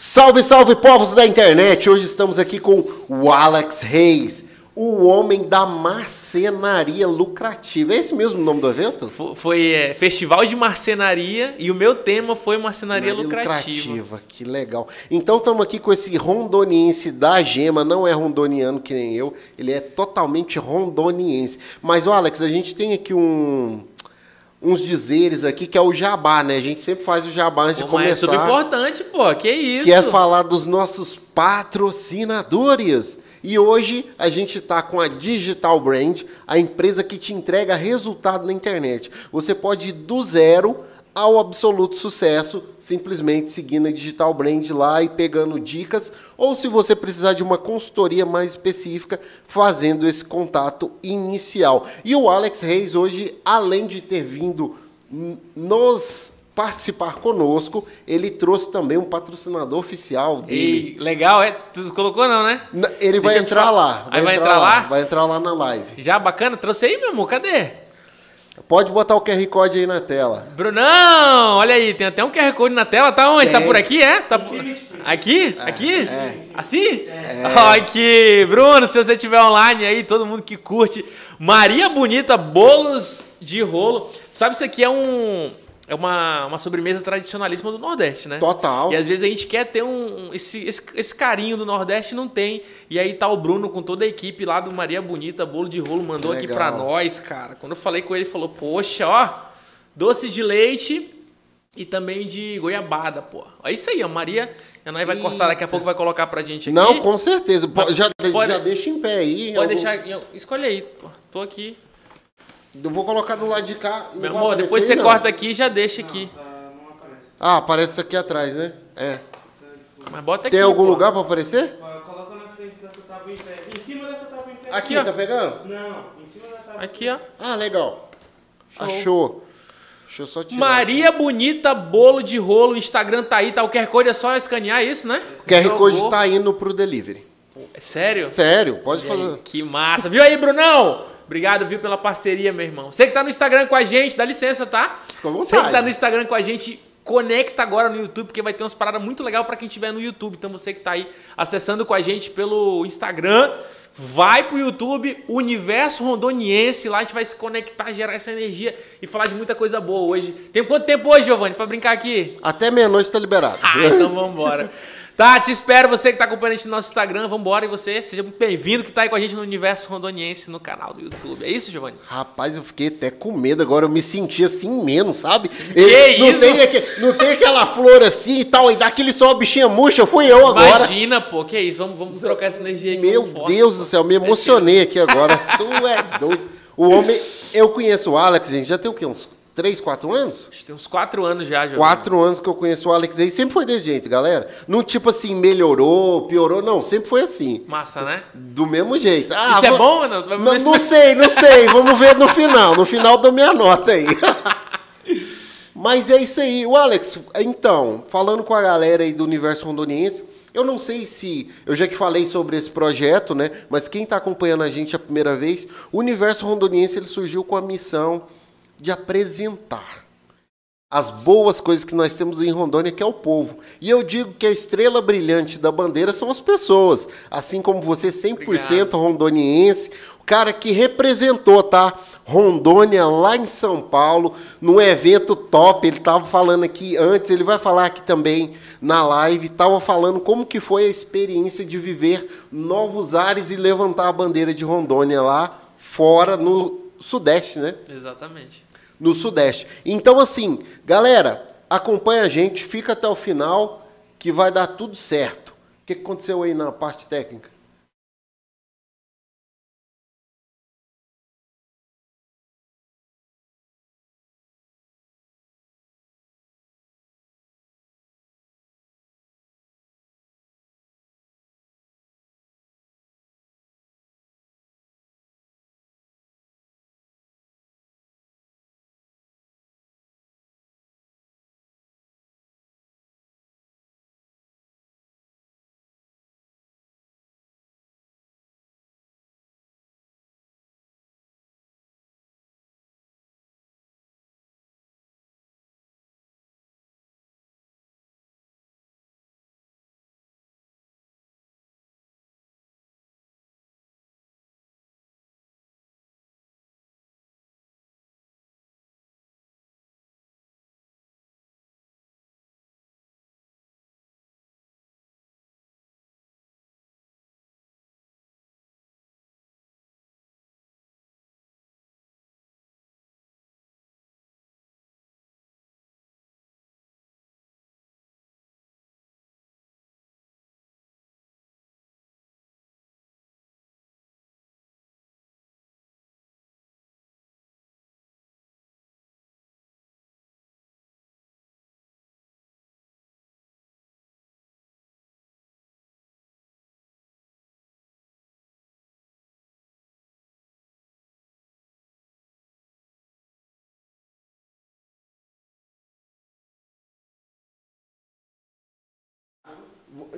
Salve, salve, povos da internet! Hoje estamos aqui com o Alex Reis, o homem da marcenaria lucrativa. É esse mesmo o nome do evento? Fo- Foi é, Festival de Marcenaria e o meu tema foi Marcenaria lucrativa. Que legal. Então estamos aqui com esse rondoniense da gema, não é rondoniano que nem eu, ele é totalmente rondoniense. Mas, o Alex, a gente tem aqui um uns dizeres aqui que é o jabá, né? A gente sempre faz o jabá antes Pô, de é começar. super importante, pô. Que isso? que é falar dos nossos patrocinadores. E hoje a gente está com a Digital Brand, a empresa que te entrega resultado na internet. Você pode ir do zero ao absoluto sucesso, simplesmente seguindo a Digital Brand lá e pegando dicas, ou se você precisar de uma consultoria mais específica, fazendo esse contato inicial. E o Alex Reis hoje, além de ter vindo nos participar conosco, ele trouxe também um patrocinador oficial dele. Ei, legal, é? Tu colocou não, né? Ele vai Deixa entrar lá. Aí vai entrar lá? Vai entrar lá na live. Já bacana? Trouxe aí, meu amor? Cadê? Pode botar o QR Code aí na tela. Brunão, olha aí, tem até um QR Code na tela. Tá onde? Tá Tem. por aqui, é? Tá por- Aqui? Aqui? é. Assim? Aqui, Bruno, se você estiver online aí, todo mundo que curte. Maria Bonita, bolos de rolo. Sabe, isso aqui é um... É uma, uma sobremesa tradicionalíssima do Nordeste, né? Total. E às vezes a gente quer ter um, um- esse, esse, esse carinho do Nordeste não tem. E aí tá o Bruno com toda a equipe lá do Maria Bonita, bolo de rolo, mandou aqui pra nós, cara. Quando eu falei com ele, ele falou: Poxa, ó, doce de leite e também de goiabada, pô. É isso aí, a Maria. A nós vai cortar daqui a pouco, vai colocar pra gente aqui. Não, com certeza. Já, Pode- já deixa em pé aí. Pode Eu deixar. Escolhe aí, pô. Tô aqui. Vou- Eu vou colocar do lado de cá. Não Meu vai amor, aparecer depois aí, você não? corta aqui e já deixa aqui. Ah, aparece isso aqui atrás, né? É. Mas bota aqui. Tem algum pô. lugar pra aparecer? Coloca na frente dessa tábua em pé. Em cima dessa tábua em pé. Aqui, Aqui, ó. tá pegando? Não, em cima da tábua. Aqui, ó. Ah, legal. Show. Achou. Deixa eu só tirar. Maria Bonita Bolo de Rolo, o Instagram tá aí, tá? O QR Code é só escanear isso, né? O QR Jogou. Code tá indo pro delivery. É sério? Sério, pode E aí, fazer. que massa. Viu aí, Brunão? Obrigado, viu, pela parceria, meu irmão. Você que tá no Instagram com a gente, dá licença, tá? Fica à vontade. Você que tá no Instagram com a gente, conecta agora no YouTube, porque vai ter umas paradas muito legais pra quem estiver no YouTube. Então você que tá aí acessando com a gente pelo Instagram, vai pro YouTube, Universo Rondoniense, lá a gente vai se conectar, gerar essa energia e falar de muita coisa boa hoje. Tem quanto tempo hoje, Giovanni, pra brincar aqui? Até meia-noite tá liberado. Ah, então vambora. Tá, te espero, você que tá acompanhando a gente no nosso Instagram, vambora e você, seja bem-vindo que tá aí com a gente no Universo Rondoniense no canal do YouTube. É isso, Giovanni? Rapaz, eu fiquei até com medo agora, eu me senti assim menos, sabe? Que não, isso? Tem não tem aquela flor assim e tal, e daquele só a bichinha murcha, fui eu agora. Imagina, pô, que isso, vamos, vamos trocar essa energia aqui. Meu forte. Deus do céu, me emocionei aqui agora. tu é doido. O homem, eu conheço o Alex, gente, já tem o quê? Uns 3, 4 anos? Acho que Tem uns quatro anos já, Giovanni. Quatro anos que eu conheço o Alex aí, sempre foi desse jeito, galera. Não tipo assim, melhorou, piorou, não, sempre foi assim. Massa, né? Do mesmo jeito. Ah, Isso é vou- bom ou não? Não, não sei, não sei. Vamos ver no final. No final dou minha nota aí. Mas é isso aí. O Alex, então, falando com a galera aí do Universo Rondoniense, eu não sei se. Eu já te falei sobre esse projeto, né? Mas quem está acompanhando a gente a primeira vez, o Universo Rondoniense ele surgiu com a missão de apresentar as boas coisas que nós temos em Rondônia, que é o povo. E eu digo que a estrela brilhante da bandeira são as pessoas. Assim como você, 100% rondoniense, o cara que representou, tá? Rondônia lá em São Paulo, num evento top. Ele estava falando aqui antes, ele vai falar aqui também na live, estava falando como que foi a experiência de viver novos ares e levantar a bandeira de Rondônia lá fora no Sudeste, né? Exatamente. No Sudeste. Então, assim, galera, acompanha a gente, fica até o final, que vai dar tudo certo. O que aconteceu aí na parte técnica?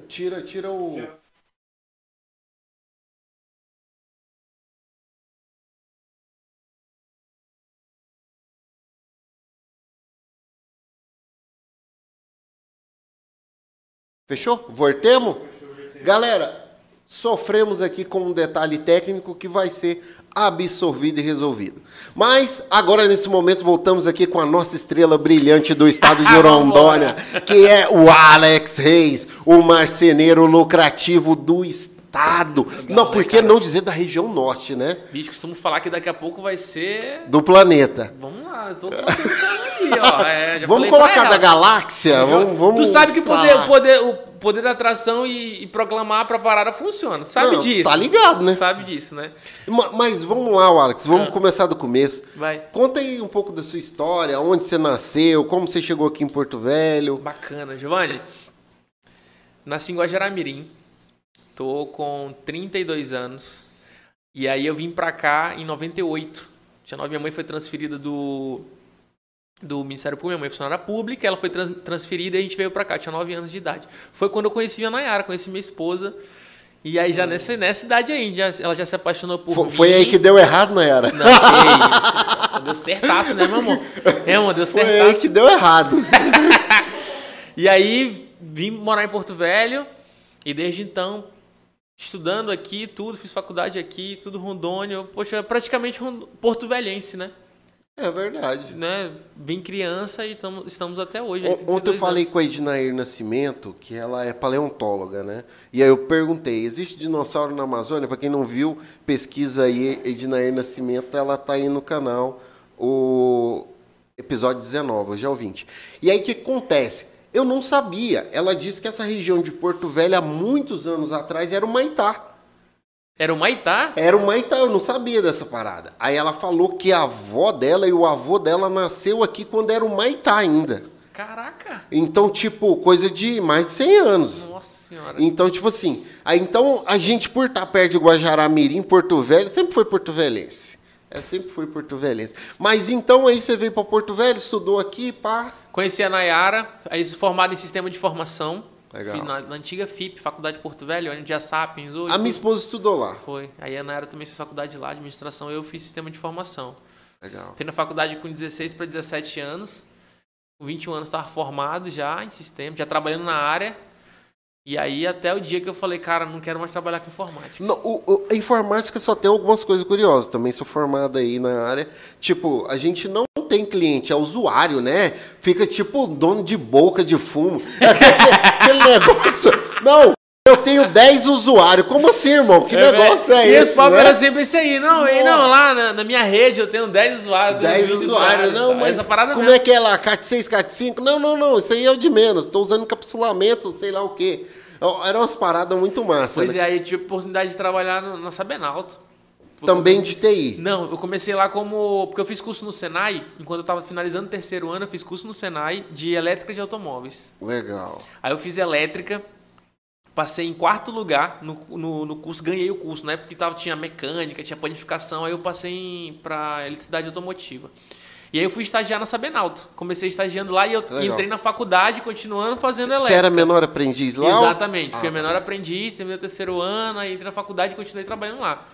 Tira, tira o. Fechou? Voltemos? Galera, sofremos aqui com um detalhe técnico que vai ser absorvido e resolvido. Mas agora nesse momento voltamos aqui com a nossa estrela brilhante do estado de Rondônia, que é o Alex Reis, o marceneiro lucrativo do estado. não, né, por que cara? não dizer da região norte, né? Bicho, costumo falar que daqui a pouco vai ser. Do planeta. Vamos lá, eu tô tentando aqui, ó. É, Vamos falei colocar da galáxia? Vamos, vamos tu sabe que o poder, poder, o poder da atração e, e proclamar pra parada funciona. Sabe Não, disso. Tá ligado, né? Sabe disso, né? Ma- Mas vamos lá, Alex, vamos Ah. começar do começo. Vai. Conta aí um pouco da sua história, onde você nasceu, como você chegou aqui em Porto Velho. Bacana, Giovanni. Nasci em Guajaramirim. Tô com 32 anos. E aí eu vim pra cá em 98. Tinha nove, minha mãe foi transferida do do Ministério Público, minha mãe é funcionária pública, ela foi trans- transferida e a gente veio pra cá, tinha 9 anos de idade. Foi quando eu conheci a Nayara, conheci minha esposa. E aí já nessa, nessa idade aí, já- ela já se apaixonou por Fo- mim. Foi aí que deu errado, não era? Não, que isso. Deu certaço, né, meu amor? É, amor, deu Foi certaço. aí que deu errado. E aí vim morar em Porto Velho e desde então estudando aqui, tudo, fiz faculdade aqui, tudo Rondônia, poxa, praticamente porto velhense, né? É verdade. né? Vim criança e tamo, estamos até hoje. O- Ontem eu 32 falei anos. com a Ednair Nascimento, que ela é paleontóloga, né? E aí eu perguntei, existe dinossauro na Amazônia? Para quem não viu, pesquisa aí, Ednair Nascimento, ela tá aí no canal, o episódio 19, hoje é o 20. E aí o que acontece? Eu não sabia. Ela disse que essa região de Porto Velho, há muitos anos atrás, era o Maitá. Era o Maitá? Era o Maitá, eu não sabia dessa parada. Aí ela falou que a avó dela e o avô dela nasceu aqui quando era o Maitá ainda. Caraca! Então, tipo, coisa de mais de 100 anos. Nossa senhora. Então, tipo assim, aí então a gente por estar perto de Guajará-Mirim, Porto Velho, sempre foi porto velhense. É, sempre foi porto velhense. Mas então aí você veio para Porto Velho, estudou aqui, pá. Conheci a Nayara, aí formada em sistema de formação. Legal. Fiz na, na antiga FIP, Faculdade de Porto Velho, onde já Sapiens hoje. A minha esposa estudou lá. Foi. Aí a Nayara também fez faculdade lá, administração, eu fiz sistema de formação. Legal. Entrei na faculdade com 16 para 17 anos. Com 21 anos estava formado já em sistema, já trabalhando na área. E aí até o dia que eu falei, cara, não quero mais trabalhar com informática. Não, o- o- a informática só tem algumas coisas curiosas. Também sou formado aí na área. Tipo, a gente não tem cliente, é usuário, né? Fica tipo dono de boca de fumo. Aquele negócio. Não, eu tenho 10 usuários. Como assim, irmão? Que negócio é esse? esse papo né? era sempre esse aí. Não, e não, lá na, na minha rede eu tenho 10 usuários. 10 20 usuários. Não, mas Essa parada como mesmo. é que é lá? CAT 6, CAT 5? Não, não, não. Isso aí é o de menos. Estou usando encapsulamento, sei lá o quê. Eram umas paradas muito massas. Pois né? é, aí tive oportunidade de trabalhar no, na Sabenalto. Foi Também de TI. Não, eu comecei lá como. Porque eu fiz curso no Senai. Enquanto eu estava finalizando o terceiro ano, eu fiz curso no Senai de elétrica de automóveis. Legal. Aí eu fiz elétrica, passei em quarto lugar no, no, no curso, ganhei o curso, né? Porque tava, tinha mecânica, tinha planificação, aí eu passei para eletricidade automotiva. E aí eu fui estagiar na Sabenalto. Comecei estagiando lá e eu Legal. entrei na faculdade, continuando fazendo Você elétrica. era menor aprendiz lá? Exatamente. Fui Ah, a menor aprendiz, terminei o terceiro ano, aí entrei na faculdade e continuei trabalhando lá.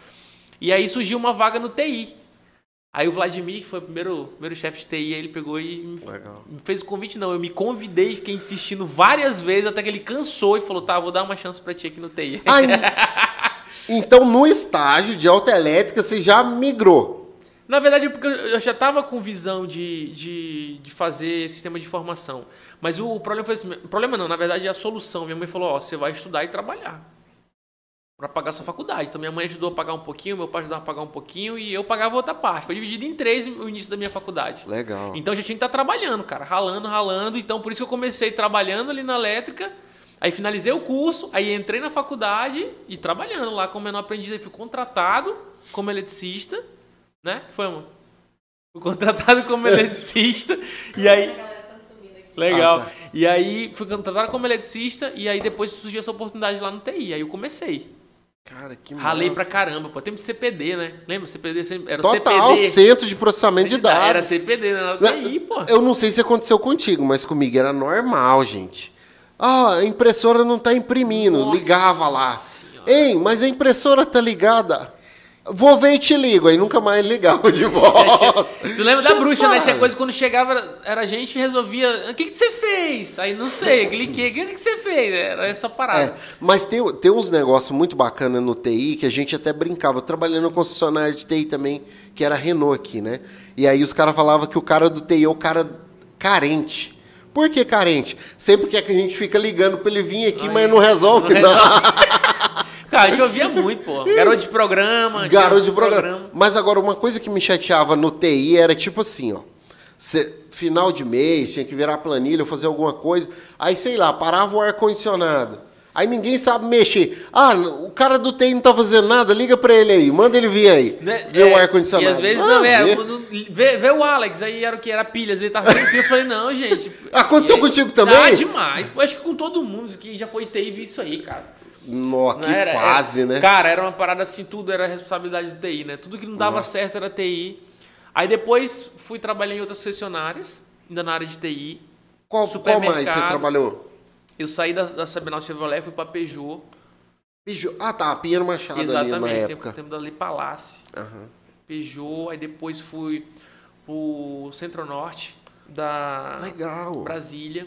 E aí surgiu uma vaga no TI. Aí o Vladimir, que foi o primeiro, primeiro chefe de TI, aí ele pegou e me, fez o convite, não. Eu me convidei, fiquei insistindo várias vezes, até que ele cansou e falou: tá, vou dar uma chance pra ti aqui no TI. En- então, no estágio de autoelétrica, você já migrou. Na verdade, é porque eu já estava com visão de, de, de fazer sistema de informação. Mas o, o problema foi assim, problema não, na verdade é a solução. Minha mãe falou, ó, você vai estudar e trabalhar. Pra pagar sua faculdade. Então minha mãe ajudou a pagar um pouquinho, meu pai ajudou a pagar um pouquinho e eu pagava outra parte. Foi dividido em três o início da minha faculdade. Legal. Então eu já tinha que estar trabalhando, cara, ralando, ralando. Então por isso que eu comecei trabalhando ali na elétrica. Aí finalizei o curso, aí entrei na faculdade e trabalhando lá como menor aprendiz. Aí fui contratado como eletricista, né? Que foi, amor? Fui contratado como eletricista e aí... Legal. Ah, tá. E aí fui contratado como eletricista e aí depois surgiu essa oportunidade lá no TI. Aí eu comecei. Cara, que Ralei pra caramba, pô. Tempo de CPD, né? Lembra? CPD sempre- era o Total, CPD. centro de processamento de Era dados. CPD, né? Era? TI, pô. Eu não sei se aconteceu contigo, mas comigo era normal, gente. Ah, a impressora não tá imprimindo. Nossa Ligava lá. Senhora. Ei, mas a impressora tá ligada. Vou ver e te ligo. Aí nunca mais ligava de volta. Tu lembra da bruxa, né? Tinha coisa quando chegava, era- a gente e resolvia. O que, que você fez? Aí não sei, cliquei. O que, que você fez? Era essa parada. É, mas tem, tem uns negócios muito bacanas no TI que a gente até brincava. Eu trabalhei no concessionária de TI também, que era a Renault aqui, né? E aí os caras falavam que o cara do TI é o cara carente. Por que carente? Sempre quer que a gente fica ligando pra ele vir aqui, mas não resolve Não nada. Cara, a gente ouvia muito, pô. Garoto de programa. Garoto de programa. Mas agora, uma coisa que me chateava no TI era tipo assim, ó. Cê- final de mês, tinha que virar planilha, fazer alguma coisa. Aí, sei lá, parava o ar-condicionado. Aí ninguém sabe mexer. Ah, o cara do TI não tá fazendo nada, liga pra ele aí, manda ele vir aí. Né? Ver É, o ar-condicionado. E às vezes Ah, não, é. vê. Vê, vê o Alex, aí era o que? Era pilha, às vezes tava sem pilha. Eu falei, não, gente. Aconteceu E- contigo também? Ah, demais. Pô, acho que com todo mundo que já foi TI viu isso aí, cara. Nó, que era- fase, era- né? Cara, era uma parada assim, tudo era responsabilidade do TI, né? Tudo que não dava Nossa. certo era TI. Aí depois fui trabalhar em outras concessionárias, ainda na área de TI. Qual, qual mais você trabalhou? Eu saí da, da Sabinal Chevrolet, fui pra Peugeot. Bicho, ah, tá, Pinheiro Machado ali na Exatamente, tempo, época. tempo dali Palácio. Aham. Peugeot, aí depois fui pro Centro-Norte da Legal. Brasília.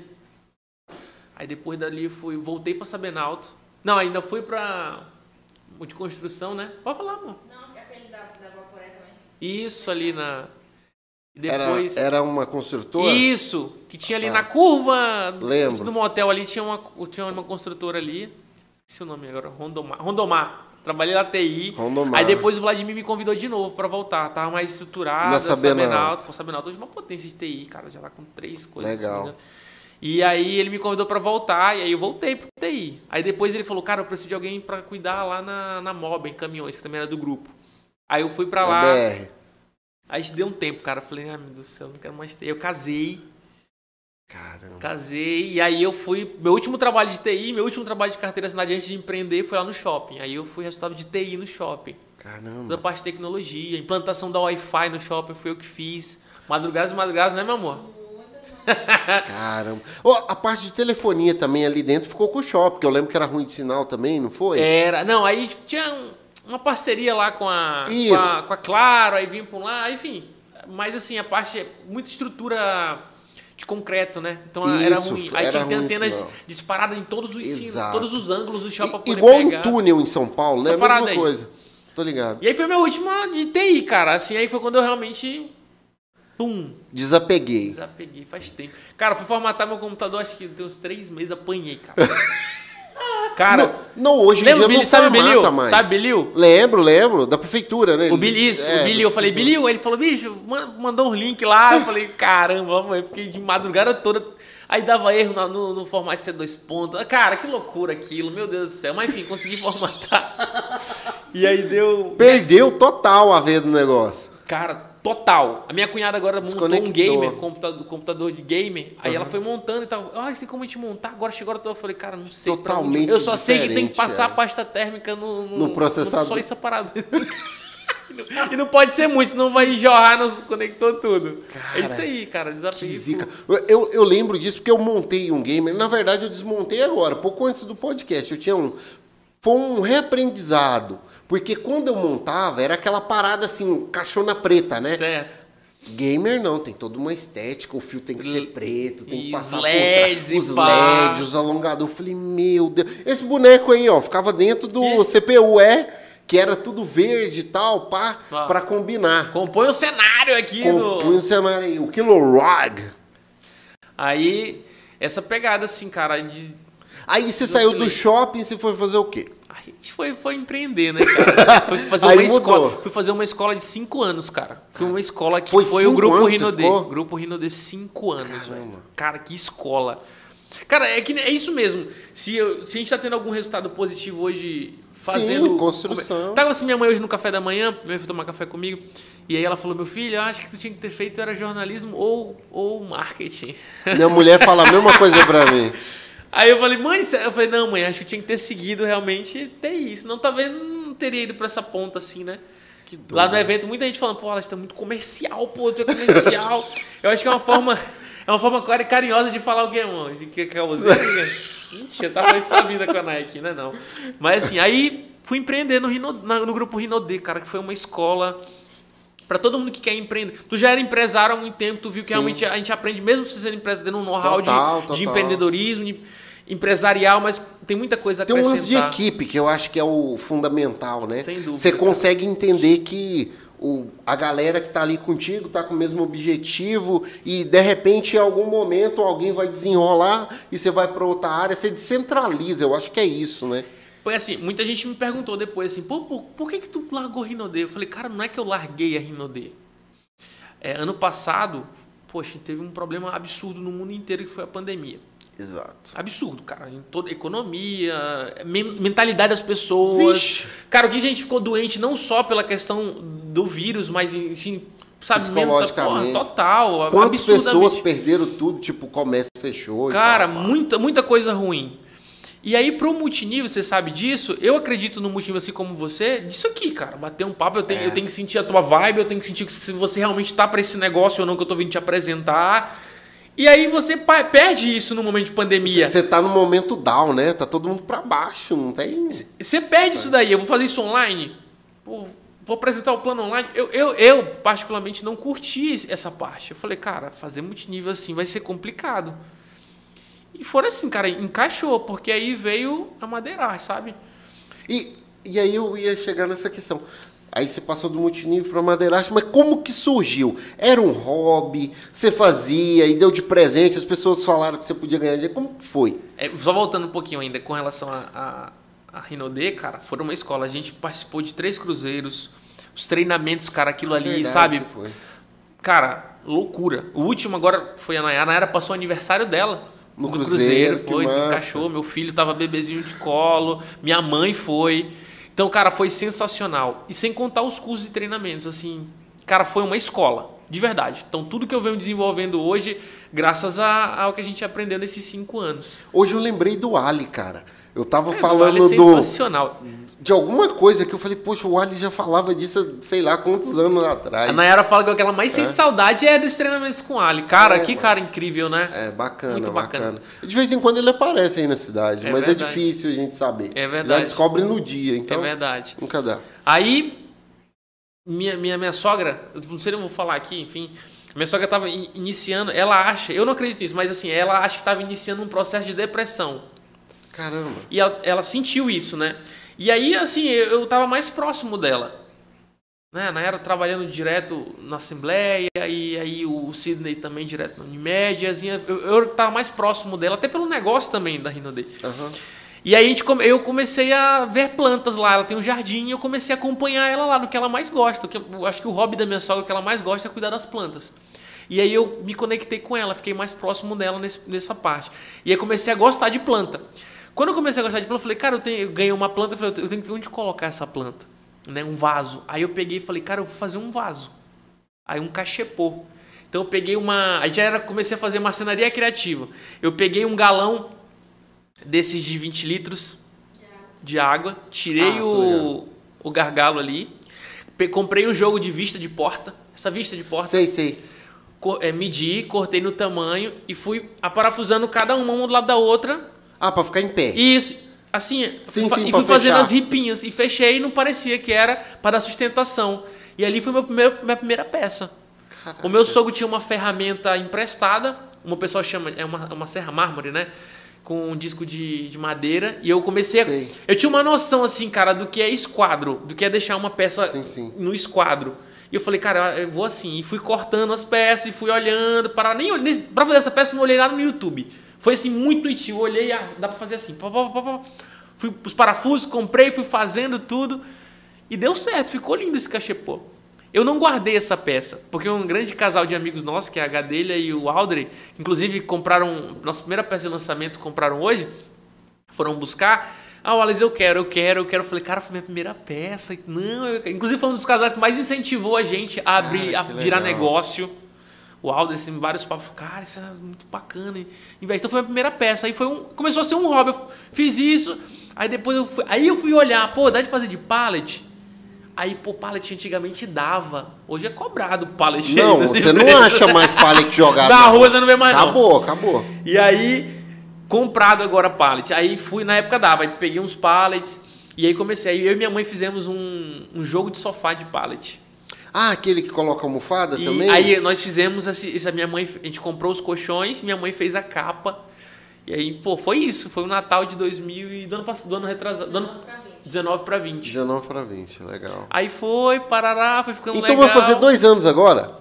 Aí depois dali fui, voltei pra Sabenalto. Não, ainda fui pra de construção, né? Pode falar, amor. Não, que é aquele da, da Vaporé também. Isso ali na e Era, depois era uma construtora? Isso, que tinha ali Tá. na curva do- Lembro. do motel ali tinha uma tinha uma construtora ali. Esqueci o nome agora, Rondomar. Rondomar. Trabalhei na TI. Rondomar. Aí depois o Vladimir me convidou de novo pra voltar. Tava mais estruturado. Na Sabenalto. Sabenalto. Sabenalto hoje é uma potência de TI, cara. Já tá com três coisas. Legal. E aí ele me convidou pra voltar, e aí eu voltei pro TI. Aí depois ele falou, cara, eu preciso de alguém pra cuidar lá na, na MOB, em caminhões, que também era do grupo. Aí eu fui pra Da lá. BR. Aí deu um tempo, cara. Eu falei, ai meu Deus do céu, não quero mais TI. Eu casei, Caramba. casei, e aí eu fui. Meu último trabalho de TI, meu último trabalho de carteira assinada antes de empreender foi lá no shopping. Aí eu fui responsável de TI no shopping. Toda a Caramba. parte de tecnologia, implantação da Wi-Fi no shopping foi eu que fiz. Madrugadas e madrugadas, né, meu amor? Caramba. Ó, a parte de telefonia também ali dentro ficou com o shopping, que eu lembro que era ruim de sinal também, não foi? Era. Não, aí tinha um- uma parceria lá com a, com a, com a Claro, aí vinha por lá, enfim. Mas assim, a parte. Muita estrutura de concreto, né? Então era Isso, ruim. Aí era tinha que ter ruim antenas disparadas em todos os sinos, todos os ângulos do shopping poder igual pegar. um túnel em São Paulo, né? Essa A mesma aí. coisa. Tô ligado. E aí foi meu último de TI, cara. Assim, aí foi quando eu realmente. Pum! Desapeguei. Desapeguei faz tempo. Cara, fui formatar meu computador, acho que tem uns três meses, apanhei, cara. cara, Não, não, hoje em dia Billy? não Sabe formata Bilil? mais. Sabe Bilil? Lembro, lembro. Da prefeitura, né? O Billy, isso, É, o Billy, eu falei. Billy, ele falou, bicho, man- mandou um link lá, eu falei, caramba, eu fiquei de madrugada toda, aí dava erro no, no, no formato C2 pontos, cara, que loucura aquilo, meu Deus do céu, mas enfim, consegui formatar, e aí deu, Perdeu total a ver do negócio. cara, total, a minha cunhada agora montou um gamer, computador, computador de gamer, aí ela foi montando e tal, ah, tem como a gente montar, agora chegou a hora, eu falei, cara, não sei, Totalmente eu só sei que tem que passar é. a pasta térmica no, No processador. só isso a parada. E não pode ser muito, senão vai jorrar no conector tudo. é isso aí, cara. Desafio. Que zica. Eu, eu lembro disso porque eu montei um gamer. Na verdade, eu desmontei agora, pouco antes do podcast. Eu tinha um. Foi um reaprendizado. Porque quando eu montava, era aquela parada assim, caixona preta, né? Certo. Gamer não, tem toda uma estética, o fio tem que ser preto, tem e que passar os por LEDs e os pá. LEDs, os alongadores. Eu falei, meu Deus. Esse boneco aí, ó, ficava dentro do Que? CPU, é, que era tudo verde e tal, pá, Ah. pra combinar. Compõe o cenário aqui Compõe o cenário aí, o Kilorog. Aí, essa pegada assim, cara, de. Aí você saiu do shopping, você foi fazer o quê? A gente foi, foi empreender, né, cara? Foi fazer uma mudou. escola. Fui fazer uma escola de cinco anos, cara. Foi uma escola que Foi foi, o Grupo Rinodê. Grupo Rinodê, cinco anos, velho. Cara, que escola. Cara, é que é isso mesmo. Se, eu- se a gente tá tendo algum resultado positivo hoje fazendo. construção. Tava assim minha mãe hoje no café da manhã, minha mãe foi tomar café comigo. E aí ela falou: Meu filho, eu acho que tu tinha que ter feito era jornalismo ou, ou marketing. Minha mulher fala a mesma coisa pra mim. Aí eu falei, mãe, eu falei, não, mãe, acho que eu tinha que ter seguido realmente ter isso. Não, talvez não teria ido pra essa ponta assim, né? Lá no evento, muita gente falando, pô, ela está muito comercial, pô, tu é comercial. eu acho que é uma forma. É uma forma cari- carinhosa de falar o que, mano? De que é você? Mentira, tá falando isso da vida com a Nike, né? Não. Mas assim, aí fui empreender no, Rino, no grupo Rinodê, cara, que foi uma escola Pra todo mundo que quer empreender. Tu já era empresário há muito tempo, tu viu que Sim. realmente a gente aprende, mesmo se sendo empresário, tendo um know-how de, de empreendedorismo, de empresarial, mas tem muita coisa a Tem um lance de equipe, que eu acho que é o fundamental, né? Sem dúvida, Você consegue entender que o, a galera que tá ali contigo tá com o mesmo objetivo e de repente em algum momento alguém vai desenrolar e você vai para outra área, você descentraliza, eu acho que é isso, né? Foi assim, muita gente me perguntou depois assim, pô, por, por que que tu largou Rinodê? Eu falei, cara, não é que eu larguei a Rinodê. É, ano passado, poxa, teve um problema absurdo no mundo inteiro que foi a pandemia. Exato. Absurdo, cara. Em toda economia, men- mentalidade das pessoas. Vixe. Cara, o que a gente ficou doente não só pela questão do vírus, mas enfim, sabe, Psicologicamente. mental- total, Quantas pessoas perderam tudo, tipo, o comércio fechou Cara, tal, muita, muita coisa ruim. E aí, pro multinível, você sabe disso, eu acredito no multinível assim como você, disso aqui, cara. Bater um papo, eu tenho, É. eu tenho que sentir a tua vibe, eu tenho que sentir que se você realmente tá pra esse negócio ou não que eu tô vindo te apresentar. E aí você perde isso no momento de pandemia. Você tá no momento down, né? Tá todo mundo pra baixo, não tem. Você perde isso daí. Eu vou fazer isso online. Pô, vou apresentar o plano online. Eu, eu, eu, particularmente, não curti essa parte. Eu falei, cara, fazer multinível assim vai ser complicado. E foram assim, cara, encaixou, porque aí veio a madeirar, sabe? E, e aí eu ia chegar nessa questão. Aí você passou do multinível para madeiragem, mas como que surgiu? Era um hobby, você fazia e deu de presente, as pessoas falaram que você podia ganhar dinheiro. Como que foi? É, só voltando um pouquinho ainda com relação a, a, a Rinodê, cara, foram uma escola. A gente participou de três cruzeiros, os treinamentos, cara, aquilo ali, Verdade, sabe? Cara, loucura. O último agora foi a Nayara. A Nayara passou o aniversário dela. No Cruzeiro, que foi, massa. encaixou. Meu filho tava bebezinho de colo, minha mãe foi. Então, cara, foi sensacional. E sem contar os cursos e treinamentos, assim, cara, foi uma escola, de verdade. Então, tudo que eu venho desenvolvendo hoje, graças a- ao que a gente aprendeu nesses cinco anos. Hoje eu lembrei do Ali, cara. Eu tava É, falando vale do, sensacional. de alguma coisa que eu falei, poxa, o Ali já falava disso, sei lá, quantos anos atrás. A Nayara fala que o que ela mais sente saudade é dos treinamentos com o Ali. Cara, É, que mano. cara incrível, né? É, bacana, Muito bacana. bacana. De vez em quando ele aparece aí na cidade, É mas verdade. é difícil a gente saber. É verdade. Já descobre no dia, então é verdade. nunca dá. Aí, minha, minha, minha sogra, eu não sei nem vou falar aqui, enfim. Minha sogra estava iniciando, ela acha, eu não acredito nisso, mas assim, ela acha que estava iniciando um processo de depressão. Caramba. E ela, ela sentiu isso, né? E aí, assim, eu, eu tava mais próximo dela. Né? Na era trabalhando direto na Assembleia, e aí o Sidney também direto na Unimed, assim, eu, eu tava mais próximo dela, até pelo negócio também da Rinode. Aham. E aí a gente, eu comecei a ver plantas lá. Ela tem um jardim e eu comecei a acompanhar ela lá no que ela mais gosta. Que eu acho que o hobby da minha sogra que ela mais gosta é cuidar das plantas. E aí eu me conectei com ela, fiquei mais próximo dela nesse- nessa parte. E aí comecei a gostar de planta. Quando eu comecei a gostar de planta, eu falei, cara, eu, tenho, eu ganhei uma planta, eu falei, eu tenho que ter onde colocar essa planta, né? Um vaso. Aí eu peguei e falei, cara, eu vou fazer um vaso. Aí um cachepô. Então eu peguei uma, aí já era comecei a fazer marcenaria criativa. Eu peguei um galão desses de 20 litros de água, tirei Ah, o, o gargalo ali, comprei um jogo de vista de porta, essa vista de porta, Sei, sei. co- é, medi, cortei no tamanho e fui aparafusando cada uma uma do lado da outra. Ah, pra ficar em pé. Isso, assim, Sim, sim, e fui fazendo fechar. as ripinhas e fechei e não parecia que era para dar sustentação. E ali foi meu primeiro, minha primeira peça. Caraca. O meu sogro tinha uma ferramenta emprestada, uma pessoa chama, é uma, uma serra mármore, né? Com um disco de, de madeira. E eu comecei a. Eu tinha uma noção, assim, cara, do que é esquadro, do que é deixar uma peça Sim, sim. no esquadro. E eu falei, cara, eu vou assim. E fui cortando as peças e fui olhando. Para, nem, nem, pra fazer essa peça, eu não olhei nada no YouTube. Foi assim, muito intuitivo. Eu olhei, ah, dá pra fazer assim. Pá, pá, pá. Fui os parafusos, comprei, fui fazendo tudo. E deu certo, ficou lindo esse cachepô. Eu não guardei essa peça, porque um grande casal de amigos nossos, que é a Gadelha e o Aldrey, inclusive compraram, nossa primeira peça de lançamento compraram hoje, foram buscar. Ah, o Alex, eu quero, eu quero, eu quero. Eu falei, cara, foi minha primeira peça. Não, eu. Inclusive foi um dos casais que mais incentivou a gente a abrir, a virar legal. negócio. O Aldrey tem vários papos. Cara, isso é muito bacana. Então foi a primeira peça. Aí foi um, começou a ser um hobby. Eu fiz isso. Aí depois eu fui, aí eu fui olhar, pô, dá de fazer de pallet? Aí, pô, pallet antigamente dava. Hoje é cobrado pallet. Não, você não acha mais pallet jogado. Na rua você não vê mais, não. Acabou, acabou. E aí, comprado agora pallet. Aí fui, na época dava, aí peguei uns pallets. E aí comecei. Aí eu e minha mãe fizemos um, um jogo de sofá de pallet. Ah, aquele que coloca almofada E também? aí nós fizemos essa minha mãe, a gente comprou os colchões, minha mãe fez a capa. E aí, pô, foi isso, foi o Natal de 2000 e do ano passado, do ano retrasado, do ano 19 para 20. 19 para 20, legal. Aí foi, parará, foi ficando Então legal. vai fazer dois anos agora?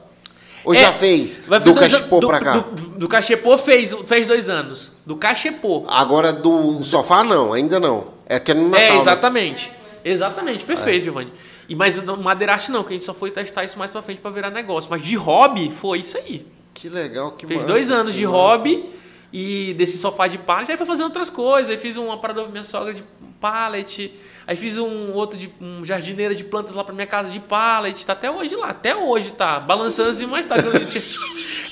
Ou É, já fez? Vai do fazer dois cachepô do, pra cá? Do, do cachepô fez, fez dois anos. Do cachepô. Agora do sofá não, ainda não. É que é no Natal. é, né? exatamente. Exatamente, perfeito, Giovanni. E mas no madeiraço não, que a gente só foi testar isso mais pra frente pra virar negócio. Mas de hobby foi isso aí. Que legal, que Fez massa, dois anos de massa. hobby e desse sofá de pallet. Aí foi fazendo outras coisas. Aí fiz uma parada pra minha sogra de pallet. Aí fiz um outro de um jardineira de plantas lá pra minha casa de pallet. Tá até hoje lá. Até hoje tá. Balançando assim, mas tá. Eu tinha,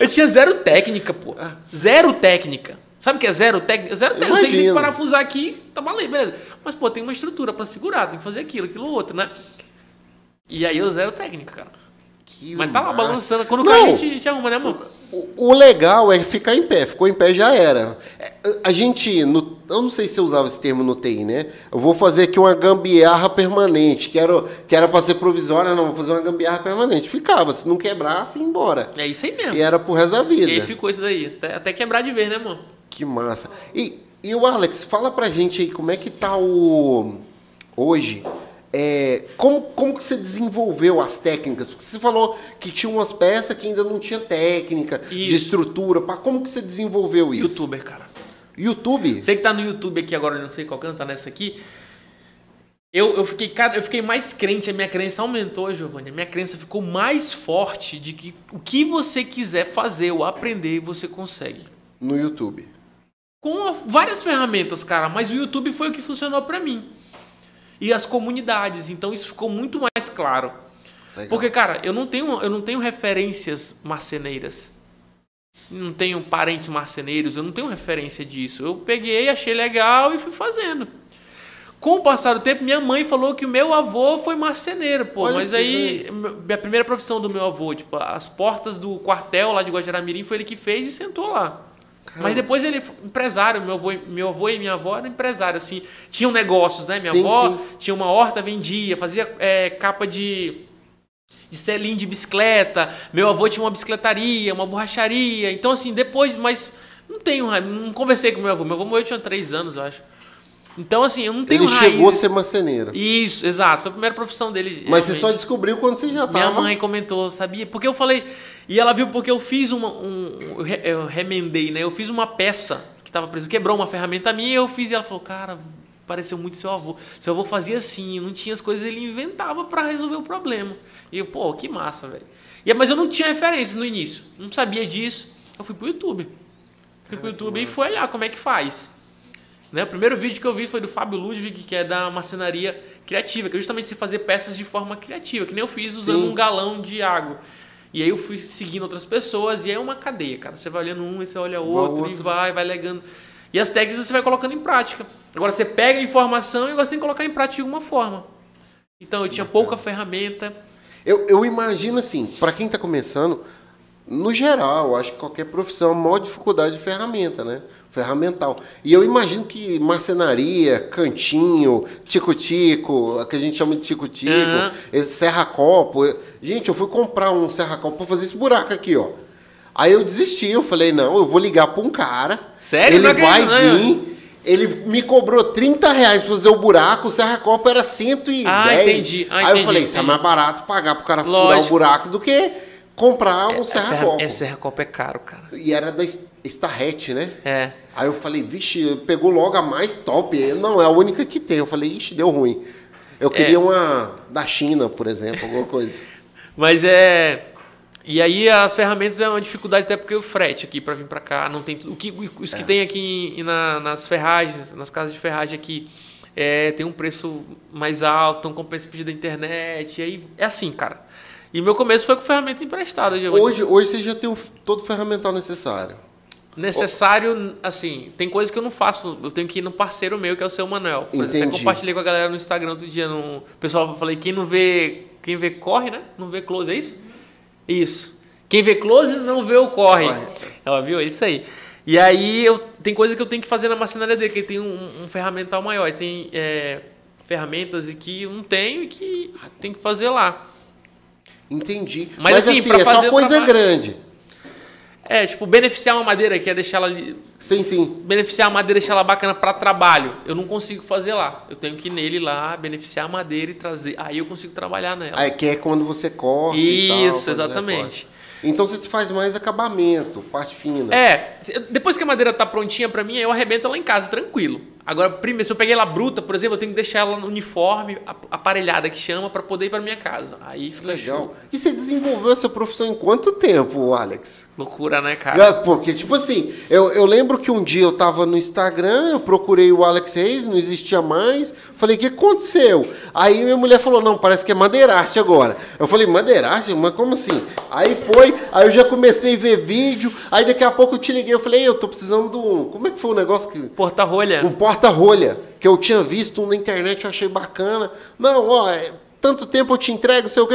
eu tinha zero técnica, pô. Zero técnica. Sabe o que é zero técnica? Zero técnica. Eu sei que tem que parafusar aqui, tá valendo, beleza. Mas, pô, tem uma estrutura pra segurar, tem que fazer aquilo, aquilo outro, né? E aí eu zero técnica, cara. Que Mas tá lá massa. balançando. Quando Não. cai, a gente, a gente arruma, né, amor? O, o legal é ficar em pé. Ficou em pé já era. É, A gente, no- eu não sei se eu usava esse termo no TI, né? Eu vou fazer aqui uma gambiarra permanente. Que era, que era pra ser provisória, não, vou fazer uma gambiarra permanente. Ficava, se não quebrasse, ia embora. É isso aí mesmo. E era pro resto da vida. E aí ficou isso daí. Até, até quebrar de vez, né, amor? Que massa. E, e o Alex, fala pra gente aí como é que tá o. Hoje. É, como, como que você desenvolveu as técnicas? Porque você falou que tinha umas peças que ainda não tinha técnica, de Isso. estrutura. Pá, como que você desenvolveu isso? Youtuber, cara. YouTube? Você que tá no YouTube aqui agora, não sei qual canto tá nessa aqui. Eu, eu, fiquei, eu fiquei mais crente, a minha crença aumentou, Giovanni. A minha crença ficou mais forte de que o que você quiser fazer ou aprender, você consegue. No YouTube. com várias ferramentas, cara, mas o YouTube foi o que funcionou pra mim. E as comunidades, então isso ficou muito mais claro. Legal. Porque, cara, eu não tenho, eu não tenho referências marceneiras. Não tenho parentes marceneiros, eu não tenho referência disso. Eu peguei, achei legal e fui fazendo. Com o passar do tempo, minha mãe falou que o meu avô foi marceneiro, pô. Olha mas aí, a primeira profissão do meu avô, tipo, as portas do quartel lá de Guajaramirim foi ele que fez e sentou lá. Mas depois ele foi empresário, meu avô, meu avô e minha avó eram empresários, assim. Tinham negócios, né? Minha Sim, avó sim. tinha uma horta, vendia, fazia é, capa de, de selim de bicicleta. Meu avô tinha uma bicicletaria, uma borracharia. Então, assim, depois, mas não tenho, não conversei com meu avô. Meu avô morreu, eu tinha três anos, eu acho. Então, assim, eu não tenho Ele chegou a ser marceneiro. Isso, exato. Foi a primeira profissão dele. Mas você só descobriu quando você já tava. Minha mãe comentou, sabia? Porque eu falei. E ela viu porque eu fiz uma. Um, eu re- eu remendei, né? Eu fiz uma peça que estava presa, quebrou uma ferramenta minha e eu fiz. E ela falou, cara, pareceu muito seu avô. Seu avô fazia assim, não tinha as coisas, ele inventava para resolver o problema. E eu, pô, que massa, velho. E, mas eu não tinha referência no início, não sabia disso. Eu fui pro YouTube. Fui pro YouTube e fui olhar como é que faz. Né? O primeiro vídeo que eu vi foi do Fábio Ludwig, que é da marcenaria criativa, que é justamente você fazer peças de forma criativa, que nem eu fiz usando Sim. um galão de água. E aí eu fui seguindo outras pessoas e aí é uma cadeia, cara. Você vai olhando um e você olha outro, e outro. vai, vai legando. E as técnicas você vai colocando em prática. Agora você pega a informação e você tem que colocar em prática de alguma forma. Então eu tinha pouca ferramenta. Eu, eu imagino assim, para quem está começando, no geral, acho que qualquer profissão, a maior dificuldade de ferramenta, né? Ferramental. E eu imagino que marcenaria, cantinho, tico-tico, que a gente chama de tico-tico, esse serra-copo. Gente, eu fui comprar um serra-copo para fazer esse buraco aqui, ó. Aí eu desisti, eu falei, não, eu vou ligar para um cara. Sério? Ele vai né? vir. Ele me cobrou 30 reais pra fazer o buraco, o serra-copo era 110. Ah, entendi. Ah, Aí entendi, eu falei, isso é mais barato pagar pro cara furar o Lógico. buraco do que comprar um serra-copo. É, serra-copo é caro, cara. E era da S- Starrett, né? É. Aí eu falei, vixe, pegou logo a mais top. Não, é a única que tem. Eu falei, ixi, deu ruim. Eu queria É. uma da China, por exemplo, alguma coisa. Mas é. E aí as ferramentas é uma dificuldade até porque o frete aqui para vir para cá não tem tudo. O que os É. que tem aqui na- nas ferragens, nas casas de ferragem aqui, é, tem um preço mais alto, então compensa pedir da internet. E aí é assim, cara. E meu começo foi com ferramenta emprestada. Hoje, hoje você já tem o todo o ferramental necessário. Necessário, assim, tem coisas que eu não faço. Eu tenho que ir no parceiro meu, que é o seu Manuel. Por exemplo, até Entendi. compartilhei com a galera no Instagram outro dia. No... O pessoal falei, quem não vê. Quem vê corre, né? Não vê close, é isso? Isso. Quem vê close não vê o corre. Corre. Ela viu? É isso aí. E aí eu, tem coisa que eu tenho que fazer na marcenaria dele, que ele tem um, um ferramental maior. Tem é, ferramentas e que eu não tenho e que tem que fazer lá. Entendi. Mas, Mas, assim, assim, é só coisa trabalho- grande. É, tipo, beneficiar uma madeira, que é deixar ela ali, Sim, sim. beneficiar a madeira, deixar ela bacana para trabalho. Eu não consigo fazer lá. Eu tenho que ir nele lá, beneficiar a madeira e trazer. Aí eu consigo trabalhar nela. Aí que é quando você e tal, Isso, fazer exatamente. Então você faz mais acabamento, parte fina. É, depois que a madeira tá prontinha pra mim, eu arrebento ela em casa, tranquilo. Agora, primeiro, se eu peguei ela bruta, por exemplo, eu tenho que deixar ela no uniforme, ap- aparelhada que chama, pra poder ir pra minha casa. Aí fica legal. show. E você desenvolveu essa profissão em quanto tempo, Alex? Loucura, né, cara? Porque, tipo assim, eu, eu lembro que um dia eu tava no Instagram, eu procurei o Alex Reis, não existia mais. Falei, o que aconteceu? Aí minha mulher falou, não, parece que é madeiraste agora. Eu falei, madeiraste? Mas como assim? Aí foi, aí eu já comecei a ver vídeo, aí daqui a pouco eu te liguei, eu falei, "Ei, eu tô precisando de um... Como é que foi o negócio que... Porta-rolha. Um porta-rolha, que eu tinha visto um na internet, eu achei bacana. Não, ó, é, tanto tempo eu te entrego, sei o que.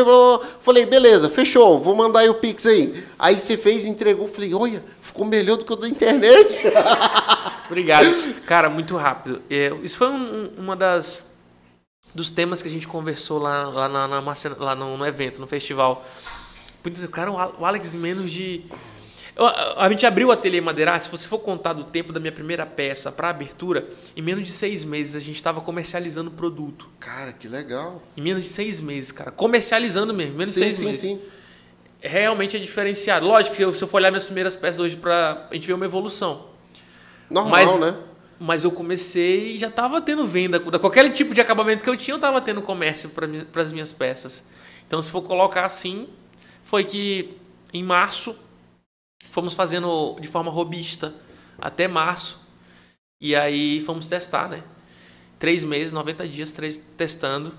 Falei, beleza, fechou, vou mandar aí o Pix aí. Aí você fez, entregou, falei, olha, ficou melhor do que o da internet. Obrigado. Cara, muito rápido. É, isso foi um- um- uma das dos temas que a gente conversou lá, lá, na, na lá no, no evento, no festival. Putz, Cara, o Al- o Alex, menos de. Eu- a a gente abriu o ateliê Madeira, se você for contar do tempo da minha primeira peça para abertura, em menos de seis meses a gente estava comercializando o produto. Cara, que legal. Em menos de seis meses, cara. Comercializando mesmo, menos de Sim, seis sim, meses. sim. Realmente é diferenciado. Lógico que se eu, se eu for olhar minhas primeiras peças hoje, pra, a gente vê uma evolução. Normal, Mas- né? Mas eu comecei e já estava tendo venda. Qualquer tipo de acabamento que eu tinha, eu estava tendo comércio para as minhas peças. Então, se for colocar assim, foi que em março fomos fazendo de forma robista até março. E aí fomos testar, né? Três meses, 90 dias três, testando.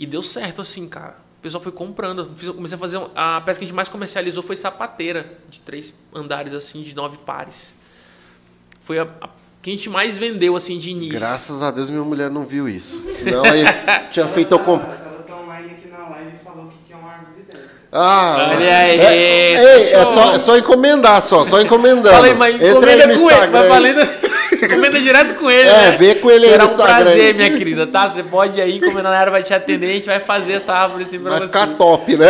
E deu certo assim, cara. O pessoal foi comprando. Eu comecei a fazer. A peça que a gente mais comercializou foi sapateira, de três andares, assim, de nove pares. Foi a, a que a gente mais vendeu, assim, de início. Graças a Deus minha mulher não viu isso. Senão aí tinha feito eu comprar. Ela tá online aqui na live e falou que quer uma árvore dessa. Ah, Olha aí, É, ei, é show. só, é só encomendar, só, só encomendando. Falei, mas encomenda aí no com ele. Instagram. Vai aí. valendo, encomenda direto com ele, É, né? vê com ele aí Será no um Instagram prazer, aí. minha querida, tá? Você pode ir aí, encomendar na área, vai te atender, a gente vai fazer essa árvore assim pra Vai você. ficar top, né?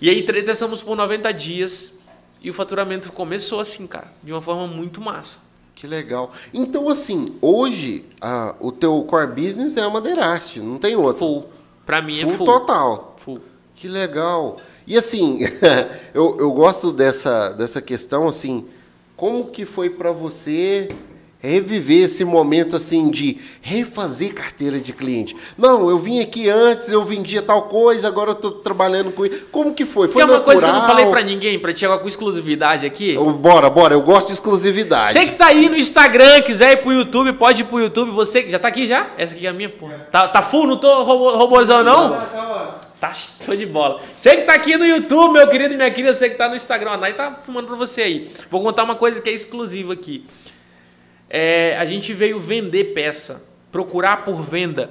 E aí testamos por 90 dias e o faturamento começou assim, cara, de uma forma muito massa. Que legal. Então, assim, hoje ah, o teu core business é a madeiraste, não tem outro. Full. Pra mim Full é full. total. Full. Que legal. E assim, eu, eu gosto dessa, dessa questão, assim, como que foi para você reviver esse momento, assim, de refazer carteira de cliente? Não, eu vim aqui antes, eu vendia tal coisa, agora eu tô trabalhando com isso. Como que foi? Foi Foi uma coisa que eu não natural? falei pra ninguém, pra te chegar com exclusividade aqui. Bora, bora, eu gosto de exclusividade. Você que tá aí no Instagram, quiser ir pro YouTube, pode ir pro YouTube. Você já tá aqui já? Essa aqui é a minha, pô. Tá, tá full? Não tô robô, robôzão, não? Tá, tá, ó. Tá show de bola. Você que tá aqui no YouTube, meu querido e minha querida, você que tá no Instagram, a Nai tá filmando pra você aí. Vou contar uma coisa que é exclusiva aqui. É, a gente veio vender peça, procurar por venda,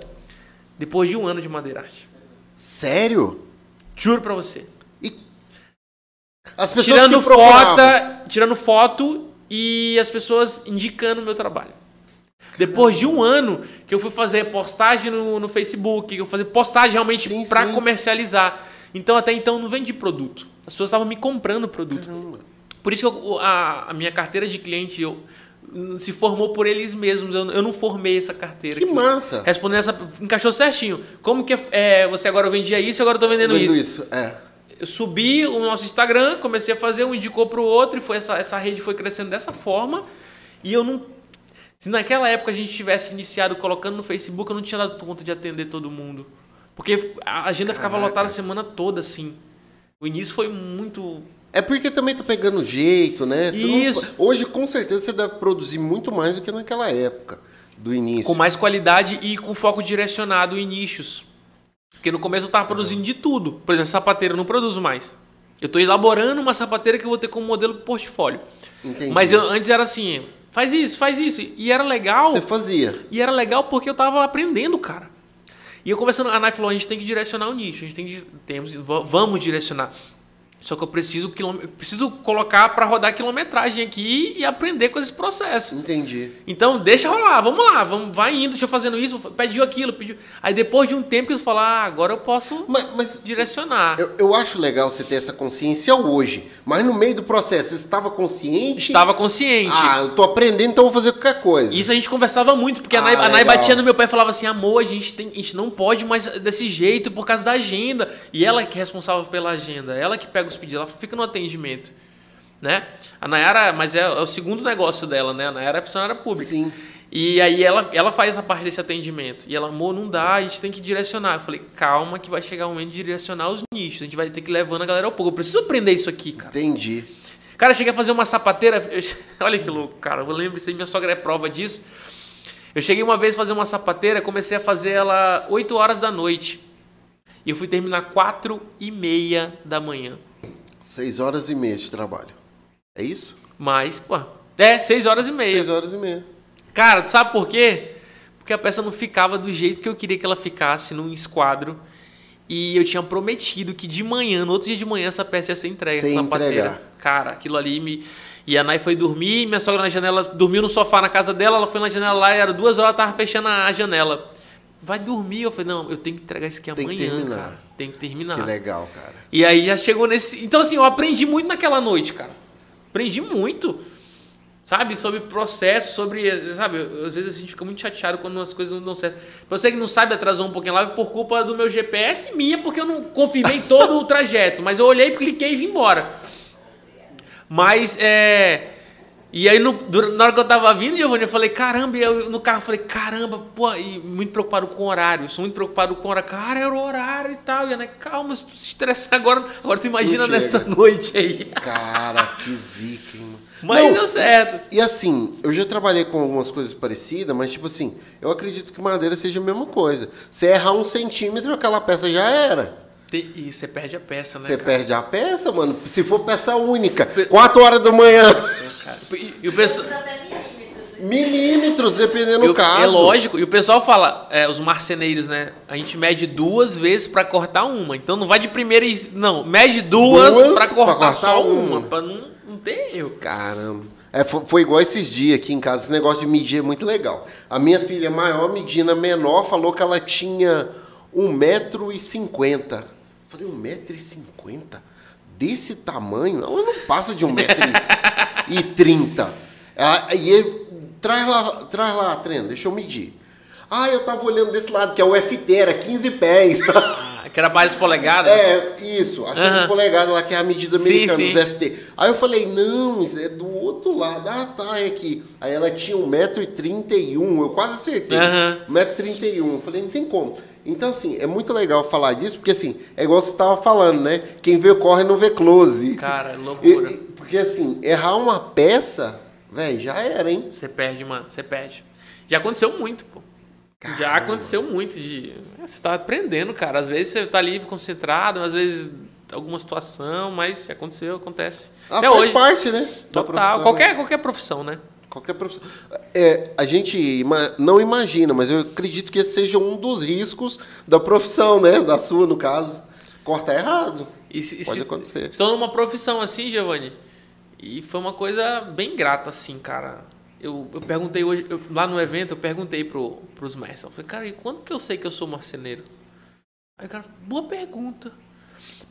depois de um ano de madeirarte. Sério? Juro pra você. E as pessoas Tirando foto, tirando foto e as pessoas indicando o meu trabalho. Depois de um ano que eu fui fazer postagem no, no Facebook, que eu fui fazer postagem realmente para comercializar. Então até então eu não vendi produto. As pessoas estavam me comprando produto. Caramba. Por isso que eu- a, a minha carteira de cliente eu, se formou por eles mesmos. Eu, eu não formei essa carteira. Que aqui. massa. Respondendo essa. Encaixou certinho. Como que é, você agora vendia isso e agora eu tô vendendo Vendo isso? isso, é. Eu subi o nosso Instagram, comecei a fazer, um indicou pro outro e foi essa, essa rede foi crescendo dessa forma. E eu não. Se naquela época a gente tivesse iniciado colocando no Facebook, eu não tinha dado conta de atender todo mundo. Porque a agenda ficava Caraca. lotada a semana toda, assim. O início foi muito. É porque também tá pegando jeito, né? Você não- Isso. hoje, com certeza, você deve produzir muito mais do que naquela época do início. Com mais qualidade e com foco direcionado em nichos. Porque no começo eu tava produzindo de tudo. Por exemplo, sapateiro eu não produzo mais. Eu tô elaborando uma sapateira que eu vou ter como modelo portfólio. Entendi. Mas eu, antes era assim, faz isso, faz isso. E era legal. Você fazia. E era legal porque eu tava aprendendo, cara. E eu conversando, a Nai falou, a gente tem que direcionar o nicho, a gente tem que temos, va- vamos direcionar. Só que eu preciso, eu preciso colocar para rodar quilometragem aqui e aprender com esse processo. Entendi. Então, deixa rolar, vamos lá, vamos, vai indo, deixa eu fazendo isso, pediu aquilo, pediu. Aí depois de um tempo que você fala, ah, agora eu posso Mas, mas direcionar. eu, eu acho legal você ter essa consciência hoje. Mas no meio do processo, você estava consciente? Estava consciente. Ah, eu tô aprendendo, então eu vou fazer qualquer coisa. Isso a gente conversava muito, porque a Ah, Nai, a Nai batia no meu pé e falava assim: amor, a gente, tem, a gente não pode mais desse jeito por causa da agenda. E ela que é responsável pela agenda, ela que pega os pedidos, ela fica no atendimento. Né? A Nayara, mas é, é o segundo negócio dela, né? A Nayara é funcionária pública. Sim. E aí ela, ela faz essa parte desse atendimento. E ela, amor, não dá, a gente tem que direcionar. Eu falei, calma que vai chegar o momento de direcionar os nichos. A gente vai ter que ir levando a galera ao pouco. Eu preciso aprender isso aqui, cara. Entendi. Cara, eu cheguei a fazer uma sapateira. eu- olha que louco, cara. Eu lembro aí, minha sogra é prova disso. Eu cheguei uma vez a fazer uma sapateira, comecei a fazer ela 8 horas da noite. E eu fui terminar 4 e meia da manhã. Seis horas e meia de trabalho. É isso? Mas, pô, é, 6 horas e meia. Seis horas e meia. Cara, tu sabe por quê? Porque a peça não ficava do jeito que eu queria que ela ficasse num esquadro. E eu tinha prometido que de manhã, no outro dia de manhã, essa peça ia ser entregue. Sapateira. entregar. Cara, aquilo ali me. E a Nai foi dormir, minha sogra na janela, dormiu no sofá na casa dela, ela foi na janela lá, era duas horas, ela tava fechando a janela. Vai dormir, eu falei, não, eu tenho que entregar isso aqui Tem que amanhã, terminar. cara. Tenho que terminar. Que legal, cara. E aí já chegou nesse. Então, assim, eu aprendi muito naquela noite, cara. Aprendi muito. Sabe? Sobre processo, sobre. Sabe? Às vezes a gente fica muito chateado quando as coisas não dão certo. Pra você que não sabe, atrasou um pouquinho lá por culpa do meu GPS e minha, porque eu não confirmei todo o trajeto. Mas eu olhei, cliquei e vim embora. Mas é. E aí, no- na hora que eu tava vindo, Giovanni, eu falei, caramba, e eu no carro eu falei, caramba, pô, e muito preocupado com o horário, sou muito preocupado com o horário, cara, era o horário e tal, e Ana, calma, se estressar agora, agora tu imagina nessa noite aí. Cara, que zica, hein, mano. Mas Não, deu certo. E assim, eu já trabalhei com algumas coisas parecidas, mas tipo assim, eu acredito que madeira seja a mesma coisa. Se errar um centímetro, aquela peça já era. E você perde a peça, né? Você cara? perde a peça, mano. Se for peça única, 4 horas da manhã. Cara, E, e o pessoal. Milímetros. né? Milímetros, dependendo do o- caso. É lógico, e o pessoal fala, é, os marceneiros, né? A gente mede duas vezes pra cortar uma. Então não vai de primeira e. Não, mede duas, Duas pra pra cortar cortar só uma. uma, pra não, não ter erro. Caramba. É, foi, foi igual esses dias aqui em casa. Esse negócio de medir é muito legal. A minha filha maior medindo a menor falou que ela tinha 1,50m. Falei, 1,50m? Desse tamanho? Ela não passa de 1,30m. Ela- E ele, traz lá, traz lá, treino, deixa eu medir. Ah, eu tava olhando desse lado, que é o FT, era 15 pés. Ah, que era várias polegadas. É, isso, a 5 Aham. polegadas lá que é a medida Sim, americana sim. dos FT. Aí eu falei, não, é do outro lado. Ah, tá, é aqui. Aí ela tinha 1,31m, eu quase acertei. Aham. 1,31m. Eu falei, não tem como. Então, assim, é muito legal falar disso, porque assim, é igual você tava falando, né? Quem vê corre não vê close. Cara, loucura. e- porque assim, errar uma peça, velho, já era, hein? Você perde, mano, você perde. Já aconteceu muito, pô. Já Caramba. aconteceu muito de. Você tá aprendendo, cara. Às vezes você tá ali concentrado, às vezes alguma situação, mas já aconteceu, acontece. Ah, Até faz hoje. parte, né? Total. profissão, Qualquer, qualquer profissão, né? Qualquer profissão. É, a gente ima- não imagina, mas eu acredito que esse seja um dos riscos da profissão, né? Da sua, no caso. Cortar errado. Se- Pode se- acontecer. Estou numa profissão assim, Giovanni. E foi uma coisa bem grata, assim, cara. Eu, eu perguntei hoje, eu- lá no evento, eu perguntei pro, pros mestres. Eu falei, cara, e quando que eu sei que eu sou marceneiro? Aí o cara, boa pergunta.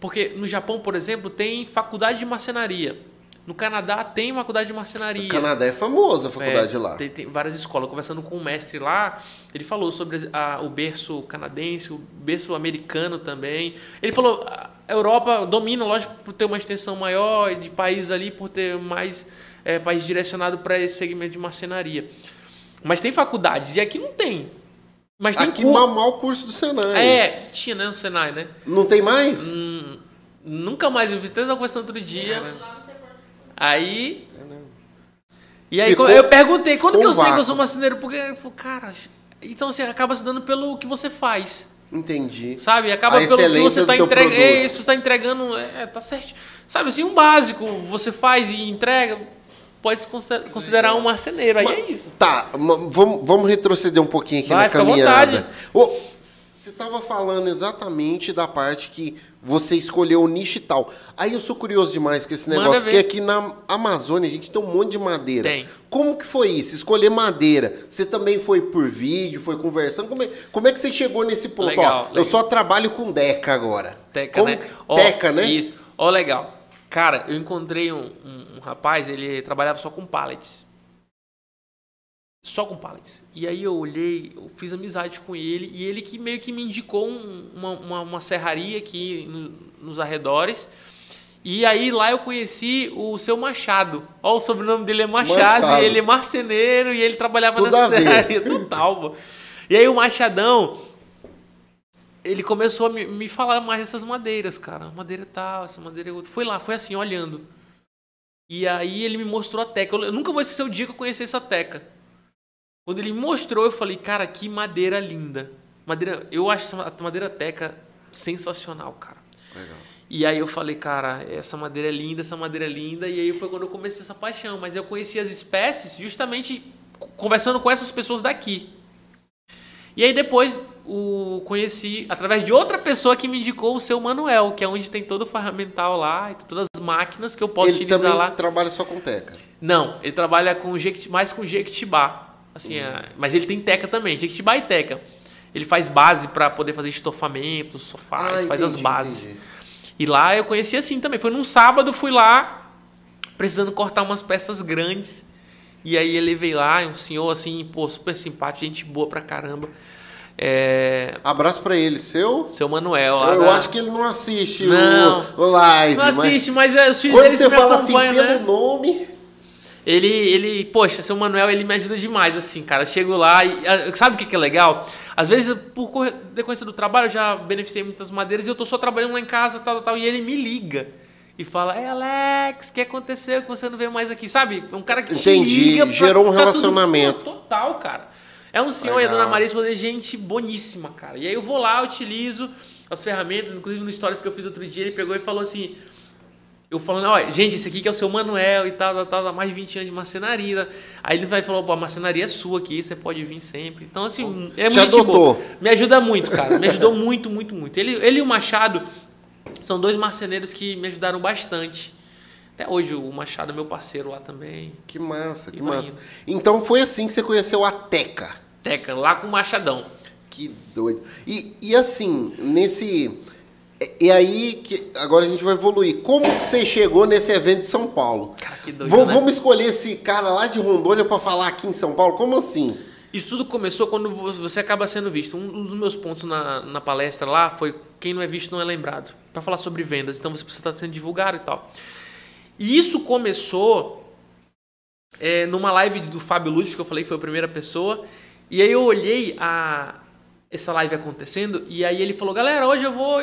Porque no Japão, por exemplo, tem faculdade de marcenaria. No Canadá tem faculdade de marcenaria. O Canadá é famosa a faculdade É, lá. Tem, tem várias escolas. Conversando com o mestre lá, ele falou sobre a- o berço canadense, o berço americano também. Ele falou, a Europa domina, lógico, por ter uma extensão maior de países ali, por ter mais é, país direcionado para esse segmento de marcenaria. Mas tem faculdades, e aqui não tem. Mas tem Aqui cu- mamar o curso do Senai. É, tinha, né, no Senai, né? Não tem mais? Hum, nunca mais, eu vi até conversando outro dia. Por Aí. É, não. E aí Ficou eu perguntei, quando que eu sei que eu sou marceneiro? Porque ele falou, cara, então assim, acaba se dando pelo que você faz. Entendi. Sabe? Acaba A pelo que você do tá teu entregando. É, isso você tá entregando. É, tá certo. Sabe assim, um básico você faz e entrega, pode se consider- considerar um marceneiro. Aí é isso. Tá, vamos, vamos retroceder um pouquinho aqui Vai, na fica à caminhada. vontade. Você estava falando exatamente da parte que você escolheu o nicho e tal. Aí eu sou curioso demais com esse negócio, porque aqui na Amazônia a gente tem um monte de madeira. Tem. Como que foi isso? Escolher madeira. Você também foi por vídeo, foi conversando? Como é, como é que você chegou nesse ponto? Legal, Ó, Eu legal. só trabalho com Deca agora. Teca, Como né? Ó, Teca, né? Isso. Ó, legal. Cara, eu encontrei um, um- um rapaz, ele trabalhava só com pallets. Só com pallets. E aí eu olhei, eu fiz amizade com ele, e ele que meio que me indicou um- uma, uma, uma serraria aqui no- nos arredores. E aí lá eu conheci o seu Machado. Ó, o sobrenome dele é Machado, Machado. e ele é marceneiro e ele trabalhava Tudo na serraria total, pô. E aí o Machadão, ele começou a me, me falar mais dessas madeiras, cara. Madeira tal, essa madeira é outra. Foi lá, foi assim, olhando. E aí ele me mostrou a teca. Eu nunca vou esquecer o dia que eu conheci essa teca. Quando ele mostrou, eu falei, cara, que madeira linda. Madeira, eu acho essa madeira teca sensacional, cara. Legal. E aí eu falei, cara, essa madeira é linda, essa madeira é linda. E aí foi quando eu comecei essa paixão. Mas eu conheci as espécies justamente co- conversando com essas pessoas daqui. E aí depois o conheci através de outra pessoa que me indicou o seu Manuel, que é onde tem todo o ferramental lá, todas as máquinas que eu posso Ele utilizar também lá. trabalha só com Teca. Não, ele trabalha com mais com jequitibá. Assim, é, mas ele tem teca também, jequitibá e teca. Ele faz base para poder fazer estofamento, sofá, Ah, faz as entendi, bases. entendi. E lá eu conheci assim também. Foi num sábado, fui lá, precisando cortar umas peças grandes. E aí ele veio lá, um senhor assim, pô, super simpático, gente boa pra caramba. É, Abraço pra ele, seu. seu Manuel. Eu da- acho que ele não assiste Não. o, live. Não mas assiste, mas, é, os filhos dele você me fala assim acompanham, pelo né? nome. Ele, ele, poxa, seu Manuel, ele me ajuda demais, assim, cara. Eu chego lá e. ah, Sabe o que, que é legal? Às vezes, por decorrência do trabalho, eu já beneficiei muitas madeiras e eu tô só trabalhando lá em casa, tal, tal, tal. E ele me liga e fala: É, Alex, o que aconteceu que você não veio mais aqui? Sabe? É um cara que te Entendi, liga. pra- gerou um tudo. relacionamento. Pô, Total, cara. É um senhor e a Legal. dona Maria Esposa, gente boníssima, cara. E aí eu vou lá, utilizo as ferramentas, inclusive no stories que eu fiz outro dia, ele pegou e falou assim: eu falando, ó, gente, esse aqui que é o seu Manuel e tal, tal, tal, há mais de 20 anos de marcenaria. Aí ele vai falar, pô, a marcenaria é sua aqui, você pode vir sempre. Então, assim, é Já muito adotou. Me ajuda muito, cara. Me ajudou muito, muito, muito. Ele, ele e o Machado são dois marceneiros que me ajudaram bastante. Até hoje o Machado é meu parceiro lá também. Que massa, que E vai massa. indo. Então foi assim que você conheceu a Teca. Teca, lá com o Machadão. Que doido. E, e assim, nesse. É- E aí que agora a gente vai evoluir. Como que você chegou nesse evento de São Paulo? Cara, que doido, Vamos, né? vamos escolher esse cara lá de Rondônia para falar aqui em São Paulo? Como assim? Isso tudo começou quando vo- você acaba sendo visto. Um dos meus pontos na, na palestra lá foi quem não é visto não é lembrado. Para falar sobre vendas. Então você precisa estar sendo divulgado e tal. E isso começou é, numa live do Fábio Lúcio, que eu falei que foi a primeira pessoa. E aí eu olhei a, essa live acontecendo e aí ele falou: Galera, hoje eu vou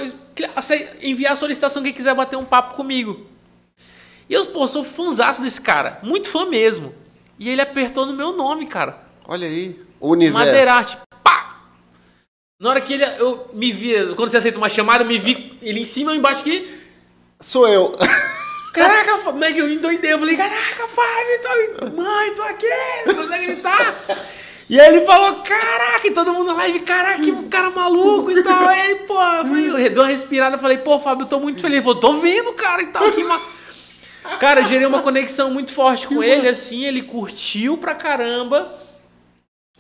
enviar a solicitação quem quiser bater um papo comigo. E eu, pô, sou fãzaço desse cara. Muito fã mesmo. E ele apertou no meu nome, cara. Olha aí. O universo. Madeirarte, pá! Na hora que ele, eu me vi, quando você aceita uma chamada, eu me vi ele em cima e embaixo aqui. Sou eu. Caraca, é que eu endoidei? Eu falei, caraca, Fábio, tô, mãe, tô aqui, você consegue gritar? E aí ele falou, caraca, e todo mundo na live, caraca, que cara maluco e tal. Aí, ele, pô, eu, falei, eu dei uma respirada, falei, pô, Fábio, eu tô muito feliz. Ele falou, tô vendo, cara, e tal, que ma... Cara, eu gerei uma conexão muito forte com ele, assim, ele curtiu pra caramba.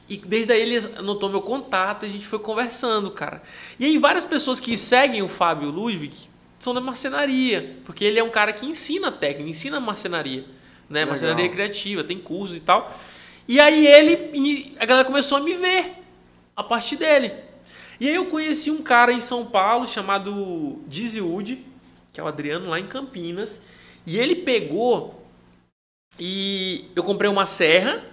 E desde aí ele anotou meu contato e a gente foi conversando, cara. E aí várias pessoas que seguem o Fábio Ludwig são da marcenaria, porque ele é um cara que ensina técnica, ensina marcenaria, né? Marcenaria criativa, tem cursos e tal. E aí ele, e a galera começou a me ver a partir dele. E aí eu conheci um cara em São Paulo chamado Wood, que é o Adriano lá em Campinas, e ele pegou e eu comprei uma serra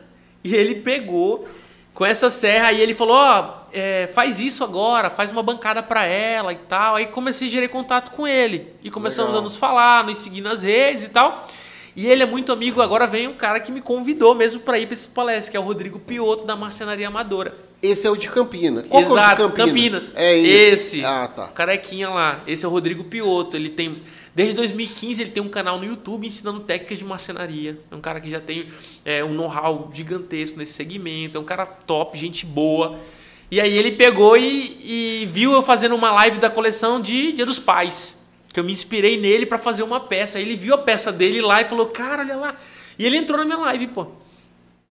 e ele pegou com essa serra e ele falou, ó, é, faz isso agora, faz uma bancada pra ela e tal. Aí comecei a gerar contato com ele e começamos Legal. a nos falar, nos seguir nas redes e tal. E ele é muito amigo, agora vem um cara que me convidou mesmo para ir para esse palestra, que é o Rodrigo Pioto, da Marcenaria Amadora. Esse é o de Campinas. Qual que é o de Exato, Campinas? Campinas. É esse. esse. Ah, tá. Carequinha lá. Esse é o Rodrigo Pioto. Ele tem. Desde 2015 ele tem um canal no YouTube ensinando técnicas de marcenaria. É um cara que já tem é, um know-how gigantesco nesse segmento. É um cara top, gente boa. E aí ele pegou e, e viu eu fazendo uma live da coleção de Dia dos Pais. Que eu me inspirei nele para fazer uma peça. Aí ele viu a peça dele lá e falou: Cara, olha lá. E ele entrou na minha live, pô.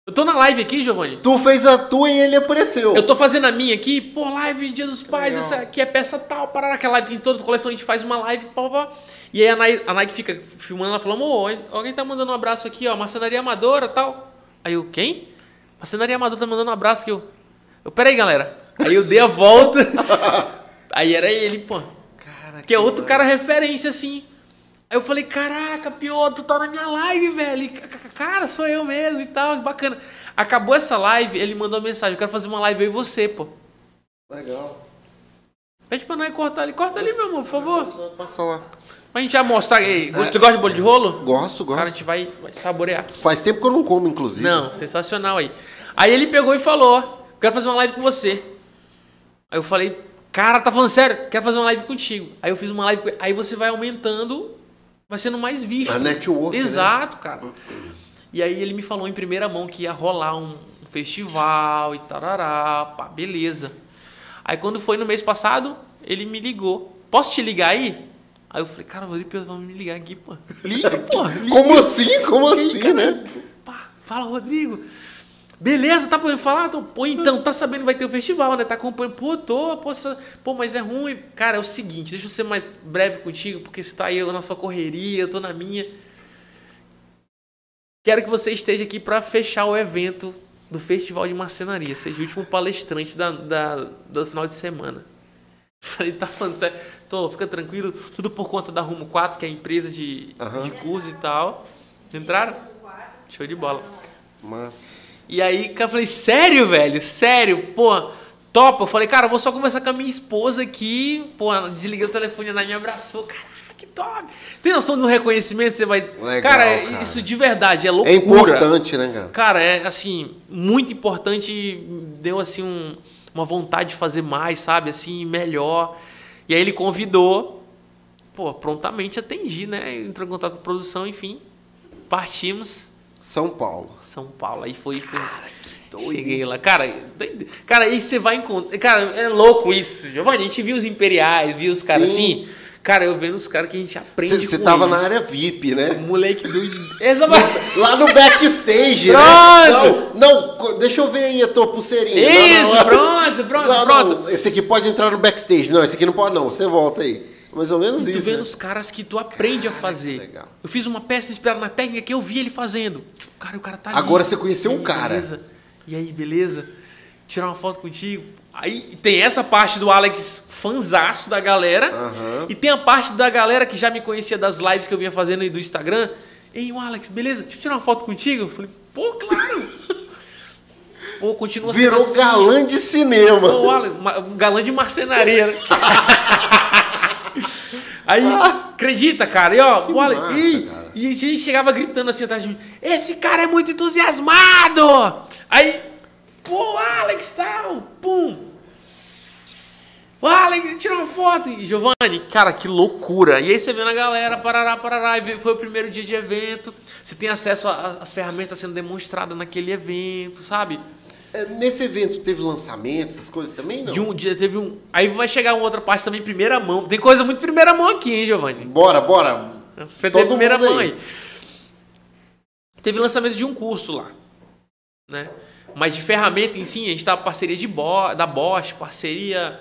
Eu tô na live aqui, Giovanni. Tu fez a tua e ele apareceu. Eu tô fazendo a minha aqui, pô, live Dia dos Pais, legal. essa aqui é peça tal, parar aquela live que em toda coleção a gente faz uma live, pá, pá, pá. E aí a Nike, a Nike fica filmando, ela fala, amor, alguém tá mandando um abraço aqui, ó, marcenaria amadora tal. Aí eu, quem? Marcenaria amadora tá mandando um abraço aqui, eu. Eu, peraí, galera. Aí eu dei a volta. aí era ele, pô. Cara, Que é outro cara referência, assim. Aí eu falei, caraca, pior, tu tá na minha live, velho. Ca- ca- Cara, sou eu mesmo e tal, que bacana. Acabou essa live, ele mandou uma mensagem, eu quero fazer uma live eu e você, pô. Legal. Pede pra nós cortar ali. Corta ali, meu amor, por favor. Passa lá. Pra gente já mostrar. Ei, Tu gosta de bolo de rolo? Gosto, gosto. Cara, a gente vai, vai saborear. Faz tempo que eu não como, inclusive. Não, sensacional aí. Aí ele pegou e falou: Quero fazer uma live com você. Aí eu falei: Cara, tá falando sério? Quero fazer uma live contigo. Aí eu fiz uma live com ele. Aí você vai aumentando, vai sendo mais visto. A network, né? Exato, cara. E aí ele me falou em primeira mão que ia rolar um festival e tarará, pá, beleza. Aí quando foi no mês passado, ele me ligou. Posso te ligar aí? Aí eu falei, cara, vou me ligar aqui, pô. Liga, pô. Liga. Como assim? Como assim, cara? né? Pá, fala, Rodrigo. Beleza, tá podendo falar? Tô, pô, então, tá sabendo que vai ter o festival, né? Tá acompanhando. Pô, tô, pô, sa- pô, mas é ruim. Cara, é o seguinte, deixa eu ser mais breve contigo, porque você tá aí na sua correria, eu tô na minha. Quero que você esteja aqui pra fechar o evento do Festival de Marcenaria. Seja o último palestrante da, da- do final de semana. Falei, tá falando sério? Tô, fica tranquilo, tudo por conta da Rumo 4, que é a empresa de, Aham. de curso e tal. Entraram? Show de bola. Mas. E aí, cara, eu falei, sério, velho? Sério? Pô, topa. Eu falei, cara, eu vou só conversar com a minha esposa aqui. Pô, desliguei o telefone, ela me abraçou. Caraca, que top. Tem noção do reconhecimento? Você vai... Legal, cara, cara. isso de verdade é É loucura. importante, né, cara? Cara, é assim, muito importante. Deu assim um- uma vontade de fazer mais, sabe? Assim, melhor. E aí ele convidou. Pô, prontamente atendi, né? Entrou em contato com a produção, enfim. Partimos. São Paulo. São Paulo. Aí foi. foi cheguei lá. Cara, cara, aí você vai encontrar. Cara, é louco isso. Giovanni, a gente viu os imperiais, viu os caras Sim. assim. Cara, eu vendo os caras que a gente aprende Você tava na eles. área VIP, né? Moleque doido. Exatamente. Lá no backstage, Pronto. né? Não, não, deixa eu ver aí a tua pulseirinha. Isso, não, não. pronto, pronto, Não, pronto. esse aqui pode entrar no backstage. Não, esse aqui não pode não. Você volta aí. Mais ou menos E tu isso. vendo né? os caras que tu aprende a fazer. legal. Eu fiz uma peça inspirada na técnica que eu vi ele fazendo. Tipo, cara, o cara tá ali. Agora você conheceu E um aí, cara. Beleza? E aí, beleza? Tirar uma foto contigo. Aí tem essa parte do Alex fanzaço da galera. Aham. E tem a parte da galera que já me conhecia das lives que eu vinha fazendo aí do Instagram. Ei, o Alex, beleza? Deixa eu tirar uma foto contigo. Eu falei, pô, claro. pô, continua sendo Virou assim. galã de cinema. Ô, Alex, galã de marcenaria, né? Aí, acredita, cara, e ó, Que massa, ih, cara. e a gente chegava gritando assim atrás de mim, esse cara é muito entusiasmado! Aí, pô, Alex, tal, pum! O Alex, tira uma foto! E Giovanni, cara, que loucura! E aí você vendo a galera, parará, parará, e foi o primeiro dia de evento, você tem acesso às ferramentas sendo demonstradas naquele evento, sabe? É, Nesse evento teve lançamento, essas coisas também, não? De um dia teve um. Aí vai chegar uma outra parte também, primeira mão. Tem coisa muito primeira mão aqui, hein, Giovanni? Bora, bora. Todo primeira mão aí. aí. Teve lançamento de um curso lá, né? Mas de ferramenta em si, a gente tá parceria de Bo, da Bosch, parceria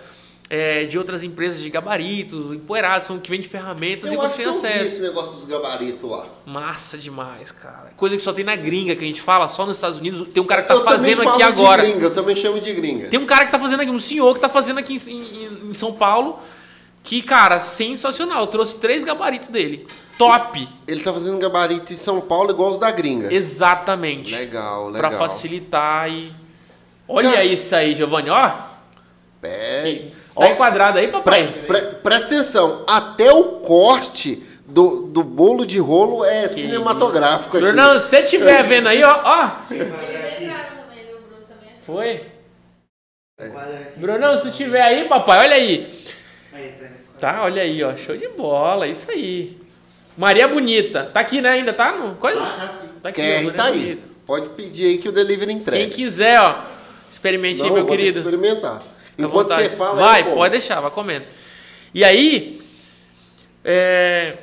é, de outras empresas de gabaritos, empoeirados, são que vende ferramentas e Eu você acho que tem eu acesso. esse negócio dos gabaritos lá. Massa demais, cara. Coisa que só tem na gringa, que a gente fala, só nos Estados Unidos. Tem um cara que tá eu fazendo aqui agora. gringa, eu também chamo de gringa. Tem um cara que tá fazendo aqui, um senhor que tá fazendo aqui em, em- em São Paulo, que, cara, sensacional. Eu trouxe três gabaritos dele. Top! Ele tá fazendo gabarito em São Paulo igual os da gringa. Exatamente. Legal, legal. Pra facilitar e. Olha Cara- isso aí, Giovanni, ó. É. Tá enquadrado aí, papai? Pre- pre- presta atenção, até o corte do, do bolo de rolo é cinematográfico aqui. Brunão, se você estiver vendo aí, ó, ó. Bruno é Foi. Brunão, se tu estiver aí, papai, olha aí. Aí, tá. Tá, olha aí, ó. Show de bola, isso aí. Maria Bonita. Tá aqui, né? Ainda tá no. Coisa? Ah, tá sim. Tá aqui, QR Maria tá aí. Bonita. Pode pedir aí que o delivery Quem entrega. quiser, ó. Experimente aí, Não, meu eu vou ter que querido. experimentar. Enquanto você fala, Vai, eu pode deixar, vai comendo. E aí, é,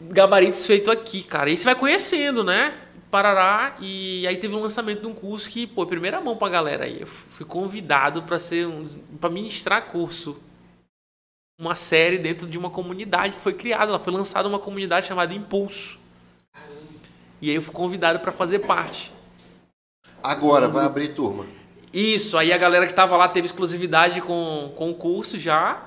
gabaritos feito aqui, cara. E você vai conhecendo, né? Parará. E aí teve um lançamento de um curso que, pô, primeira mão pra galera aí. Eu fui convidado para ser um, para ministrar curso. Uma série dentro de uma comunidade que foi criada. Ela foi lançada uma comunidade chamada Impulso. E aí eu fui convidado para fazer parte. Agora, vai abrir turma. Isso, aí a galera que tava lá teve exclusividade com, com o curso já,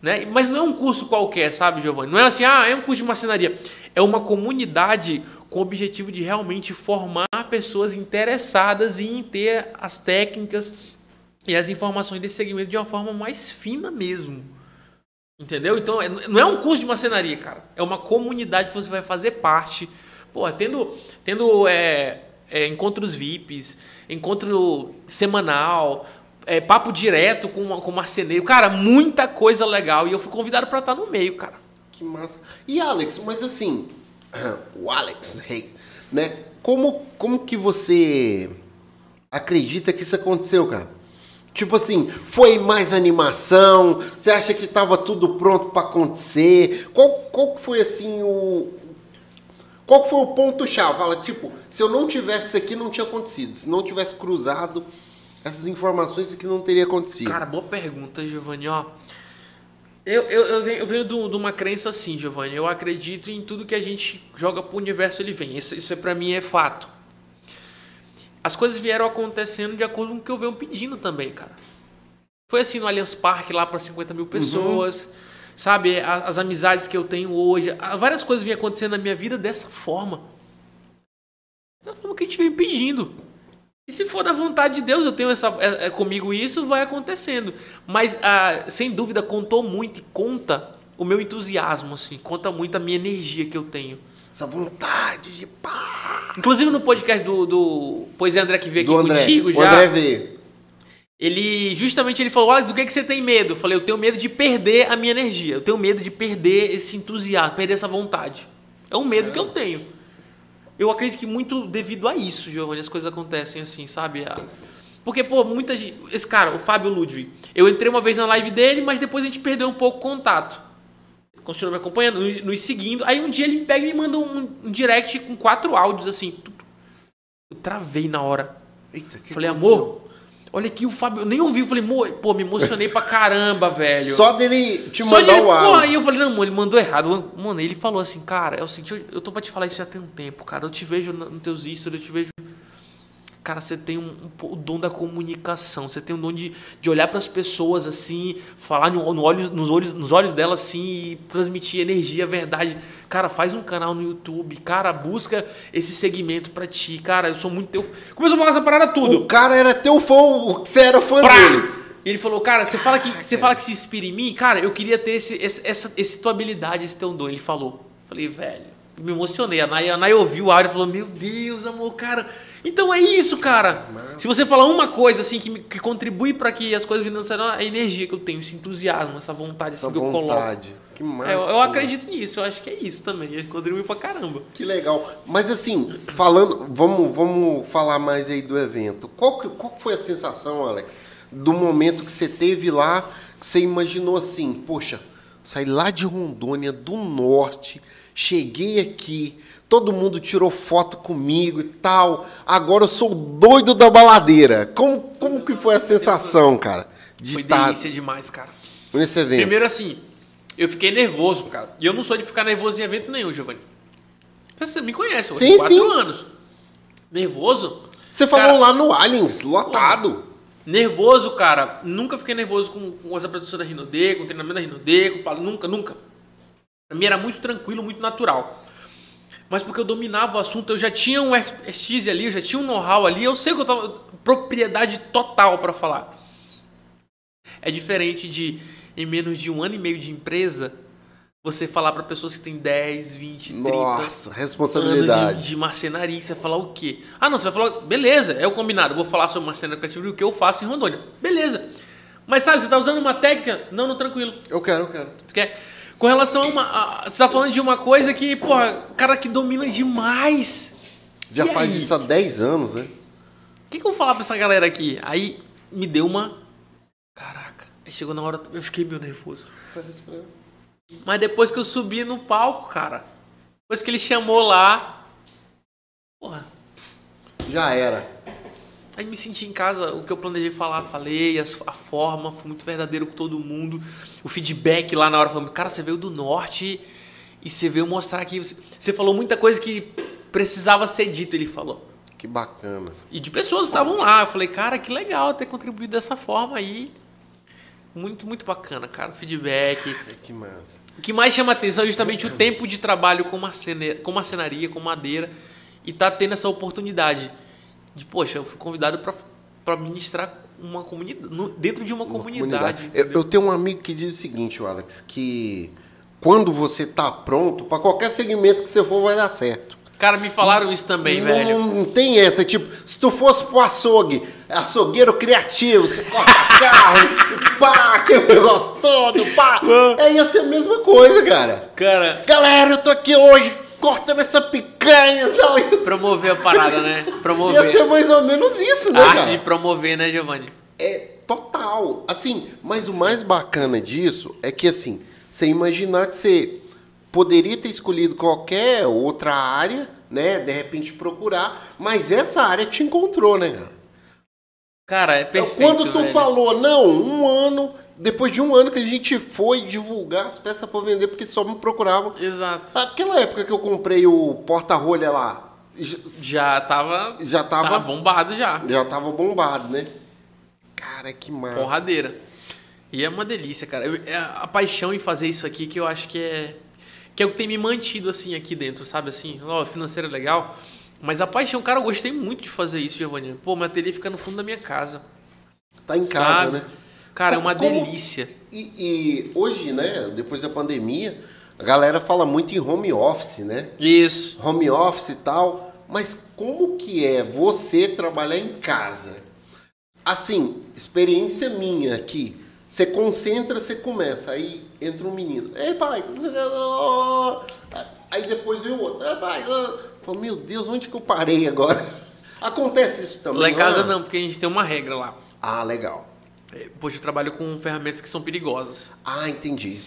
né? Mas não é um curso qualquer, sabe, Giovanni? Não é assim, ah, é um curso de marcenaria. É uma comunidade com o objetivo de realmente formar pessoas interessadas em ter as técnicas e as informações desse segmento de uma forma mais fina mesmo. Entendeu? Então, é- não é um curso de marcenaria, cara. É uma comunidade que você vai fazer parte. Pô, tendo, tendo é, é, encontros VIPs, encontro semanal, é, papo direto com, com marceneiro. Cara, muita coisa legal. E eu fui convidado para estar no meio, cara. Que massa. E Alex, mas assim, o Alex Reis, né? Como, como que você acredita que isso aconteceu, cara? Tipo assim, foi mais animação? Você acha que tava tudo pronto para acontecer? Qual, qual foi assim o. Qual foi o ponto-chave? Fala, tipo, se eu não tivesse isso aqui, não tinha acontecido. Se não tivesse cruzado essas informações, isso aqui não teria acontecido. Cara, boa pergunta, Giovanni. Ó, eu, eu, eu venho, eu venho de de uma crença assim, Giovanni. Eu acredito em tudo que a gente joga pro universo, ele vem. Isso, isso é, pra mim é fato. As coisas vieram acontecendo de acordo com o que eu venho pedindo também, cara. Foi assim no Allianz Parque, lá para 50 mil pessoas. Sabe, A- as amizades que eu tenho hoje. Várias coisas vêm acontecendo na minha vida dessa forma. Da forma que a gente vem pedindo. E se for da vontade de Deus, eu tenho essa, é, é, comigo isso, vai acontecendo. Mas, ah, sem dúvida, contou muito e conta o meu entusiasmo, assim, conta muito a minha energia que eu tenho. Essa vontade de pá. Inclusive no podcast do, do Pois é André que veio aqui Do André. contigo o já. André veio. Ele justamente ele falou: Olha, do que, que você tem medo? Eu falei: Eu tenho medo de perder a minha energia. Eu tenho medo de perder esse entusiasmo, perder essa vontade. É um medo que eu tenho. Eu acredito que muito devido a isso, Giovanni, as coisas acontecem assim, sabe? Porque, pô, muita gente. Esse cara, o Fábio Ludwig, eu entrei uma vez na live dele, mas depois a gente perdeu um pouco o contato. Continuou me acompanhando, nos seguindo. Aí um dia ele pega e me manda um, um direct com quatro áudios assim. Eu travei na hora. Eita, que Falei, aconteceu? amor, olha aqui o Fábio. Eu nem ouvi, eu falei, "Mo- pô, me emocionei pra caramba, velho. Só dele te Só mandar ele, o áudio. aí eu falei, não, mano, ele mandou errado. Mano, ele falou assim, cara, é o seguinte, eu, eu tô pra te falar isso já tem um tempo, cara. Eu te vejo no- nos teus stories, eu te vejo. Cara, você tem um, um o dom da comunicação, você tem o dom de, de olhar pras pessoas assim, falar no, no olho, nos, olhos, nos olhos delas assim e transmitir energia, verdade. Cara, faz um canal no YouTube, cara, busca esse segmento pra ti, cara, eu sou muito teu. Começou a falar essa parada tudo. O cara era teu fã, o- você era fã Prá! dele. Ele falou, cara, você fala que você fala que se inspira em mim, cara, eu queria ter esse, esse, essa esse tua habilidade, esse teu dom. Ele falou. Falei, velho, me emocionei. A Nay, a Nay ouviu o áudio e falou, meu Deus, amor, cara. Então é isso, cara. Se você falar uma coisa assim que, que contribui para que as coisas venham a a energia que eu tenho, esse entusiasmo, essa vontade Essa assim, que eu coloco. Que massa. É, eu, acredito nisso, eu acho que é isso também. Ele contribui pra caramba. Que legal. Mas assim, falando, vamos, vamos falar mais aí do evento. Qual que, qual foi a sensação, Alex, do momento que você teve lá, que você imaginou assim, poxa, saí lá de Rondônia, do norte, cheguei aqui, todo mundo tirou foto comigo e tal, agora eu sou o doido da baladeira. Como, como que foi a sensação, cara, de Foi estar delícia demais, cara. nesse evento? Primeiro assim, eu fiquei nervoso, cara. E eu não sou de ficar nervoso em evento nenhum, Giovanni. Você me conhece, eu Sim, tenho quatro sim. anos. Nervoso? Você falou Cara, lá no Aliens, lotado. Nervoso, cara. Nunca fiquei nervoso com, com as apresentações da Rinode, com o treinamento da Rinode, com Nunca, nunca. Pra mim era muito tranquilo, muito natural. Mas porque eu dominava o assunto, eu já tinha um expertise ali, eu já tinha um know-how ali, eu sei que eu tava. propriedade total pra falar. É diferente de, em menos de um ano e meio de empresa, você falar pra pessoas que tem 10, 20, 30 Nossa, anos responsabilidade. de, de marcenaria, você vai falar o quê? Ah, não, você vai falar, beleza, é o combinado, vou falar sobre marcenaria criativa e o que eu faço em Rondônia. Beleza. Mas sabe, você tá usando uma técnica? Não, não, tranquilo. Eu quero, eu quero. Tu quer? Com relação a uma. a- você tá falando de uma coisa que, porra, cara que domina demais. Já E faz aí? isso há 10 anos, né? O que, que eu vou falar pra essa galera aqui? Aí me deu uma. Chegou na hora, eu fiquei meio nervoso. Mas depois que eu subi no palco, cara, depois que ele chamou lá. Porra, Já era. aí me senti em casa, o que eu planejei falar, falei, as- a forma, foi muito verdadeiro com todo mundo. O feedback lá na hora falando, cara, você veio do norte e você veio mostrar aqui. Você, você falou muita coisa que precisava ser dito, ele falou. Que bacana. E de pessoas que estavam lá. Eu falei, cara, que legal ter contribuído dessa forma aí. Muito, muito bacana, cara. Feedback. Ai, Que massa. O que mais chama atenção é justamente o tempo de trabalho com, marcene... com marcenaria, com madeira. E tá tendo essa oportunidade de, poxa, eu fui convidado para ministrar uma comunidade, dentro de uma, Uma comunidade. Eu, entendeu? eu tenho um amigo que diz o seguinte, Alex, que quando você tá pronto, para qualquer segmento que você for, vai dar certo. Cara, me falaram isso também, não, velho. não tem essa, tipo, se tu fosse pro açougue, açougueiro criativo, você corta carro, pá, aquele negócio todo, pá. É, ia ser a mesma coisa, cara. Cara, Galera, eu tô aqui hoje cortando essa picanha e tal. Ia, promover a parada, né? ia Promover. ser mais ou menos isso, né, A arte cara? de promover, né, Giovanni? É total. Assim, mas o mais bacana disso é que assim, você imaginar que você poderia ter escolhido qualquer outra área, né? De repente procurar, mas essa área te encontrou, né, cara? Cara, é perfeito. Quando tu velho. falou, não, um ano, depois de um ano que a gente foi divulgar as peças para vender, porque só me procuravam. Exato. Aquela época que eu comprei o porta-rolha lá, Já tava. já tava, Tava bombado já. já tava bombado, né? Cara, que massa. Porradeira. E é uma delícia, cara. Eu- É a paixão em fazer isso aqui que eu acho que é. Que é o que tem me mantido assim aqui dentro, sabe? Assim, ó, financeiro é legal. Mas a paixão, cara, eu gostei muito de fazer isso, Giovanni. Pô, minha ateliê fica no fundo da minha casa. Tá em casa, sabe? né? Cara, é uma Como- delícia. E, e hoje, né, depois da pandemia, a galera fala muito em home office, né? Isso. Home office e tal. Mas como que é você trabalhar em casa? Assim, experiência minha aqui. Você concentra, você começa. Aí entra um menino. Ei, pai. Aí depois vem o outro. Ei, pai. Fala, meu Deus, onde que eu parei agora? Acontece isso também. Lá em casa é? não, porque a gente tem uma regra lá. Ah, legal. É, Poxa, eu trabalho com ferramentas que são perigosas. Ah, entendi.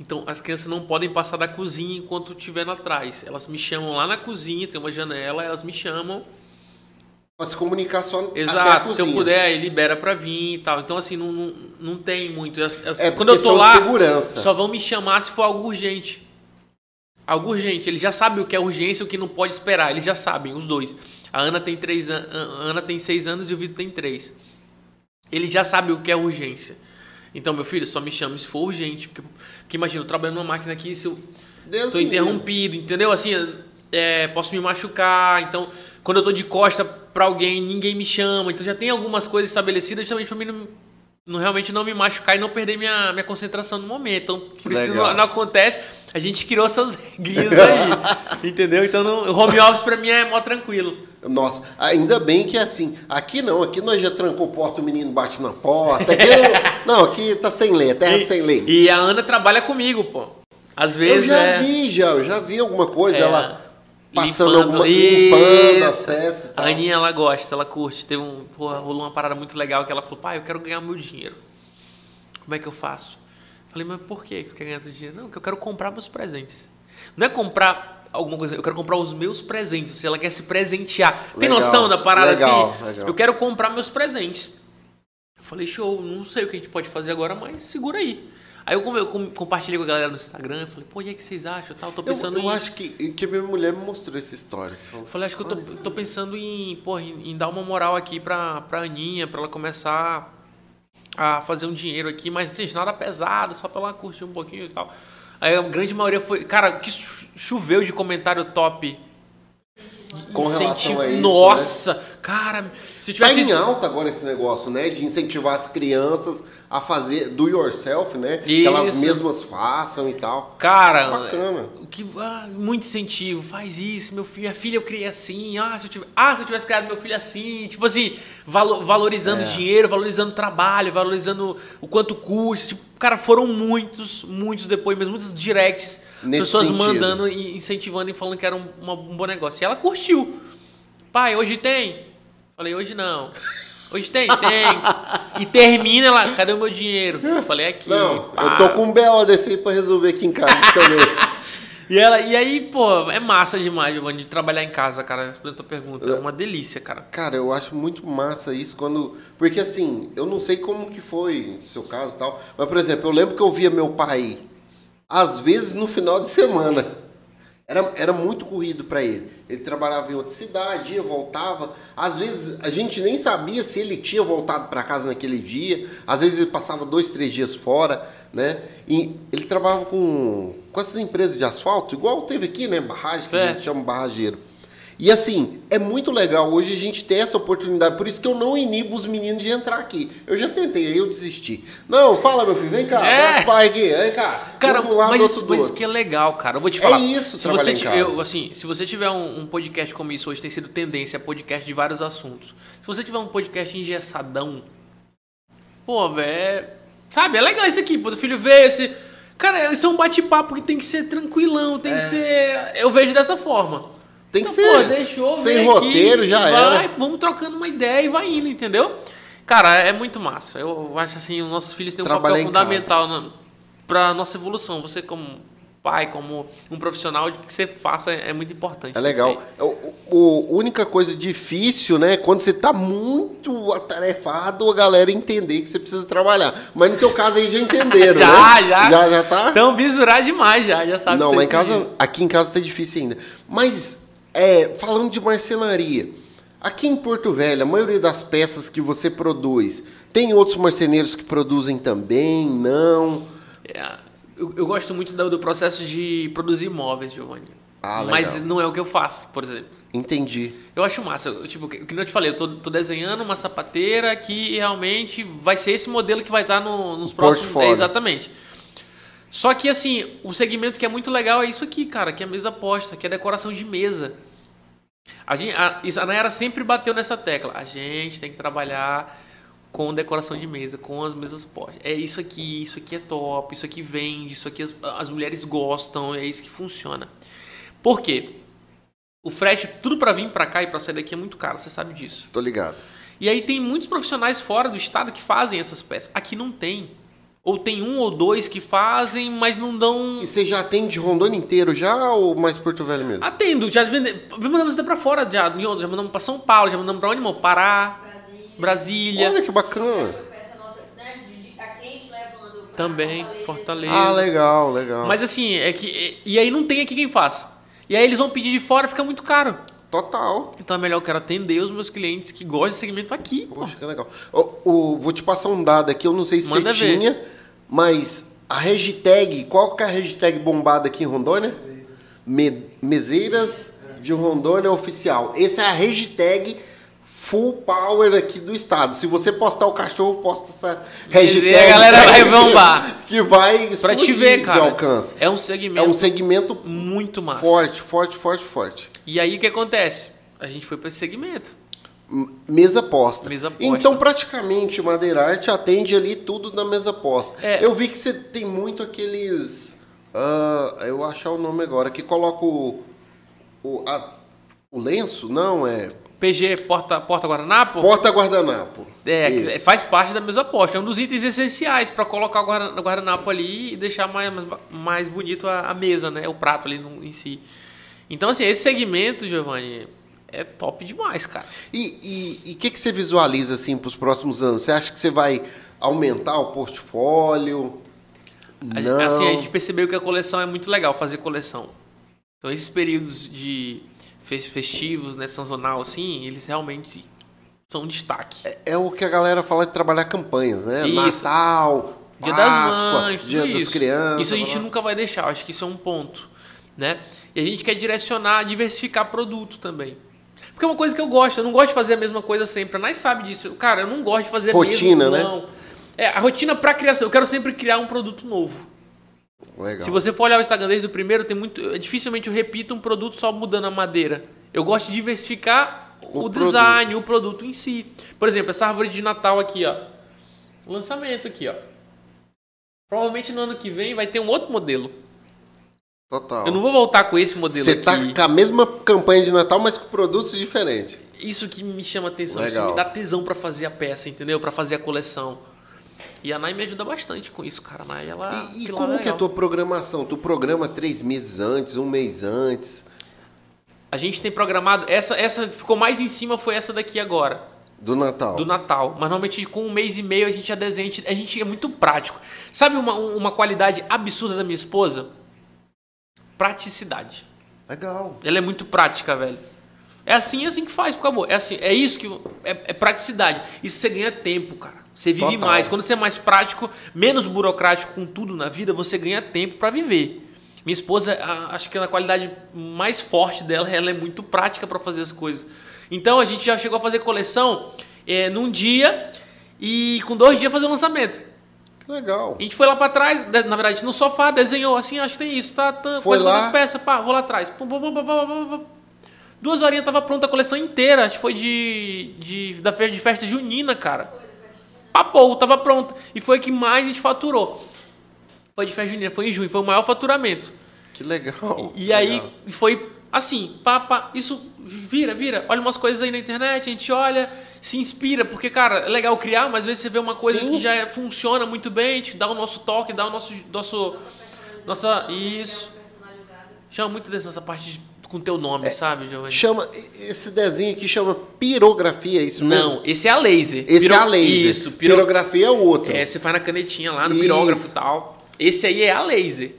Então as crianças não podem passar da cozinha enquanto estiver lá atrás. Elas me chamam lá na cozinha, tem uma janela, elas me chamam. Se comunicar só Exato, se eu puder, aí libera pra vir e tal. Então, assim, não, não, não tem muito. As- as- É quando eu tô lá, segurança. só vão me chamar se for algo urgente. Algo urgente. Eles já sabem o que é urgência e o que não pode esperar. Eles já sabem, os dois. A Ana tem três an- Ana tem seis anos e o Vitor tem três. Ele já sabe o que é urgência. Então, meu filho, só me chame se for urgente. Porque, porque imagina, eu trabalho numa máquina aqui, se eu Deus tô interrompido, entendeu? Assim, é, posso me machucar. Então, quando eu tô de costa pra alguém, ninguém me chama. Então, já tem algumas coisas estabelecidas justamente pra mim não, não- realmente não me machucar e não perder minha, minha concentração no momento. Então, por isso não, não acontece. A gente criou essas regrinhas aí, entendeu? Então, não, o home office pra mim é mó tranquilo. Nossa, ainda bem que é assim. Aqui não, aqui nós já trancou porta, o menino bate na porta. Aqui não, não, aqui tá sem lei, é terra E- sem lei. E a Ana trabalha comigo, pô. Às Eu vezes já é... vi, já, eu já vi alguma coisa, É, ela passando alguma Isso. limpando as peças e A. Aninha, ela gosta, ela curte. Teve um, porra, rolou uma parada muito legal que ela falou, pai, eu quero ganhar meu dinheiro. Como é que eu faço? Falei, mas por que você quer ganhar seu dinheiro? Não, porque eu quero comprar meus presentes. Não é comprar alguma coisa, eu quero comprar os meus presentes. Se ela quer se presentear. Tem Legal, noção da parada legal, assim? legal. Eu quero comprar meus presentes. Eu falei, show, não sei o que a gente pode fazer agora, mas segura aí. Aí eu, eu com- compartilhei com a galera no Instagram, eu falei, pô, e aí o que vocês acham? Tal, tô Eu, pensando eu em. acho que, que minha mulher me mostrou essa história. Falou, Eu falei, acho que eu tô, tô pensando em, porra, em, em dar uma moral aqui pra, pra Aninha, pra ela começar a fazer um dinheiro aqui, mas gente, nada pesado, só pra ela curtir um pouquinho e tal. Aí a grande maioria foi. Cara, que choveu de comentário top. Com relação Incentivo. a isso, né? Cara, se Tá tivesse. em alta agora esse negócio, né? De incentivar as crianças a fazer do yourself, né? Que elas Isso. mesmas façam e tal. Cara, Bacana. o que, ah, muito incentivo, faz isso, meu filho, minha filha eu criei assim, ah se, eu tive, ah, se eu tivesse criado meu filho assim, tipo assim, valo- valorizando É. dinheiro, valorizando trabalho, valorizando o quanto custa, tipo, cara, foram muitos, muitos depoimentos, muitos directs, Nesse pessoas sentido. mandando e incentivando e falando que era um, uma- um bom negócio. E ela curtiu. Pai, hoje tem? Falei, hoje não. Hoje tem? Tem. E termina ela, cadê o meu dinheiro? Falei, aqui. Não, pá. eu tô com um BO desse aí pra resolver aqui em casa também. E, ela, e aí, pô, é massa demais, Giovanni, de trabalhar em casa, cara. Respondendo a tua pergunta. É uma delícia, cara. Cara, eu acho muito massa isso quando. Porque assim, eu não sei como que foi no seu caso e tal. Mas, por exemplo, eu lembro que eu via meu pai, às vezes no final de semana. Era, era muito corrido para ele. Ele trabalhava em outra cidade, ia, voltava. Às vezes a gente nem sabia se ele tinha voltado para casa naquele dia. Às vezes ele passava dois, três dias fora, né? E ele trabalhava com, com essas empresas de asfalto, igual teve aqui, né? Barragem, que a gente chama barrageiro. E assim, é muito legal hoje a gente ter essa oportunidade. Por isso que eu não inibo os meninos de entrar aqui. Eu já tentei, aí eu desisti. Não, fala, meu filho, vem cá, É. pai aqui, vem cá. Cara, mas, isso, do mas isso que é legal, cara. Eu vou te É falar. isso, se você eu, assim, se você tiver um, um podcast como isso hoje, tem sido tendência, podcast de vários assuntos. Se você tiver um podcast engessadão, pô, velho, sabe, é legal isso aqui, pô, o filho veio, esse... Cara, isso é um bate-papo que tem que ser tranquilão, tem que ser... Eu vejo dessa forma. É. Tem que Então, ser. Pô, deixou, Sem vem aqui, roteiro, já vai, era. Vamos trocando uma ideia e vai indo, entendeu? Cara, é muito massa. Eu acho assim, os nossos filhos têm um papel fundamental na, pra nossa evolução. Você como pai, como um profissional, de que você faça é muito importante. É legal. O, o- a única coisa difícil, né? Quando você tá muito atarefado, a galera entender que você precisa trabalhar. Mas no teu caso aí já entenderam, Já, né? já. Já, já tá? Então, bisurar demais já, já sabe Não, lá em casa, aqui em casa tá difícil ainda. Mas, é, falando de marcenaria, aqui em Porto Velho, a maioria das peças que você produz, tem outros marceneiros que produzem também? Não? É, eu, eu gosto muito do, do processo de produzir móveis, Giovanni. Ah. Mas não é o que eu faço, por exemplo. Entendi. Eu acho massa. Eu, tipo, que, que eu te falei, eu tô, tô desenhando uma sapateira que realmente vai ser esse modelo que vai estar no- nos próximos. Portfólio. É, exatamente. Só que assim, o segmento que é muito legal é isso aqui, cara, que é a mesa posta, que é decoração de mesa. A, gente, a, isso, a Nayara sempre bateu nessa tecla. A gente tem que trabalhar com decoração de mesa, com as mesas postas. É isso aqui, isso aqui é top, isso aqui vende, isso aqui as, as mulheres gostam, é isso que funciona. Por quê? O frete, tudo para vir para cá e para sair daqui é muito caro, você sabe disso. Tô ligado. E aí tem muitos profissionais fora do estado que fazem essas peças. Aqui não tem. Ou tem um ou dois que fazem, mas não dão. E você já atende Rondônia inteiro já ou mais Porto Velho mesmo? Atendo, já vende... mandamos até pra fora, já, já mandamos pra São Paulo, já mandamos pra onde, irmão? Pará, Brasília. Brasília. Olha que bacana. Nossa, né? A cliente levando Também, Fortaleza. Ah, legal, legal. Mas assim, é que. E aí não tem aqui quem faça. E aí eles vão pedir de fora, fica muito caro. Total. Então é melhor eu quero atender os meus clientes que gostam de segmento aqui, pô. Poxa, que legal. O, o- vou te passar um dado aqui, eu não sei se Manda você ver. tinha, mas a hashtag, qual que é a hashtag bombada aqui em Rondônia? Me- Meseiras de Rondônia Oficial. Essa é a hashtag full power aqui do estado. Se você postar o cachorro, posta essa hashtag. a galera vai bombar. Que vai Pra te ver, cara. de alcance. É um É segmento um segmento muito massa. forte, forte, forte, forte. E aí o que acontece? A gente foi pra esse segmento. Mesa posta. Mesa posta. Então, praticamente, Madeira Arte atende ali tudo da mesa posta. É. Eu vi que você tem muito aqueles. ah, eu achar o nome agora, que coloca o. O, a- o lenço? Não, é. PG Porta, Porta Guardanapo? Porta-guardanapo. É, Esse. faz parte da mesa posta. É um dos itens essenciais para colocar o guarda- o guardanapo ali e deixar mais, mais, mais bonito a, a mesa, né? O prato ali no- em si. Então, assim, esse segmento, Giovanni, é top demais, cara. E o que, que você visualiza assim para os próximos anos? Você acha que você vai aumentar o portfólio? A, Não. Assim, a gente percebeu que a coleção é muito legal, fazer coleção. Então, esses períodos de fe- festivos, né, sazonal, assim, eles realmente são um destaque. É o que a galera fala de trabalhar campanhas, né? Isso. Natal, Dia das Páscoa, Mães, tudo Dia das isso. Crianças. Isso a gente blá, nunca vai deixar, acho que isso é um ponto, né? E a gente quer direcionar, diversificar produto também. Porque é uma coisa que eu gosto, eu não gosto de fazer a mesma coisa sempre. A Nai sabe disso. Cara, eu não gosto de fazer Rotina, mesmo, né? não. É, a rotina pra criação, eu quero sempre criar um produto novo. Legal. Se você for olhar o Instagram desde o primeiro, tem muito. Dificilmente eu repito um produto só mudando a madeira. Eu gosto de diversificar O o, design, o produto em si. Por exemplo, essa árvore de Natal aqui, ó. Lançamento aqui, ó. Provavelmente no ano que vem vai ter um outro modelo. Total. Eu não vou voltar com esse modelo Você aqui. tá com a mesma campanha de Natal, mas com produtos diferentes. Isso que me chama atenção, isso Legal. me dá tesão pra fazer a peça, entendeu? Pra fazer a coleção. E a Nai me ajuda bastante com isso, cara. A Nai, ela. E, e pilar como que é a tua programação? Tu programa três meses antes, um mês antes A gente tem programado. Essa, essa ficou mais em cima, foi essa daqui agora. do Natal? do Natal. Mas normalmente com um mês e meio a gente já desenha, a gente- a gente é muito prático. Sabe uma, uma qualidade absurda da minha esposa? Praticidade. Legal. Ela é muito prática, velho. É assim, é assim que faz, acabou. É assim, é isso que é, é praticidade. Isso você ganha tempo, cara. Você vive Total. mais. Quando você é mais prático, menos burocrático com tudo na vida, você ganha tempo pra viver. Minha esposa, acho que a qualidade mais forte dela, ela é muito prática pra fazer as coisas. Então a gente já chegou a fazer coleção é, num dia e com dois dias fazer o lançamento. Legal. A gente foi lá pra trás, na verdade, no sofá, desenhou assim, acho que tem isso, tá? tá Foi lá. das peças, pá, vou lá atrás. Pum, pum, pum. Duas horinhas tava pronta a coleção inteira, acho que foi de, de, da fe- de festa junina, cara. Papou, tava pronta. E foi a que mais a gente faturou. Foi de festa junina, foi em junho, foi o maior faturamento. Que legal. E que aí legal. foi assim, pá, pá, isso vira, vira. Olha umas coisas aí na internet, a gente olha, se inspira, porque, cara, é legal criar, mas às vezes você vê uma coisa Sim. que já é- funciona muito bem, gente dá o nosso toque, dá o nosso. nosso nossa. Isso. Chama muito atenção essa parte de- com teu nome, É, sabe, Giovanni? Chama, esse desenho aqui chama pirografia, é isso mesmo? Não, esse é a laser. Esse Piro- é a laser. Isso, piro... Pirografia é o outro. É, você faz na canetinha lá, no Isso. pirógrafo e tal. Esse aí é a laser.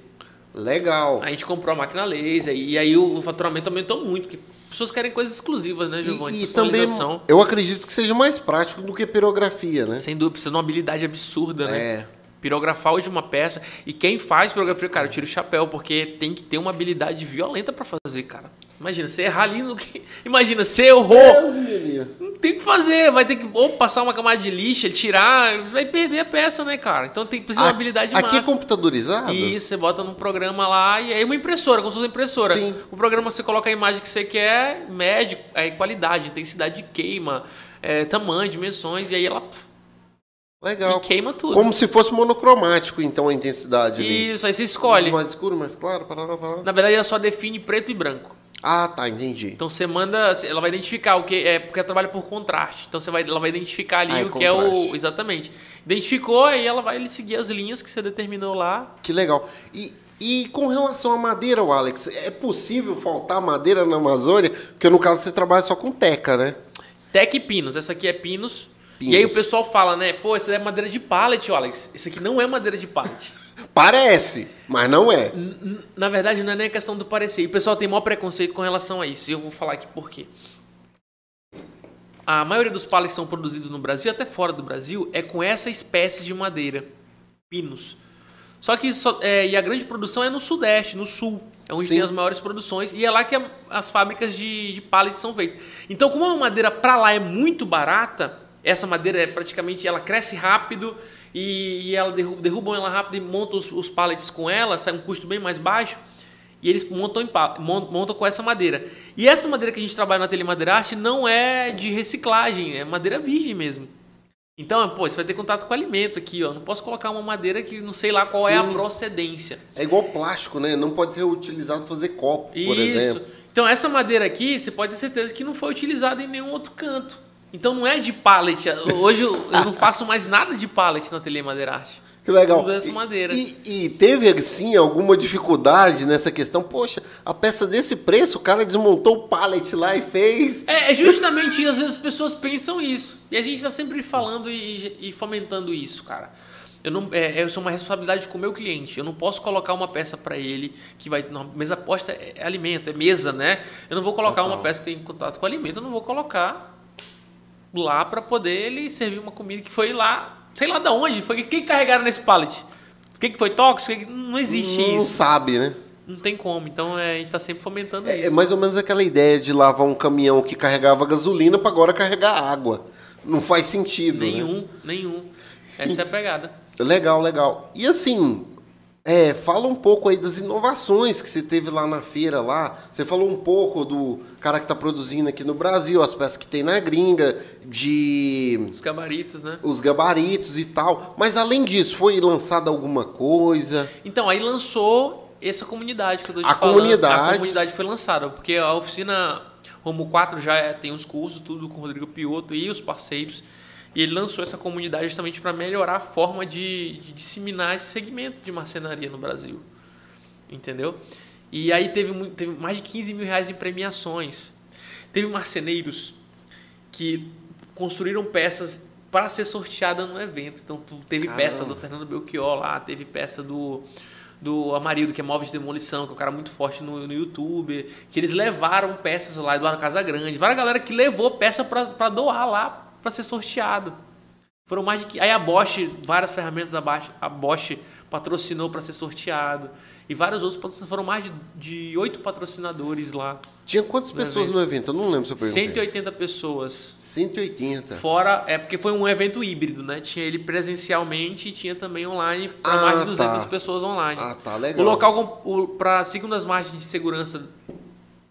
Legal. A gente comprou a máquina laser e aí o faturamento aumentou muito, porque pessoas querem coisas exclusivas, né, Giovanni? E, e também, eu acredito que seja mais prático do que pirografia, né? Sem dúvida, precisa de uma habilidade absurda, né? É. Pirografar hoje uma peça. E quem faz pirografia, cara, eu tiro o chapéu, porque tem que ter uma habilidade violenta pra fazer, cara. Imagina, você errar ali no que. Imagina, você errou. Não tem o que fazer. Vai ter que ou passar uma camada de lixa, tirar. Vai perder a peça, né, cara? Então tem que precisar de habilidade Aqui é máxima. computadorizado? Isso, você bota num programa lá e aí uma impressora, como se fosse uma impressora. Sim. O programa você coloca a imagem que você quer, mede aí qualidade, intensidade de queima, é, tamanho, dimensões, e aí ela pff, Legal. e queima tudo. Como se fosse monocromático, então, a intensidade ali. Isso, aí você escolhe. Mais escuro, mais claro, para lá, para lá. Na verdade, ela só define preto e branco. Ah, tá, entendi. Então você manda, ela vai identificar o que é, porque ela trabalha por contraste. Então você vai, ela vai identificar ali Ah, é o que é o exatamente. Identificou aí ela vai seguir as linhas que você determinou lá. Que legal. E, e com relação à madeira, o Alex, é possível faltar madeira na Amazônia? Porque no caso você trabalha só com teca, né? Tec e pinos. Essa aqui é pinos. Pinos. E aí o pessoal fala, né? Pô, essa é madeira de pallet, Alex. Isso aqui não é madeira de pallet. Parece, mas não é. Na verdade, não é nem questão do parecer. E o pessoal tem maior preconceito com relação a isso. E eu vou falar aqui por quê. A maioria dos pallets que são produzidos no Brasil, até fora do Brasil, é com essa espécie de madeira. Pinos. Só que só- é, e a grande produção é no Sudeste, no Sul. É onde Sim. tem as maiores produções. E é lá que a- as fábricas de, de pallets são feitas. Então, como a madeira pra lá é muito barata, essa madeira é praticamente. Ela cresce rápido e, e ela derru- derrubam ela rápido e montam os, os pallets com ela, sai um custo bem mais baixo. E eles montam, em montam com essa madeira. E essa madeira que a gente trabalha na Telemadeira Arte não é de reciclagem, é madeira virgem mesmo. Então, pô, você vai ter contato com alimento aqui, ó. Não posso colocar uma madeira que não sei lá qual é a Sim. procedência. É igual plástico, né? Não pode ser utilizado para fazer copo, por exemplo. Então, essa madeira aqui, você pode ter certeza que não foi utilizada em nenhum outro canto. Então, não é de pallet. Hoje eu eu não faço mais nada de pallet na Ateliê Madeira Arte. Que legal. Tudo essa E- madeira. E, e teve, assim, alguma dificuldade nessa questão? Poxa, a peça desse preço, o cara desmontou o pallet lá e fez. É, é justamente isso, às vezes as pessoas pensam isso. E a gente está sempre falando e, e fomentando isso, cara. Eu não, é, eu sou uma responsabilidade com o meu cliente. Eu não posso colocar uma peça para ele que vai. Não, mesa posta é, é alimento, é mesa, né? Eu não vou colocar Total. uma peça que tem contato com alimento, eu não vou colocar lá para poder ele servir uma comida que foi lá, sei lá de onde, foi quem carregaram nesse pallet. O que, que foi tóxico? Que- Não existe Não isso. sabe, né? não tem como. Então é, a gente tá sempre fomentando É, isso. é mais ou menos aquela ideia de lavar um caminhão que carregava gasolina para agora carregar água. Não faz sentido. né? Nenhum, nenhum. Essa é a pegada. Legal, legal. E assim, é, fala um pouco aí das inovações que você teve lá na feira lá. Você falou um pouco do cara que está produzindo aqui no Brasil, as peças que tem na gringa, de Os gabaritos, né? os gabaritos e tal. Mas além disso, foi lançada alguma coisa? Então, aí lançou essa comunidade que eu tô te A falando. comunidade. A comunidade foi lançada, porque a oficina Romo 4 já é- tem os cursos, tudo com o Rodrigo Pioto e os parceiros. E ele lançou essa comunidade justamente para melhorar a forma de, de disseminar esse segmento de marcenaria no Brasil. Entendeu? E aí teve, teve mais de 15 mil reais em premiações. Teve marceneiros que construíram peças para ser sorteada no evento. Então teve Caramba. peça do Fernando Belchior lá, teve peça do do Amarildo, que é móveis de demolição, que é um cara muito forte no, no YouTube, que eles levaram peças lá, Eduardo Casagrande, várias galera que levou peça para doar lá para ser sorteado. Foram mais de que aí a Bosch, várias ferramentas a Bosch, a Bosch patrocinou para ser sorteado e vários outros patrocinadores, foram mais de, oito patrocinadores lá. Tinha quantas pessoas no evento? Eu não lembro se eu perguntei. 180 pessoas. 180. Fora, é porque foi um evento híbrido, né? Tinha ele presencialmente e tinha também online para Ah, mais de 200 tá. pessoas online. Ah, tá legal. O local, para segundo as margens de segurança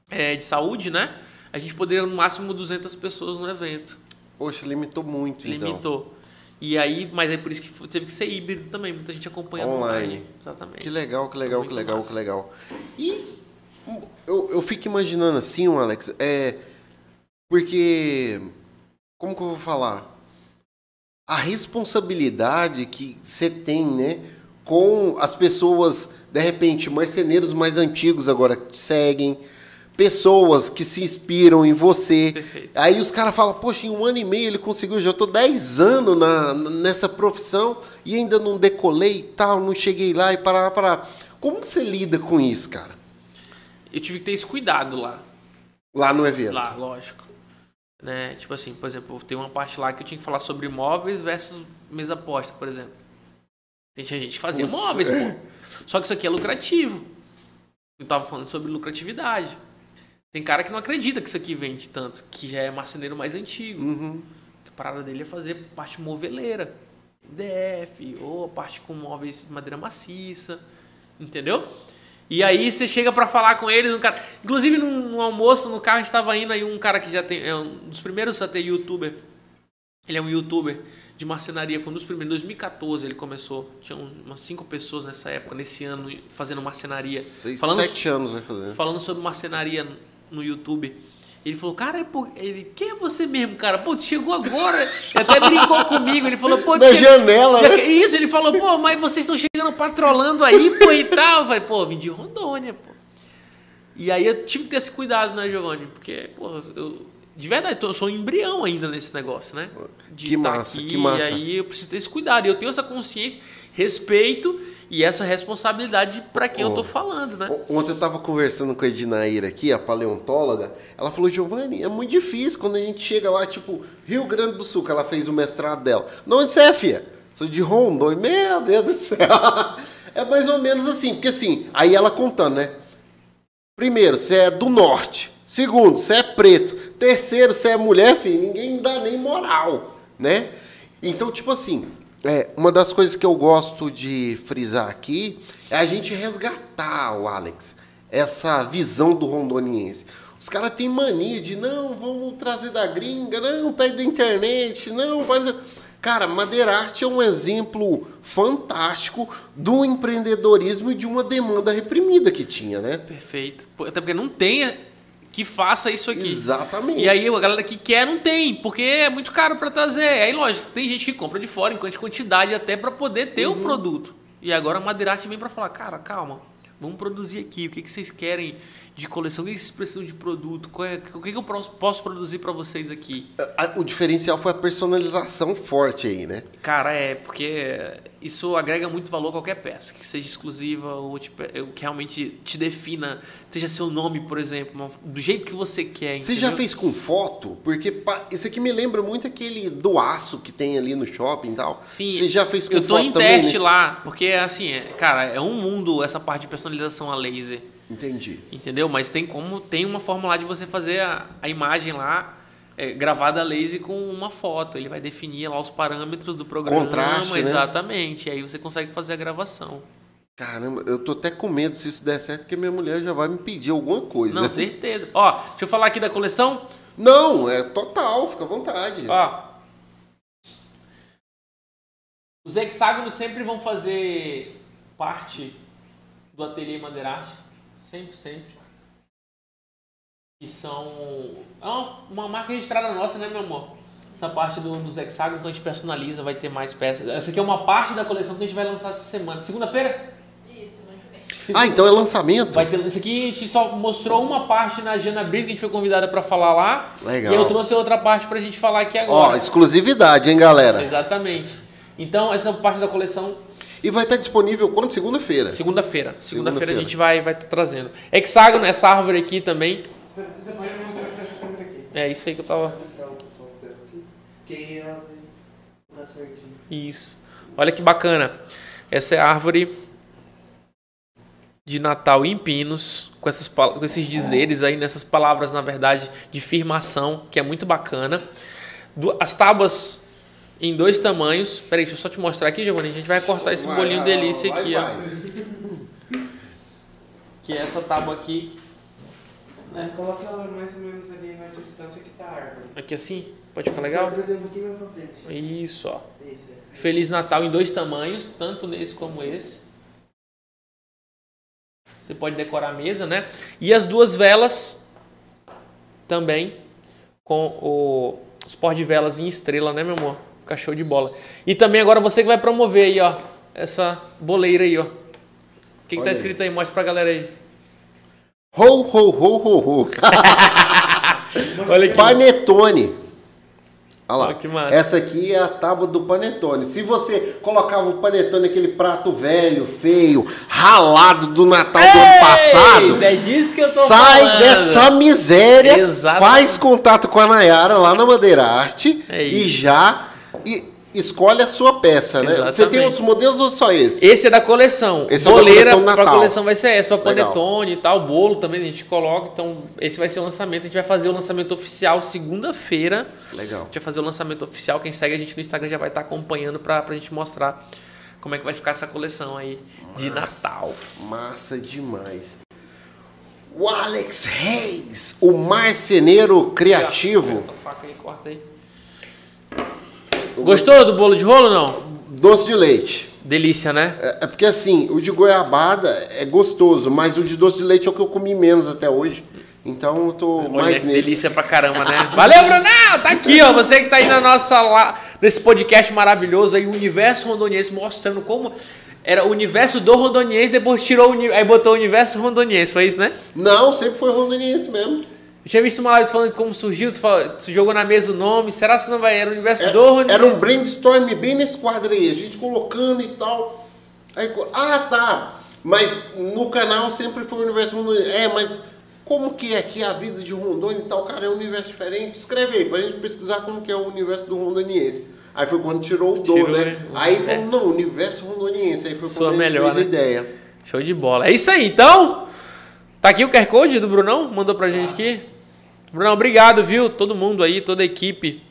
é, de saúde, né? A gente poderia no máximo 200 pessoas no evento. Poxa, limitou muito, então. Limitou. E aí, mas é por isso que teve que ser híbrido também. Muita gente acompanhando Online. online. Exatamente. Que legal, que legal, que legal, massa. que legal. E eu, eu fico imaginando assim, Alex, é. Porque. Como que eu vou falar? A responsabilidade que você tem, né? Com as pessoas, de repente, marceneiros mais antigos agora que te seguem, pessoas que se inspiram em você. Perfeito. Aí os caras falam, poxa, em um ano e meio ele conseguiu, já tô 10 anos na, nessa profissão e ainda não decolei e tal, não cheguei lá e parar, parar. Como você lida com isso, cara? Eu tive que ter esse cuidado lá. Lá no evento. Lá, lógico. Né? Tipo assim, por exemplo, tem uma parte lá que eu tinha que falar sobre móveis versus mesa posta, por exemplo. Tem gente que fazia Putz, móveis, é. pô. Só que isso aqui é lucrativo. Eu tava falando sobre lucratividade. Tem cara que não acredita que isso aqui vende tanto, que já é marceneiro mais antigo. Uhum. A parada dele é fazer parte moveleira, MDF, ou a parte com móveis de madeira maciça, entendeu? E aí você chega pra falar com eles, um cara, inclusive num, num almoço no carro estava indo aí um cara que já tem, é um dos primeiros a ter youtuber. Ele é um youtuber de marcenaria, foi um dos primeiros, em 2014 ele começou. Tinha um- umas cinco pessoas nessa época, nesse ano, fazendo marcenaria. Seis, Falando sete anos vai fazer. falando sobre marcenaria no YouTube. Ele falou, cara, é pô, ele, quem é você mesmo, cara? Pô, tu chegou agora. Até brincou comigo. Ele falou, pô, che- janela, Já né? Isso, ele falou, pô, mas vocês estão chegando patrolando aí, pô, e tal. Eu falei, pô, vim de Rondônia, pô. E aí eu tive que ter esse cuidado, né, Giovanni? Porque, pô, eu. De verdade, eu sou um embrião ainda nesse negócio, né? De Que tá massa, aqui, que massa. E aí eu preciso ter esse cuidado. E eu tenho essa consciência, respeito e essa responsabilidade para quem eu Ô. tô falando, né? Ontem eu tava conversando com a Edinaíra aqui, a paleontóloga. Ela falou, Giovanni, é muito difícil quando a gente chega lá, tipo, Rio Grande do Sul, que ela fez o mestrado dela. Não, onde você é, filha? Sou de Rondônia. Meu Deus do céu. É mais ou menos assim, porque assim, aí ela contando, né? Primeiro, você é do norte. Segundo, você é preto. Terceiro, você é mulher, filho. Ninguém dá nem moral, né? Então, tipo assim, é, uma das coisas que eu gosto de frisar aqui é a gente resgatar, o Alex, essa visão do rondoniense. Os caras têm mania de, não, vamos trazer da gringa, não, pede da internet, não, faz... Cara, Madeira Arte é um exemplo fantástico do empreendedorismo e de uma demanda reprimida que tinha, né? Perfeito. Até porque não tem que faça isso aqui. Exatamente. E aí a galera que quer não tem, porque é muito caro para trazer. Aí lógico, tem gente que compra de fora em quantidade até para poder ter Uhum. o produto. E agora a Madeirarte vem para falar, cara, calma, vamos produzir aqui. O que, que vocês querem de coleção? O que vocês precisam de produto? Qual é- o que, eu posso- produzir para vocês aqui? O diferencial foi a personalização forte aí, né? Cara, é porque isso agrega muito valor a qualquer peça, que seja exclusiva ou te ou que realmente te defina, seja seu nome, por exemplo, do jeito que você quer. Você já entendeu? fez com foto? Porque isso aqui me lembra muito aquele do aço que tem ali no shopping e tal. Sim. Você já fez com Eu tô foto em também? teste nesse- lá, porque assim, é, cara, é um mundo essa parte de personalização a laser. Entendi. Entendeu? Mas tem como, tem uma forma lá de você fazer a, a imagem lá é, gravada a laser com uma foto. Ele vai definir lá os parâmetros do programa. Contraste, né? Exatamente. E aí você consegue fazer a gravação. Caramba, eu tô até com medo se isso der certo, porque minha mulher já vai me pedir alguma coisa. Não, certeza. Ó, deixa eu falar aqui da coleção. Não, é total, fica à vontade. Ó. Os hexágonos sempre vão fazer parte do ateliê Madeirarte. Sempre, sempre. Que são. É uma, uma marca registrada nossa, né, meu amor? Essa parte do- dos hexágonos, então a gente personaliza, vai ter mais peças. Essa aqui é uma parte da coleção que a gente vai lançar essa semana. Segunda-feira? Isso, muito bem. Ah, então é lançamento? Vai ter, isso aqui a gente só mostrou uma parte na Jana Brito, que a gente foi convidada para falar lá. Legal. E eu trouxe outra parte pra gente falar aqui Ó, agora. exclusividade, hein, galera? Exatamente. Então, essa parte da coleção, E vai estar disponível quando? Segunda-feira. segunda-feira. Segunda-feira a gente vai vai estar trazendo. Hexágono, essa árvore aqui também. Você pode mostrar pra essa câmera aqui. É isso aí que eu tava. Então, vai dar certinho. Isso. Olha que bacana. Essa é a árvore de Natal em Pinos, com, essas, com esses dizeres aí, nessas palavras, na verdade, de firmação, que é muito bacana. Du- As tábuas em dois tamanhos. Peraí, deixa eu só te mostrar aqui, Giovanni. A gente vai cortar esse Vai, bolinho vai, delícia vai, aqui, vai. ó. Que é essa tábua aqui. Né? Coloca ela mais ou menos ali na distância que tá a árvore. Aqui assim. Pode ficar legal? Um. Isso, ó. Isso, é. Feliz Natal em dois tamanhos, tanto nesse como esse. Você pode decorar a mesa, né? E as duas velas também com o os de velas em estrela, né, meu amor? Fica show de bola. E também agora você que vai promover aí, ó, essa boleira aí, ó. O que, que tá aí. escrito aí? Mostra pra galera aí. Ho, ho, ho, ho, ho. Olha aqui. Panetone. Olha lá. Olha que massa. Essa aqui é a tábua do panetone. Se você colocava o panetone, aquele prato velho, feio, ralado do Natal do ano passado, É disso que eu tô sai falando. dessa miséria, Exatamente. faz contato com a Nayara lá na Madeira Arte É e já e escolhe a sua peça, né? Você tem Exatamente. outros modelos ou só esse? Esse é da coleção. Esse é o da Boleira coleção pra Natal. coleção vai ser essa, pra Legal. panetone e tal, bolo também a gente coloca. Então, esse vai ser o lançamento. A gente vai fazer o lançamento oficial segunda-feira. A Legal. gente vai fazer o lançamento oficial. Quem segue a gente no Instagram já vai estar acompanhando pra, pra gente mostrar como é que vai ficar essa coleção aí de Massa. Natal. Massa demais. O Alex Reis, o marceneiro criativo. Corta a faca aí, corta aí. Gostou do bolo de rolo não? Doce de leite. Delícia, né? É, é porque assim, o de goiabada é gostoso, mas o de doce de leite é o que eu comi menos até hoje. Então eu tô Olha mais nesse. delícia pra caramba, né? Valeu, Brunão! Tá aqui, ó. Você que tá aí na nossa lá, nesse podcast maravilhoso aí, o Universo Rondoniense, mostrando como era o universo do Rondoniense, depois tirou aí botou o universo Rondoniense, foi isso, né? Não, sempre foi rondoniense mesmo. Eu tinha visto uma live falando como surgiu, tu, fala- tu jogou na mesa o nome, será que não vai? Era o universo É- do. Era um brainstorm bem nesse quadro aí, a gente colocando e tal. Aí, ah, tá. Mas no canal sempre foi o universo rondoniense. É, mas como que é aqui a vida de Rondônia e tal? Cara, é um universo diferente. Escreve aí pra gente pesquisar como que é o universo do rondoniense. Aí foi quando tirou o do, Tirou, né? né? Aí É. falou, não, universo rondoniense. Aí foi Sua quando a gente melhor, fez né? ideia. Show de bola. É isso aí, então. Tá aqui o QR Code do Brunão, mandou pra gente aqui. Brunão, obrigado, viu? Todo mundo aí, toda a equipe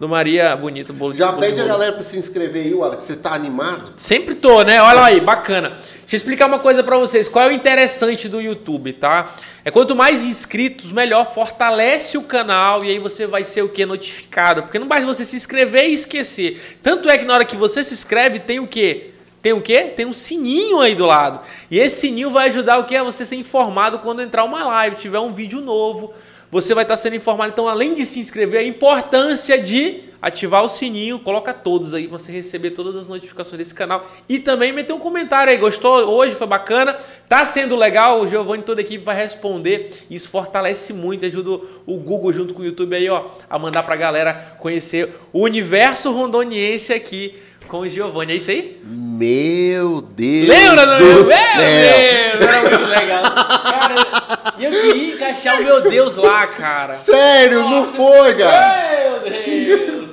do Maria Bonito Bolo Já de pede a galera pra se inscrever aí, Alex. Você tá animado? Sempre tô, né? Olha aí, bacana. Deixa eu explicar uma coisa pra vocês. Qual é o interessante do YouTube, tá? É quanto mais inscritos, melhor. Fortalece o canal e aí você vai ser o que? Notificado. Porque não basta você se inscrever e esquecer. Tanto é que na hora que você se inscreve, tem o quê? Tem o quê? Tem um sininho aí do lado. E esse sininho vai ajudar o quê? A você ser informado quando entrar uma live, tiver um vídeo novo. Você vai estar sendo informado. Então, além de se inscrever, a importância de ativar o sininho, coloca todos aí para você receber todas as notificações desse canal. E também meter um comentário aí. Gostou? Hoje foi bacana? Tá sendo legal? O Giovanni e toda a equipe vai responder. Isso fortalece muito, ajuda o Google junto com o YouTube aí, ó, a mandar pra galera conhecer o universo rondoniense aqui com o Giovanni. É isso aí? Meu Deus Lembra, não? do Meu céu! Deus, era muito legal. Cara, e eu queria encaixar o meu Deus lá, cara. Sério, não Nossa, foi, cara? Meu Deus!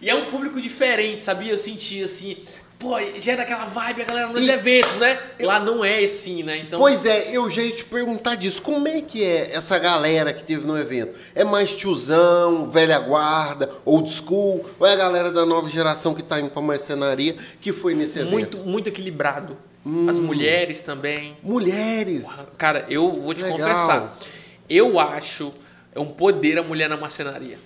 E é um público diferente, sabia? Eu senti assim. Pô, gera aquela vibe, a galera nos E- eventos, né? Lá não é assim, né? Então, Pois é, eu já ia te perguntar disso. Como é que é essa galera que teve no evento? É mais tiozão, velha guarda, old school? Ou é a galera da nova geração que tá indo pra marcenaria que foi nesse evento? muito, muito equilibrado. As Hum. mulheres também. Mulheres. Cara, eu vou te Legal. confessar. Eu acho é um poder a mulher na marcenaria.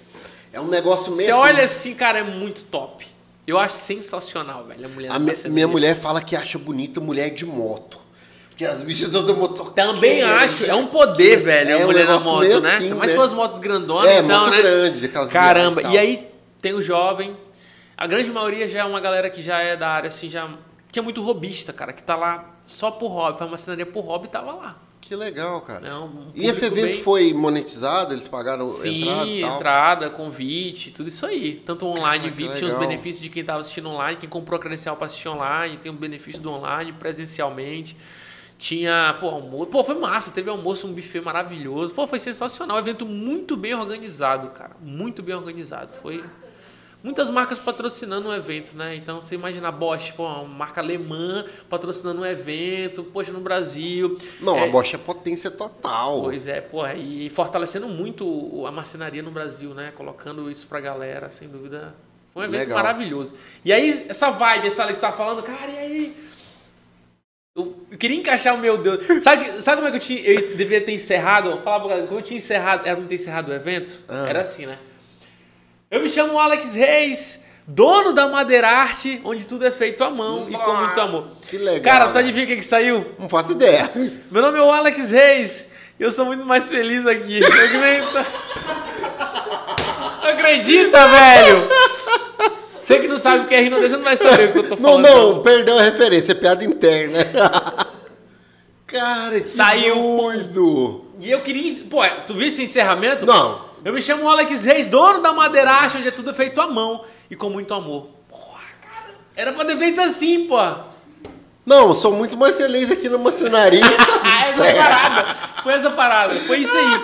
É um negócio Você meio olha assim, cara, é muito top. Eu acho sensacional, velho, a mulher A na marcenaria. minha mulher fala que acha bonita mulher de moto. Porque as bichas todas moto. Também acho, é um poder, velho, É a um mulher na negócio moto, né? assim, Mas né? se as motos grandonas, É, então, moto né? grande, aquelas Caramba, e tal. aí tem o jovem. A grande maioria já é uma galera que já é da área, assim, já. Que é muito robista, cara, que tá lá só por hobby, faz marcenaria por hobby e tava lá. Que legal, cara. É um e esse evento bem- foi monetizado? Eles pagaram Sim, entrada tal? entrada, convite, tudo isso aí. Tanto online, que VIP, tinha os benefícios de quem estava assistindo online, quem comprou a credencial para assistir online, tem o benefício do online, presencialmente. Tinha, pô, almoço. Pô, foi massa, teve almoço, um buffet maravilhoso. Pô, foi sensacional. Um evento muito bem organizado, cara. Muito bem organizado. Foi. Muitas marcas patrocinando o evento, né? Então você imagina a Bosch, pô, uma marca alemã patrocinando um evento, poxa, no Brasil. Não, É, a Bosch é potência total. Pois é, pô, e fortalecendo muito a marcenaria no Brasil, né? Colocando isso pra galera, sem dúvida. Foi um evento Legal. maravilhoso. E aí, essa vibe, essa Alex tá falando, cara, e aí? Eu, queria encaixar o meu Deus. Sabe, sabe como é que eu tinha. Eu deveria ter encerrado? Fala pra galera, como eu tinha encerrado. Era pra ter encerrado o evento? Ah. Era assim, né? Eu me chamo Alex Reis, dono da Madeira Arte, onde tudo é feito à mão e com muito amor. Que legal. Cara, tu né? adivinha o que, que saiu? Não faço ideia. Meu nome é o Alex Reis e eu sou muito mais feliz aqui. Não acredita? Não acredita, velho? Você que não sabe o que é rir, não, você não vai saber o que eu tô Não, falando. não, perdeu a referência, é piada interna. Cara, que Saiu. doido. E eu queria. Pô, tu viu esse encerramento? Não. Eu me chamo Alex Reis, dono da Madeira Arte, onde é tudo feito à mão e com muito amor. Porra, cara. Era pra ter feito assim, pô. Não, eu sou muito mais feliz aqui na maçonaria. Ah, essa parada. Foi essa parada. Foi isso aí.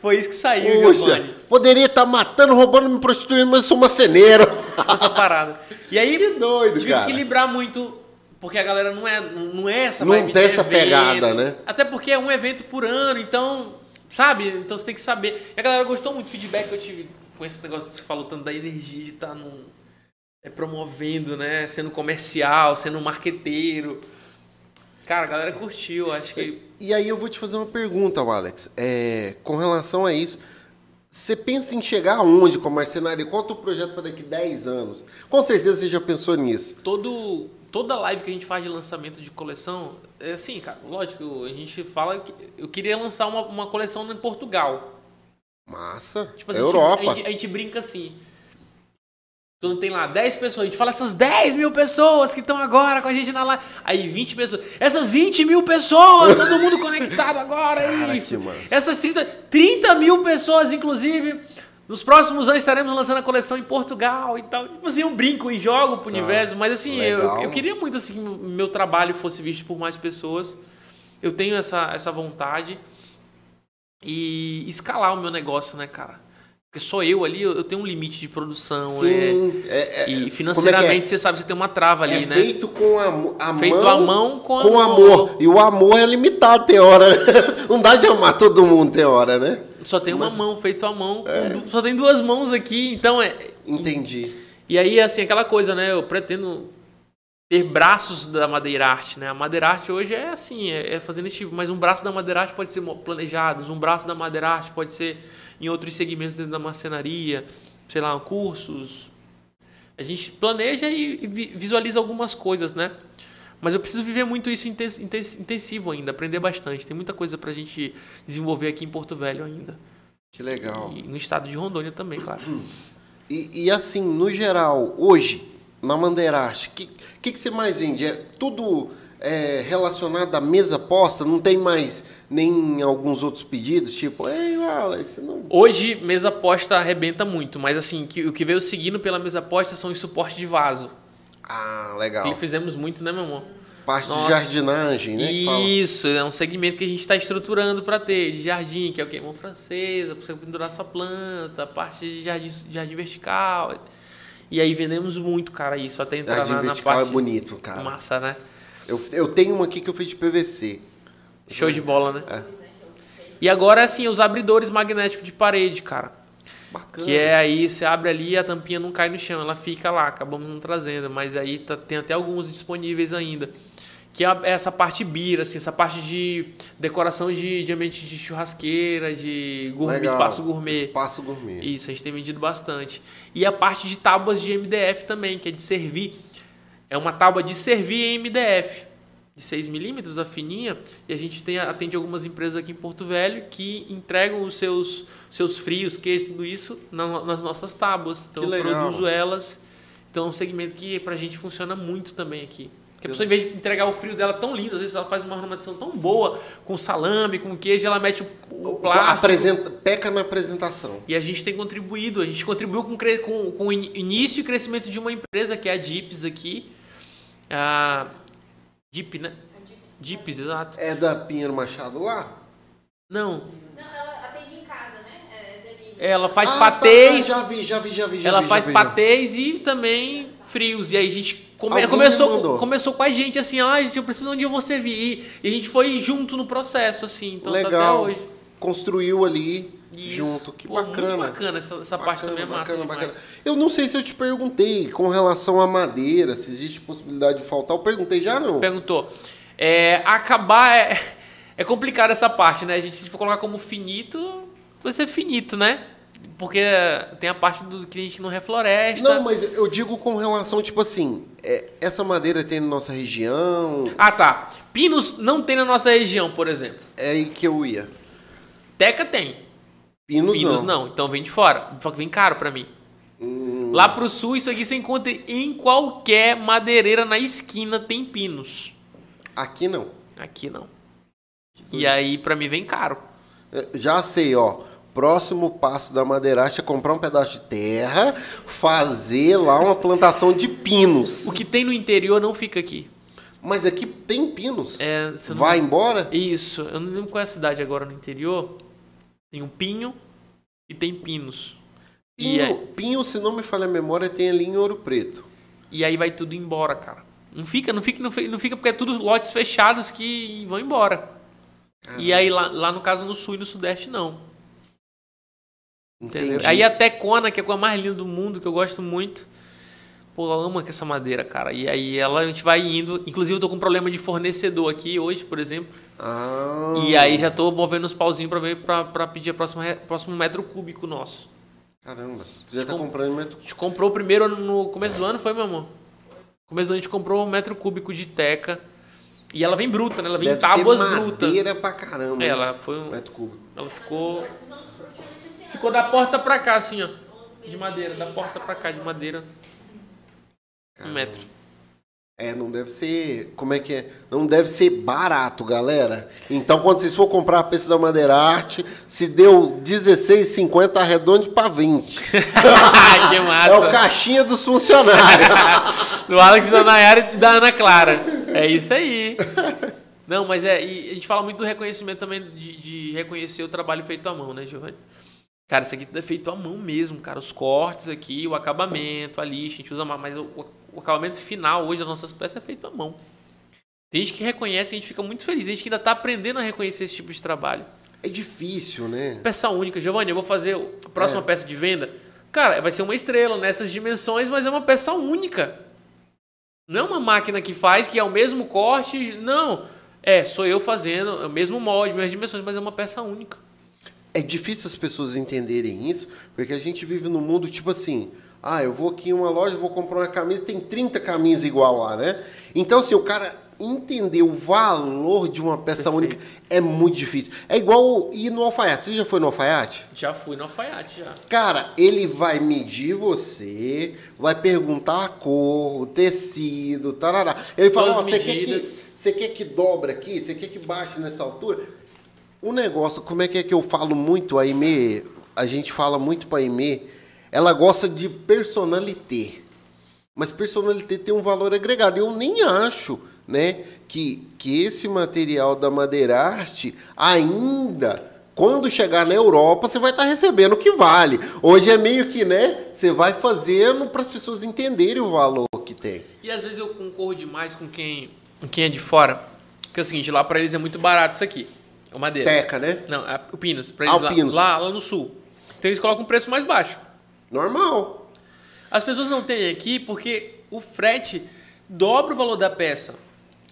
Foi isso que saiu, Puxa, Giovanni. poderia estar matando, roubando, me prostituindo, mas eu sou maceneiro. essa parada. E aí, Que doido, tive cara. que equilibrar muito, porque a galera não é, não é essa Não tem de essa evento. pegada, né? Até porque é um evento por ano, então, sabe? Então você tem que saber. E a galera gostou muito do feedback que eu tive com esse negócio que você falou tanto da energia de estar num, é, promovendo, né? Sendo comercial, sendo um marqueteiro. Cara, a galera curtiu, acho que. E aí eu vou te fazer uma pergunta, Alex. É, com relação a isso, você pensa em chegar aonde com a marcenaria? Qual é o teu projeto para daqui 10 anos? Com certeza você já pensou nisso. todo toda live que a gente faz de lançamento de coleção é assim, cara. Lógico, a gente fala que eu queria lançar uma, uma coleção em Portugal. Massa. Tipo assim, a Europa. gente, a, gente, a gente brinca assim. Quando tem lá 10 pessoas, a gente fala essas 10 mil pessoas que estão agora com a gente na live. Aí 20 pessoas. Essas 20 mil pessoas, todo mundo conectado agora Cara, aí. massa. Essas 30, 30 mil pessoas, inclusive. Nos próximos anos estaremos lançando a coleção em Portugal e tal. Tipo assim, eu brinco e jogo pro Tá. universo, mas assim, eu, eu queria muito assim que meu trabalho fosse visto por mais pessoas. Eu tenho essa, essa vontade e escalar o meu negócio, né, cara? Porque só eu ali, eu tenho um limite de produção. Sim. É, é, é- e financeiramente, é que você sabe, você tem uma trava é? ali, É né? feito com a, a Feito mão, à mão com com amor. amor. E o amor é limitado, tem hora. né? Não dá de amar todo mundo, tem hora, né? Só tem uma Mas- É. mão, feito à mão. du- Só tem duas mãos aqui, então é. Entendi. E aí, assim, aquela coisa, né? Eu pretendo ter braços da madeira arte, né? A madeira arte hoje é assim, é, é fazendo esse tipo, mas um braço da madeira arte pode ser planejado, um braço da madeira arte pode ser em outros segmentos dentro da marcenaria, sei lá, cursos. A gente planeja e, e vi- visualiza algumas coisas, né? Mas eu preciso viver muito isso inten- inten- intensivo ainda, aprender bastante. Tem muita coisa pra gente desenvolver aqui em Porto Velho ainda. Que legal. E no estado de Rondônia também, claro. E, e assim, no geral, hoje, na Mandeirarte, o que, que, que você mais vende? É tudo é, relacionado à mesa posta? Não tem mais nem alguns outros pedidos? Tipo, ei, Alex, você não... Hoje, mesa posta arrebenta muito, mas assim, que- o que veio seguindo pela mesa posta são os suportes de vaso. Ah, legal. Que fizemos muito, né, meu amor? Parte de Nossa. jardinagem, né? que. Isso, é um segmento que a gente está estruturando para ter, de jardim, que é o quê? Mão francesa, para você pendurar sua planta, parte de jardim, jardim vertical. E aí vendemos muito, cara, isso, até entrar de na, na vertical parte é bonito, cara. massa, né? Eu, eu tenho uma aqui que eu fiz de PVC. Show de bola, né? É. E agora, assim, os abridores magnéticos de parede, cara. Bacana. Que é aí, você abre ali e a tampinha não cai no chão, ela fica lá, acabamos não trazendo, mas aí tá- tem até alguns disponíveis ainda. Que é a- essa parte bira, assim, essa parte de decoração de, de ambiente de churrasqueira, de gourmet, espaço gourmet. Espaço gourmet. Isso, a gente tem vendido bastante. E a parte de tábuas de MDF também, que é de servir. É uma tábua de servir em MDF, de 6mm, a fininha. E a gente tem, atende algumas empresas aqui em Porto Velho que entregam os seus, seus frios, queijo, tudo isso na- nas nossas tábuas. Então Que eu produzo elas. Então é um segmento que pra gente funciona muito também aqui. Porque a pessoa, em vez de entregar o frio dela tão lindo, às vezes ela faz uma ornamentação tão boa, com salame, com queijo, ela mete o, plástico. Apresenta, peca na apresentação. E a gente tem contribuído, a gente contribuiu com, com, com o in- início e crescimento de uma empresa que é a Dips aqui. A Dip, né? Dips, exato. É da Pinheiro Machado lá? Não, Não, ela atende em casa, né? É delivery. ela faz Ah, patês, Tá, já vi, já vi, já vi. já ela vi, faz já vi, patês e também frios. E aí a gente come- começou, começou com a gente assim, ah, gente, eu preciso onde eu vou servir. E, e a gente foi junto no processo, assim, então tá Legal. até hoje. Construiu ali Isso. junto. Que Pô, bacana. Bacana, essa, essa parte também é massa demais. Eu não sei se eu te perguntei com relação à madeira, se existe possibilidade de faltar. Eu perguntei já não. perguntou. É, acabar é, é complicado essa parte, né? A gente, se for colocar como finito, vai ser finito, né? Porque tem a parte do que a gente não refloresta. Não, mas eu digo com relação, tipo assim, é, essa madeira tem na nossa região, Ah, tá. Pinos não tem na nossa região, por exemplo. é aí que eu ia. Teca tem. Pinos, Pinos não. não. Então vem de fora. Só que vem caro pra mim. Hum, Lá pro sul, isso aqui você encontra em qualquer madeireira na esquina tem pinos. aqui não. Aqui não. E aí, pra mim, vem caro. É, Já sei, ó. Próximo passo da madeiracha é comprar um pedaço de terra, fazer lá uma plantação de pinos. O que tem no interior não fica aqui. Mas aqui tem pinos. É, não- Vai embora? Isso, eu não lembro qual é a cidade agora no interior. Tem um pinho e tem pinos. E, Pinho, é- pinho, se não me falha a memória, tem ali em Ouro Preto. e aí vai tudo embora, cara. Não fica, não fica, não fica, não fica porque é tudo lotes fechados que vão embora. E aí lá, lá no caso no sul e no sudeste não. Entendeu? Entendi. Aí a Tecona, que é a coisa mais linda do mundo, que eu gosto muito. Pô, eu amo essa madeira, cara. E aí ela, a gente vai indo. Inclusive, eu tô com um problema de fornecedor aqui hoje, por exemplo. Ah, E aí já tô movendo os pauzinhos pra ver pra pedir o próximo, re- próximo metro cúbico nosso. Caramba, você já tá Com- comprando metro A gente comprou o primeiro no começo do ano, foi, meu amor? No começo do ano a gente comprou um metro cúbico de teca. E ela vem bruta, né? Ela vem Deve em tábuas ser brutas. madeira pra caramba. É, ela foi um- Metro cúbico. Ela ficou. Ficou da porta pra cá, assim, ó. De madeira, da porta pra cá, de madeira. Um Caramba. metro. É, não deve ser. Como é que é? Não deve ser barato, galera. Então, quando vocês for comprar a peça da Madeira Arte, se deu 16,50, arredonde pra 20. que massa. É o caixinha dos funcionários. Do Alex, da Nayara e da Ana Clara. É isso aí. Não, mas é. E a gente fala muito do reconhecimento também, de, de reconhecer o trabalho feito à mão, né, Giovanni? Cara, isso aqui é feito à mão mesmo, cara. Os cortes aqui, o acabamento, a lixa, a gente usa mais, mas o, o acabamento final hoje das nossas peças é feito à mão. Tem gente que reconhece, a gente fica muito feliz. Tem gente que ainda tá aprendendo a reconhecer esse tipo de trabalho. É difícil, né? Peça única, Giovanni, eu vou fazer a próxima É. peça de venda. Cara, vai ser uma estrela nessas dimensões, mas é uma peça única. Não é uma máquina que faz, que é o mesmo corte. Não. É, sou eu fazendo, é o mesmo molde, mesmas dimensões, mas é uma peça única. É difícil as pessoas entenderem isso, porque a gente vive num mundo tipo assim. Ah, eu vou aqui em uma loja, vou comprar uma camisa, tem 30 camisas igual lá, né? Então, assim, o cara entender o valor de uma peça Perfeito. única é muito difícil. É igual ir no alfaiate. Você já foi no alfaiate? Já fui no alfaiate, já. Cara, ele vai medir você, vai perguntar a cor, o tecido, tarará. Ele fala, ó, você quer, que, você quer que dobra aqui? Você quer que baixe nessa altura? O negócio, como é que é que eu falo muito a Aimee? A gente fala muito pra Aimee, ela gosta de personalité. Mas personalité tem um valor agregado. Eu nem acho, né, que, que esse material da Madeira Arte ainda Quando chegar na Europa, você vai estar recebendo o que vale. Hoje é meio que, né? Você vai fazendo para as pessoas entenderem o valor que tem. E às vezes eu concordo demais com quem, com quem é de fora. Porque é o seguinte, lá pra eles é muito barato isso aqui. A madeira. Teca, né? Não, é o Pinos. Pra Ah, eles o lá, Pinos. lá, lá no sul. Então eles colocam um preço mais baixo. Normal. As pessoas não têm aqui porque o frete dobra o valor da peça.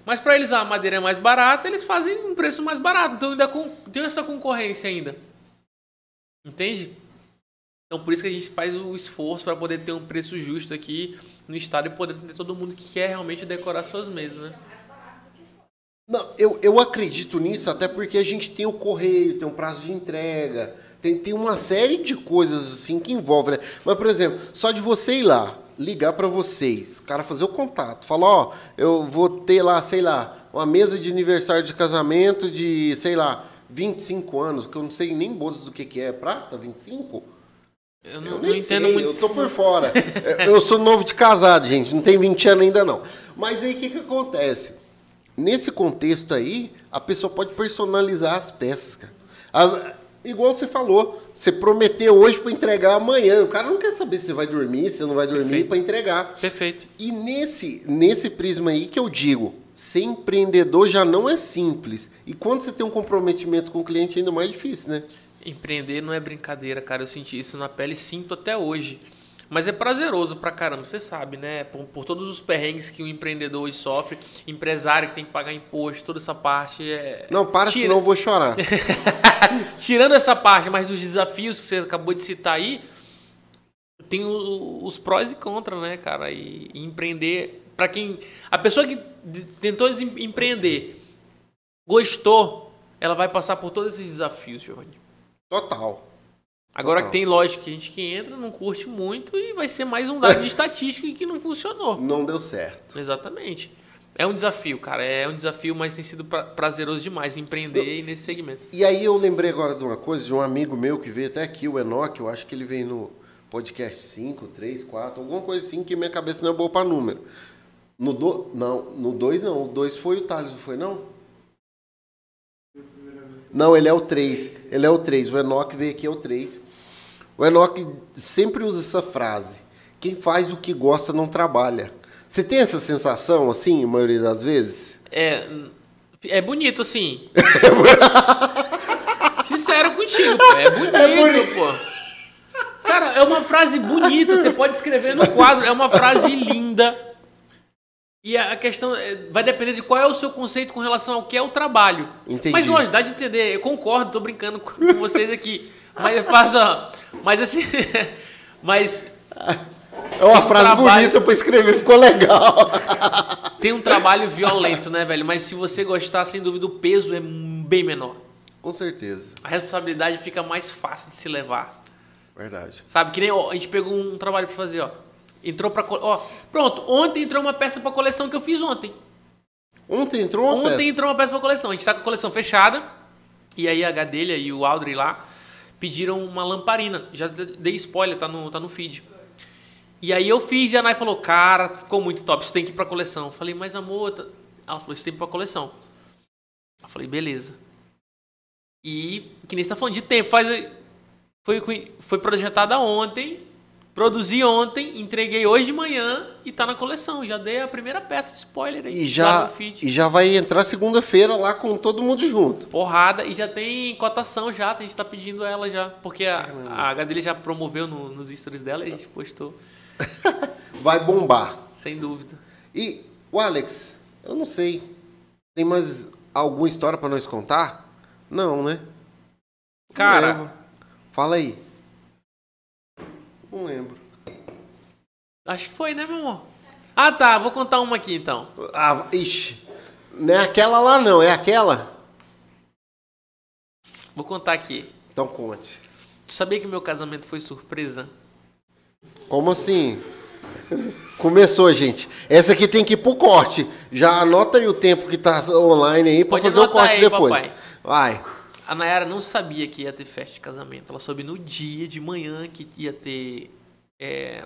Mas para eles a madeira é mais barata, eles fazem um preço mais barato. Então ainda tem essa concorrência ainda. Entende? Então por isso que a gente faz o esforço para poder ter um preço justo aqui no estado e poder atender todo mundo que quer realmente decorar suas mesas, né? Não, eu, eu acredito nisso até porque a gente tem o correio, tem um prazo de entrega, tem, tem uma série de coisas assim que envolve, né? Mas, por exemplo, só de você ir lá, ligar para vocês, o cara fazer o contato, falar, ó, eu vou ter lá, sei lá, uma mesa de aniversário de casamento de, sei lá, 25 anos, que eu não sei nem bodas do que, que é, prata, 25? Eu não, Eu não entendo sei, muito. eu tô por fora. Eu- eu sou novo de casado, gente, não tem 20 anos ainda não. Mas aí o que, que acontece? Nesse contexto aí, a pessoa pode personalizar as peças, cara. A- igual você falou, você prometeu hoje para entregar amanhã. O cara não quer saber se você vai dormir, se não vai dormir para entregar. Perfeito. E nesse, nesse prisma aí que eu digo, ser empreendedor já não é simples. E quando você tem um comprometimento com o cliente, ainda mais difícil, né? Empreender não é brincadeira, cara. Eu senti isso na pele e sinto até hoje. Mas é prazeroso pra caramba, você sabe, né? Por, por todos os perrengues que o empreendedor hoje sofre, empresário que tem que pagar imposto, toda essa parte é. Não, para, Tira- senão eu vou chorar. Tirando essa parte, mas dos desafios que você acabou de citar aí, tem o- os prós e contras, né, cara? E, e empreender, pra quem. A pessoa que tentou empreender, gostou, ela vai passar por todos esses desafios, Giovanni. Total. Agora que tem lógico que a gente que entra, não curte muito e vai ser mais um dado de estatística que não funcionou. Não deu certo. Exatamente. É um desafio, cara. É um desafio, mas tem sido pra- prazeroso demais empreender nesse segmento. E aí eu lembrei agora de uma coisa, de um amigo meu que veio até aqui, o Enoch, eu acho que ele veio no podcast 5, 3, 4, alguma coisa assim, que minha cabeça não é boa para número. No do, não, no 2 não, o 2 foi o Thales, não foi não? Não, ele é o 3. Ele é o 3. O Enoch veio aqui é o 3. O Enoch sempre usa essa frase: quem faz o que gosta não trabalha. Você tem essa sensação assim, a maioria das vezes? É, é bonito, assim. Sincero contigo, pô. É bonito, pô. Cara, é uma frase bonita. Você pode escrever no quadro. É uma frase linda. E a questão é, vai depender de qual é o seu conceito com relação ao que é o trabalho. Entendi. Mas lógico, dá de entender. Eu concordo, tô brincando com vocês aqui. Mas faz, ó. Mas assim. Mas É uma frase trabalho. bonita para escrever, ficou legal. tem um trabalho violento, né, velho? Mas se você gostar, sem dúvida, o peso é bem menor. Com certeza, A responsabilidade fica mais fácil de se levar. verdade. Sabe? Que nem ó, a gente pegou um trabalho pra fazer, ó. Entrou pra. Ó, pronto, ontem entrou uma peça pra coleção que eu fiz ontem. Ontem entrou uma Ontem peça. entrou uma peça pra coleção. A gente tá com a coleção fechada. E aí a Gadelha e o Aldrey lá pediram uma lamparina. Já dei spoiler, tá no, tá no feed. E aí eu fiz e a Nai falou, cara, ficou muito top, isso tem que ir pra coleção. Eu falei, mas amor, tá... ela falou, isso tem que ir pra coleção. Eu falei, beleza. E que nem você tá falando de tempo, faz. Foi, foi projetada ontem, produzi ontem, entreguei hoje de manhã e tá na coleção. Já dei a primeira peça de spoiler aí. E já, e já vai entrar segunda-feira lá com todo mundo junto. Porrada e já tem cotação já, a gente tá pedindo ela já. Porque a, a Gadelha já promoveu no- nos stories dela e a gente postou, Vai bombar. sem dúvida. E o Alex, eu não sei. Tem mais alguma história para nós contar? Não, né? Não Cara, lembro. Fala aí. Não lembro. acho que foi, né, meu amor? Ah, tá, vou contar uma aqui então. Ah, ixi. Não é aquela lá, não. É aquela? Vou contar aqui. Então conte. Tu sabia que meu casamento foi surpresa? Como assim? Começou, gente. Essa aqui tem que ir pro corte. Já anota aí o tempo que tá online aí pra Pode fazer o corte aí, depois. papai. Vai. A Nayara não sabia que ia ter festa de casamento. Ela soube no dia de manhã que ia ter é,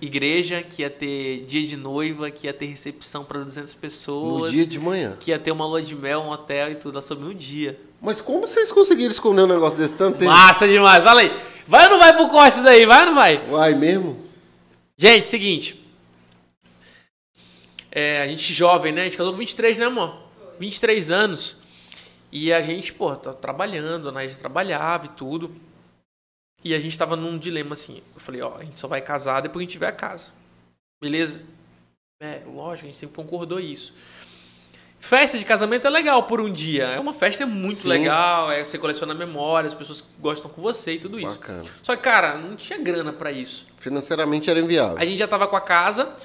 igreja, que ia ter dia de noiva, que ia ter recepção para 200 No pessoas, dia de manhã. que ia ter uma lua de mel, um hotel e tudo, ela soube no dia. Mas como vocês conseguiram esconder um negócio desse tanto tempo? Massa demais, fala aí. Vai ou não vai pro corte daí? Vai ou não vai? Vai mesmo? Gente, seguinte. É, a gente jovem, né? A gente casou com 23, né, amor? 23 anos. E a gente, pô, tá trabalhando, né? A gente trabalhava e tudo. E a gente tava num dilema assim. Eu falei, ó, a gente só vai casar depois que a gente tiver a casa. Beleza? É, lógico, a gente sempre concordou isso. Festa de casamento é legal por um dia. É uma festa muito Sim. legal, é, você coleciona memórias, as pessoas gostam com você e tudo isso. Bacana. Só que, cara, não tinha grana pra isso. Financeiramente era inviável. A gente já tava com a casa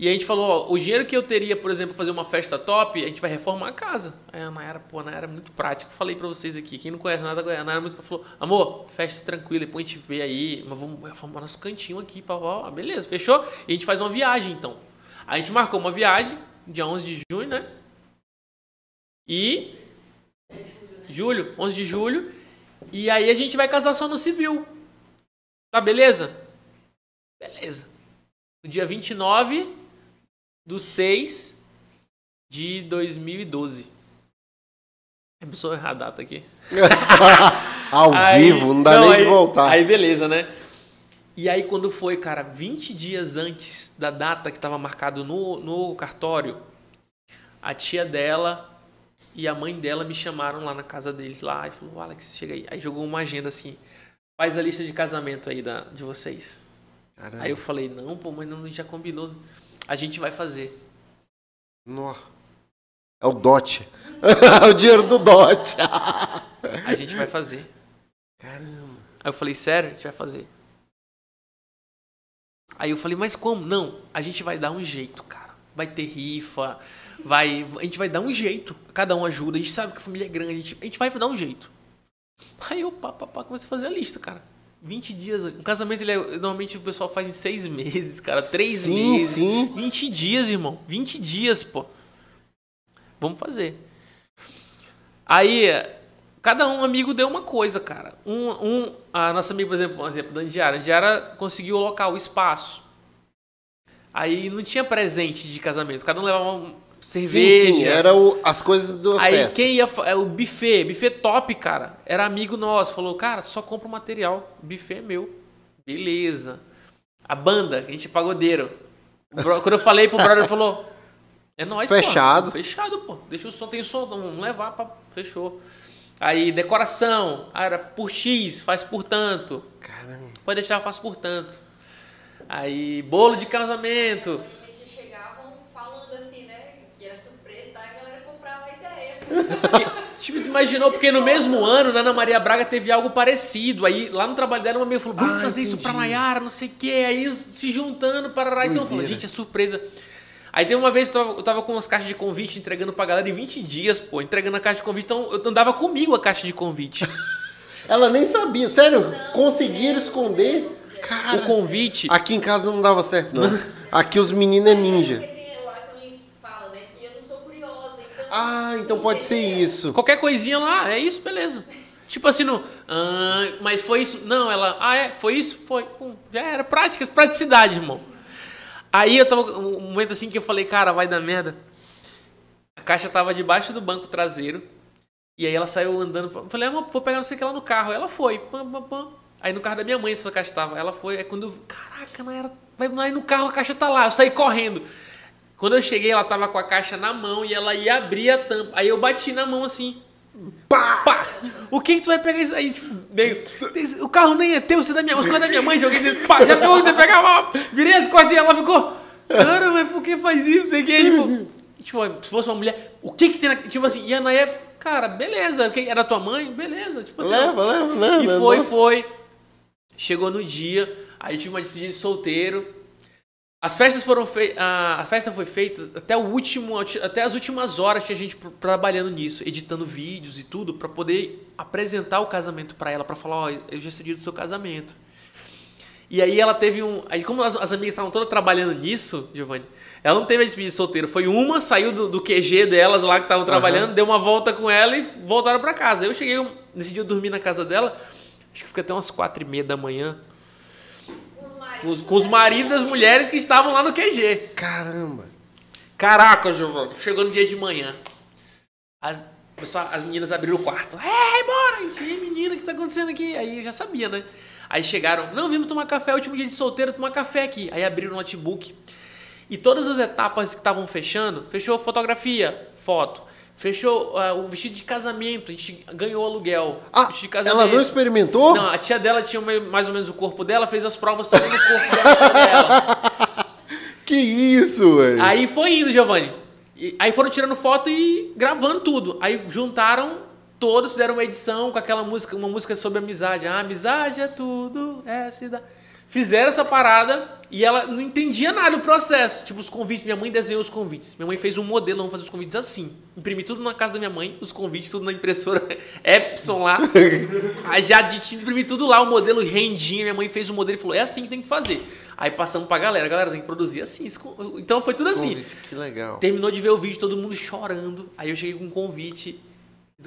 e a gente falou, ó, o dinheiro que eu teria, por exemplo, fazer uma festa top, a gente vai reformar a casa. Aí a Nayara, pô, a Nayara é muito prática. Falei pra vocês aqui, quem não conhece nada, a Nayara é muito falou, amor, festa tranquila, depois a gente vê aí, mas vamos reformar nosso cantinho aqui, pá, pá, pá. beleza, fechou? E a gente faz uma viagem, então. A gente marcou uma viagem, dia 11 de junho, né? E... Julho, 11 de julho. E aí a gente vai casar só no civil. Tá, beleza? Beleza. No dia 29 do 6 de 2012. É pessoa errar a data aqui. Ao Aí- vivo, não dá não, nem aí- de voltar. Aí beleza, né? E aí quando foi, cara, 20 dias antes da data que estava marcado no, no cartório, a tia dela e a mãe dela me chamaram lá na casa deles lá e falou, Alex, chega aí. Aí jogou uma agenda assim, faz a lista de casamento aí da, de vocês. Caramba. Aí eu falei, não, pô, mas não, a gente já combinou. A gente vai fazer. Nó. É o dote. É o dinheiro do dote. A gente vai fazer. Caramba. Aí eu falei, sério? A gente vai fazer. Aí eu falei, mas como? Não, a gente vai dar um jeito, cara. Vai ter rifa, vai, a gente vai dar um jeito. Cada um ajuda, a gente sabe que a família é grande, a gente, a gente vai dar um jeito. Aí eu, pá, pá, pá, comecei a fazer a lista, cara. 20 dias. Um casamento, ele é- normalmente o pessoal faz em seis meses, cara. Três Sim, meses. sim. 20 dias, irmão. 20 dias, pô. Vamos fazer. Aí, cada um amigo deu uma coisa, cara. Um, um a nossa amiga, por exemplo, por exemplo, da Andiara. A Andiara conseguiu o local, o espaço. Aí não tinha presente de casamento. Cada um levava um cerveja. Sim, sim, era o- as coisas da Aí festa. quem ia. é o buffet, buffet top, cara. Era amigo nosso. Falou, cara, só compra o material. O buffet é meu. Beleza. A banda, a gente é pagodeiro. Bro- Quando eu falei pro brother, ele falou. É nóis, pô. Fechado. Fechado, pô. Deixa o som, tem o som, vamos levar pra. Fechou. Aí, decoração. Ah, era por X, faz por tanto. Caramba. Pode deixar, faço por tanto. Aí, bolo de casamento. A gente chegavam falando assim, né? Que era surpresa, tá? E a galera comprava a ideia. Que, tipo, tu imaginou, porque no mesmo ano, na Ana Maria Braga teve algo parecido. Aí, lá no trabalho dela, uma amiga falou, vamos Ah, fazer isso pra entendi. Nayara, não sei o quê. Aí, se juntando, parará. Então, eu falei, Doideira. gente, é surpresa. Aí, tem uma vez que eu tava, eu tava com umas caixas de convite entregando pra galera em 20 dias, pô. Entregando a caixa de convite. Então, eu andava comigo a caixa de convite. Ela nem sabia. Sério, conseguiram esconder? o convite... Aqui em casa não dava certo, não. Aqui os meninos é ninja. Porque tem, eu acho que também fala, né? Que eu não sou curiosa. Então, Ah, então pode ser isso. Qualquer coisinha lá, é isso, beleza. Tipo assim, no, ah, mas foi isso? Não, ela, ah, é, foi isso? Foi. Pum, já era. Práticas, praticidade, irmão. Aí eu tava, um momento assim que eu falei, cara, vai dar merda. A caixa tava debaixo do banco traseiro. E aí ela saiu andando. Eu falei, amor, vou pegar não sei o que lá no carro. Ela foi. Pam, pam, pam. Aí no carro da minha mãe essa caixa tava. Ela foi. Aí quando eu. Caraca, não era. Aí no carro a caixa tá lá. Eu saí correndo. Quando eu cheguei, ela tava com a caixa na mão e ela ia abrir a tampa. Aí eu bati na mão assim. Pá! Pá! O que que tu vai pegar isso aí? Tipo, meio. O carro nem é teu, você é da minha mãe, é da minha mãe, joguei dentro. Pá, já pegou, você pegava. Virei as costas e ela ficou. Cara, mas por que faz isso? Sei que tipo, tipo, se fosse uma mulher, o que que tem na. Tipo assim, e a Naé, cara, beleza. Era tua mãe? Beleza. Tipo assim. Leva, leva, leva. E foi, Nossa. foi. Chegou no dia, aí tive uma despedida de solteiro. As festas foram feitas. A festa foi feita até o último. Até as últimas horas tinha gente trabalhando nisso, editando vídeos e tudo, pra poder apresentar o casamento pra ela, pra falar, ó, eu já decidi do seu casamento. E aí ela teve um. Aí, como as, as amigas estavam todas trabalhando nisso, Giovanni, ela não teve a despedida de solteiro. Foi uma, saiu do, do QG delas lá que estavam trabalhando, deu uma volta com ela e voltaram pra casa. Eu cheguei, nesse dia eu dormi na casa dela, acho que fica até umas quatro e meia da manhã. Com os maridos Com os, maridos das mulheres que estavam lá no QG. Caramba. Caraca, Giovanni. Chegou no dia de manhã. As, pessoal, as meninas abriram o quarto. Ei, bora! gente. Ei, menina, o que tá acontecendo aqui? Aí eu já sabia, né? Aí chegaram, não, vimos tomar café, último dia de solteiro, tomar café aqui. Aí abriram o notebook. E todas as etapas que estavam fechando, fechou fotografia, foto. Fechou ah, o vestido de casamento, a gente ganhou aluguel. Ah, vestido de ela não experimentou? Não, a tia dela tinha mais ou menos o corpo dela, fez as provas tudo no corpo dela. Que isso, velho. Aí foi indo, Giovanni. E- aí foram tirando foto e gravando tudo. Aí juntaram todos, fizeram uma edição com aquela música, uma música sobre amizade. Ah, amizade é tudo, é dá. Fizeram essa parada e ela não entendia nada do processo. Tipo, os convites, minha mãe desenhou os convites. Minha mãe fez um modelo, vamos fazer os convites assim. Imprimi tudo na casa da minha mãe, os convites, tudo na impressora Epson lá. Aí já de tinta, imprimi tudo lá, o modelo rendinha. Minha mãe fez o modelo e falou: é assim que tem que fazer. Aí passamos pra galera, galera tem que produzir assim. Então foi tudo assim. Convite, Que legal. Terminou de ver o vídeo, todo mundo chorando. Aí eu cheguei com um convite,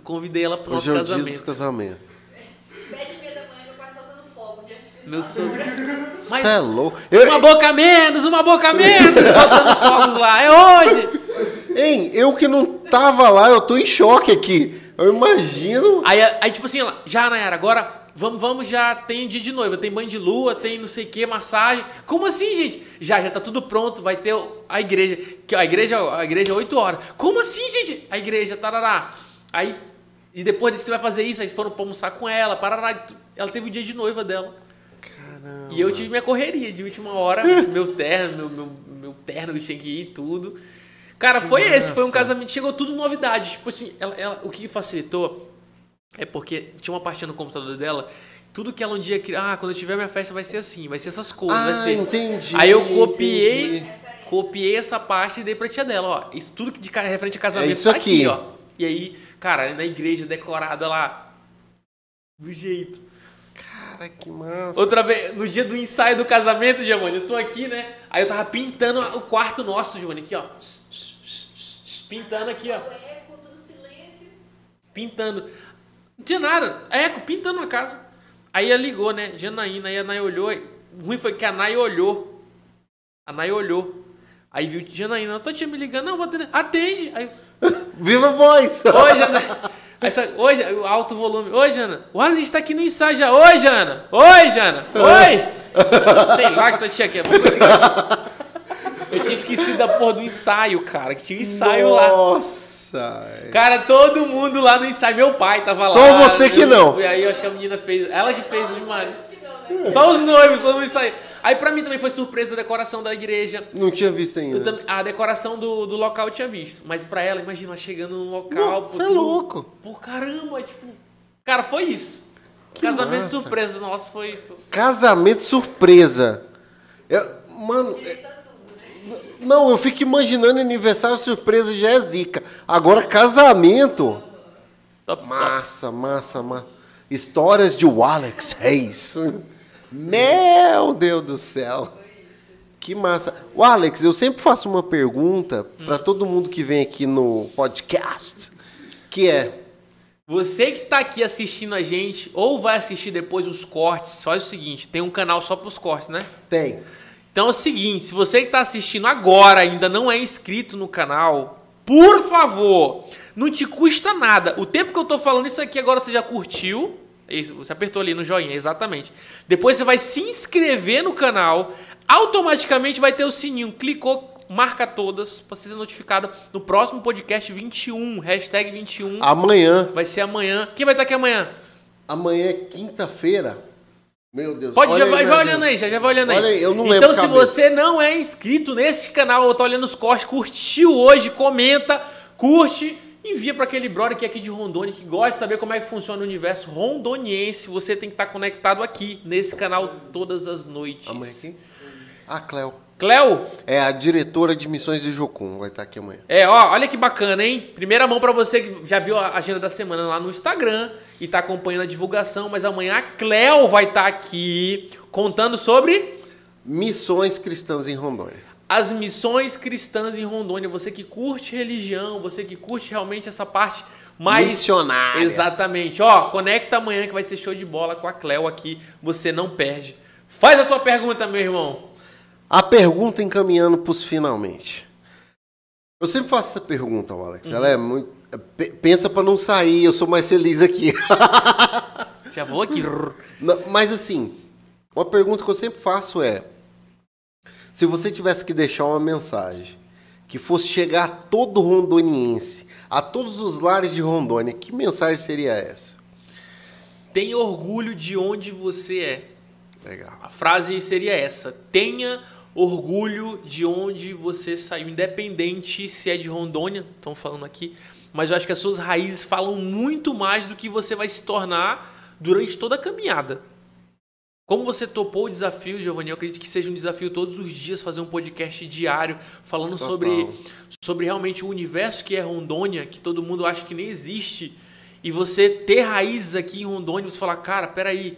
convidei ela pro Hoje nosso é o dia dos casamento. casamentos. Sete e meia da manhã, meu pai soltando fogo de artifício. Meu sogro. Mas é louco. Eu, uma boca menos, uma boca menos, soltando fogos lá. É hoje. Hein, eu que não tava lá, eu tô em choque aqui. Eu imagino. Aí, aí tipo assim, já, Nayara, agora vamos, vamos, já tem dia de noiva, tem banho de lua, tem não sei o que, massagem. Como assim, gente? Já, já tá tudo pronto, vai ter a igreja. Que a igreja, a igreja é 8 horas. Como assim, gente? A igreja, tarará. Aí, e depois disso você vai fazer isso, aí foram pra almoçar com ela, parará. Ela teve o dia de noiva dela. E eu tive minha correria de última hora, meu terno, meu, meu, meu terno que tinha que ir e tudo. Cara, foi esse, foi um massa. casamento, chegou tudo novidade. Tipo assim, ela, ela- o que facilitou é porque tinha uma pastinha no computador dela, tudo que ela um dia queria, ah, quando eu tiver minha festa vai ser assim, vai ser essas cores, vai Ah, ser. entendi. Aí eu copiei, entendi. copiei essa pasta e dei pra tia dela, ó. Isso tudo que de referente a casamento É isso tá aqui, aqui. ó. E aí, cara, na igreja decorada lá, do jeito. Cara, que massa. Outra vez, no dia do ensaio do casamento, Giovanni, eu tô aqui, né? Aí eu tava pintando o quarto nosso, Giovanni, aqui, ó. Pintando aqui, ó. Pintando. Não tinha nada. Eco, pintando a casa. Aí ela ligou, né? Janaína, aí a Nay olhou. O ruim foi que a Nay olhou. A Nay olhou. Aí viu Janaína, eu tô tia me ligando, não, vou atender. Atende! Aí, Viva a voz! Oi, Jana. Aí, só- Oi, alto volume. Oi, Jana. O Alan, a gente tá aqui no ensaio já. Oi, Jana. Oi, Jana. Oi. Sei lá que tua tia quer. Eu tinha esquecido da porra do ensaio, cara. Que tinha um ensaio lá. Nossa! Cara, todo mundo lá no ensaio. Meu pai tava lá. Só você que não. E aí eu acho que a menina fez. Ela que fez o marido. Só os noivos, todo mundo ensaio. Aí pra mim também foi surpresa a decoração da igreja. Não tinha visto ainda. Também- a decoração do, do local eu tinha visto. Mas pra ela, imagina ela chegando no local. Você é tudo- louco. Pô, caramba, tipo. Cara, foi isso. Que Casamento massa. surpresa nosso foi. Casamento surpresa. Eu- mano, é- não, eu fico imaginando aniversário surpresa já é zica. Agora casamento. Top, top. Massa, massa, massa. Histórias de Alex Reis. Meu Deus do céu. Que massa. O Alex, eu sempre faço uma pergunta para todo mundo que vem aqui no podcast, que é Você que tá aqui assistindo a gente, ou vai assistir depois os cortes, faz o seguinte: tem um canal só pros cortes, né? tem Então é o seguinte, se você que está assistindo agora ainda não é inscrito no canal, por favor, não te custa nada. O tempo que eu tô falando isso aqui agora você já curtiu, isso, você apertou ali no joinha, exatamente. Depois você vai se inscrever no canal, automaticamente vai ter o sininho, clicou, marca todas para ser notificada no próximo podcast 21, hashtag 21. amanhã. Vai ser amanhã. Quem vai estar aqui amanhã? Amanhã é quinta-feira. Meu Deus. Pode, olha já vai, minha vai olhando aí, já, já vai olhando aí. Olha aí, eu não então, lembro se cabeça. você não é inscrito nesse canal ou tá olhando os cortes, curtiu hoje, comenta, curte, envia para aquele brother que é aqui de Rondônia, que gosta de saber como é que funciona o universo rondoniense. Você tem que estar conectado aqui, nesse canal, todas as noites. Amanhã aqui? A Cleo. Cleo, É a diretora de missões de Jocum. Vai estar aqui amanhã. é, ó, olha que bacana, hein? Primeira mão para você que já viu a agenda da semana lá no Instagram e tá acompanhando a divulgação, mas amanhã a Cleo vai estar aqui contando sobre Missões cristãs em Rondônia. As missões cristãs em Rondônia. Você que curte religião, você que curte realmente essa parte mais Missionária. Exatamente. Ó, conecta amanhã que vai ser show de bola com a Cleo aqui. Você não perde. Faz a tua pergunta, meu irmão. A pergunta encaminhando para os finalmente. Eu sempre faço essa pergunta, Alex. Ela é muito. pe- Pensa para não sair, eu sou mais feliz aqui. Já vou aqui. Não, Mas assim, uma pergunta que eu sempre faço é: se você tivesse que deixar uma mensagem que fosse chegar a todo rondoniense, a todos os lares de Rondônia, que mensagem seria essa? Tenha orgulho de onde você é. Legal. A frase seria essa: tenha orgulho de onde você saiu, independente se é de Rondônia, estão falando aqui, mas eu acho que as suas raízes falam muito mais do que você vai se tornar durante toda a caminhada. Como você topou o desafio, Giovanni, eu acredito que seja um desafio todos os dias fazer um podcast diário falando Total. sobre, sobre realmente o universo que é Rondônia, que todo mundo acha que nem existe, e você ter raízes aqui em Rondônia, você falar, cara, peraí,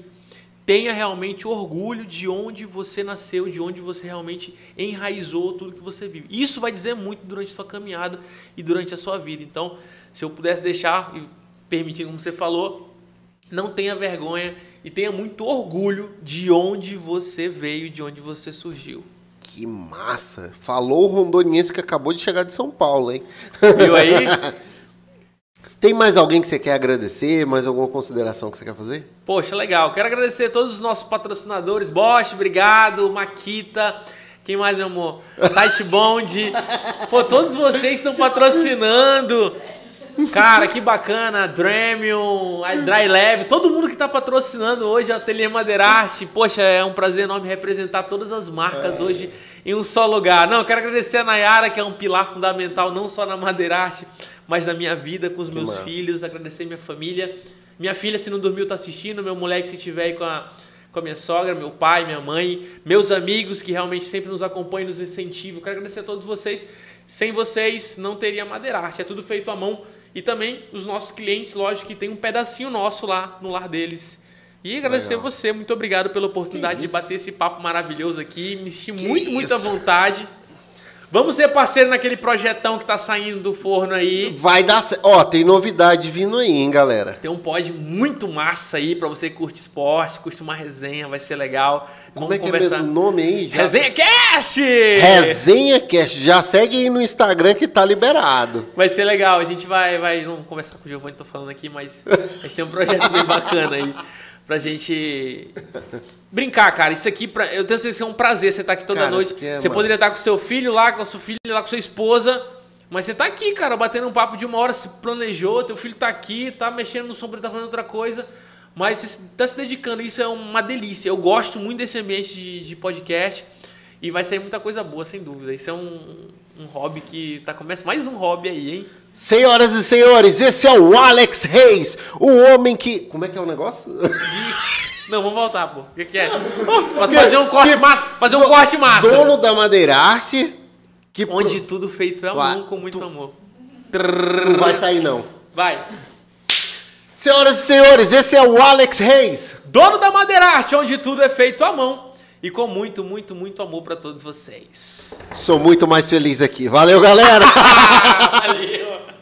tenha realmente orgulho de onde você nasceu, de onde você realmente enraizou tudo que você vive. Isso vai dizer muito durante a sua caminhada e durante a sua vida. Então, se eu pudesse deixar e permitir, como você falou, não tenha vergonha e tenha muito orgulho de onde você veio, de onde você surgiu. Que massa! Falou o rondoniense que acabou de chegar de São Paulo, hein? Viu aí? Tem mais alguém que você quer agradecer? Mais alguma consideração que você quer fazer? Poxa, legal. Quero agradecer a todos os nossos patrocinadores. Bosch, obrigado. Maquita. Quem mais, meu amor? Tight Bond. Pô, todos vocês estão patrocinando. Cara, que bacana. Dremium, a Dry Leve. Todo mundo que está patrocinando hoje a Ateliê Madeirarte. Poxa, é um prazer enorme representar todas as marcas hoje em um só lugar. Não, quero agradecer a Nayara, que é um pilar fundamental não só na Madeirarte, mas na minha vida com os meus massa. filhos. Agradecer minha família. Minha filha, se não dormiu, tá assistindo. Meu moleque, se estiver aí com a, com a minha sogra, meu pai, minha mãe, meus amigos que realmente sempre nos acompanham, nos incentivam. Quero agradecer a todos vocês. Sem vocês, não teria Madeirarte. É tudo feito à mão. E também os nossos clientes, lógico, que tem um pedacinho nosso lá no lar deles. E agradecer Legal. você, muito obrigado pela oportunidade de isso. bater esse papo maravilhoso aqui. Me senti Que muito, muito à isso. vontade. Vamos ser parceiro naquele projetão que tá saindo do forno aí. Vai dar certo. Ó, tem novidade vindo aí, hein, galera? Tem um pod muito massa aí pra você que curte esporte, curte uma resenha, vai ser legal. Como é que é mesmo o nome aí? Já- Resenha Cast! Resenha Cast. Já segue aí no Instagram que tá liberado. Vai ser legal, a gente vai, vai, não vou conversar com o Giovanni, tô falando aqui, mas a gente tem um projeto bem bacana aí pra gente brincar, cara. Isso aqui, pra, eu tenho certeza que é um prazer você estar aqui toda Cara, noite. é você poderia estar com seu filho lá, com a sua filha lá, com sua esposa, mas você tá aqui, cara, batendo um papo de uma hora, se planejou, teu filho tá aqui, tá mexendo no sombra, tá fazendo outra coisa. Mas você tá se dedicando, isso é uma delícia. Eu gosto muito desse ambiente de, de podcast e vai sair muita coisa boa, sem dúvida. Isso é um, um hobby que tá começando. Mais um hobby aí, hein? Senhoras e senhores, esse é o Alex Reis, o homem que. Como é que é o negócio? Não, vamos voltar, pô. O que, que é? Que- fazer um corte que- massa. Fazer um do- corte massa. Dono da Madeirarte. Que pro- Onde tudo feito é amor, com muito tu- amor. Não vai sair, não. Vai. Senhoras e senhores, esse é o Alex Reis. Dono da Madeirarte, onde tudo é feito à mão. E com muito, muito, muito amor pra todos vocês. Sou muito mais feliz aqui. Valeu, galera. Valeu.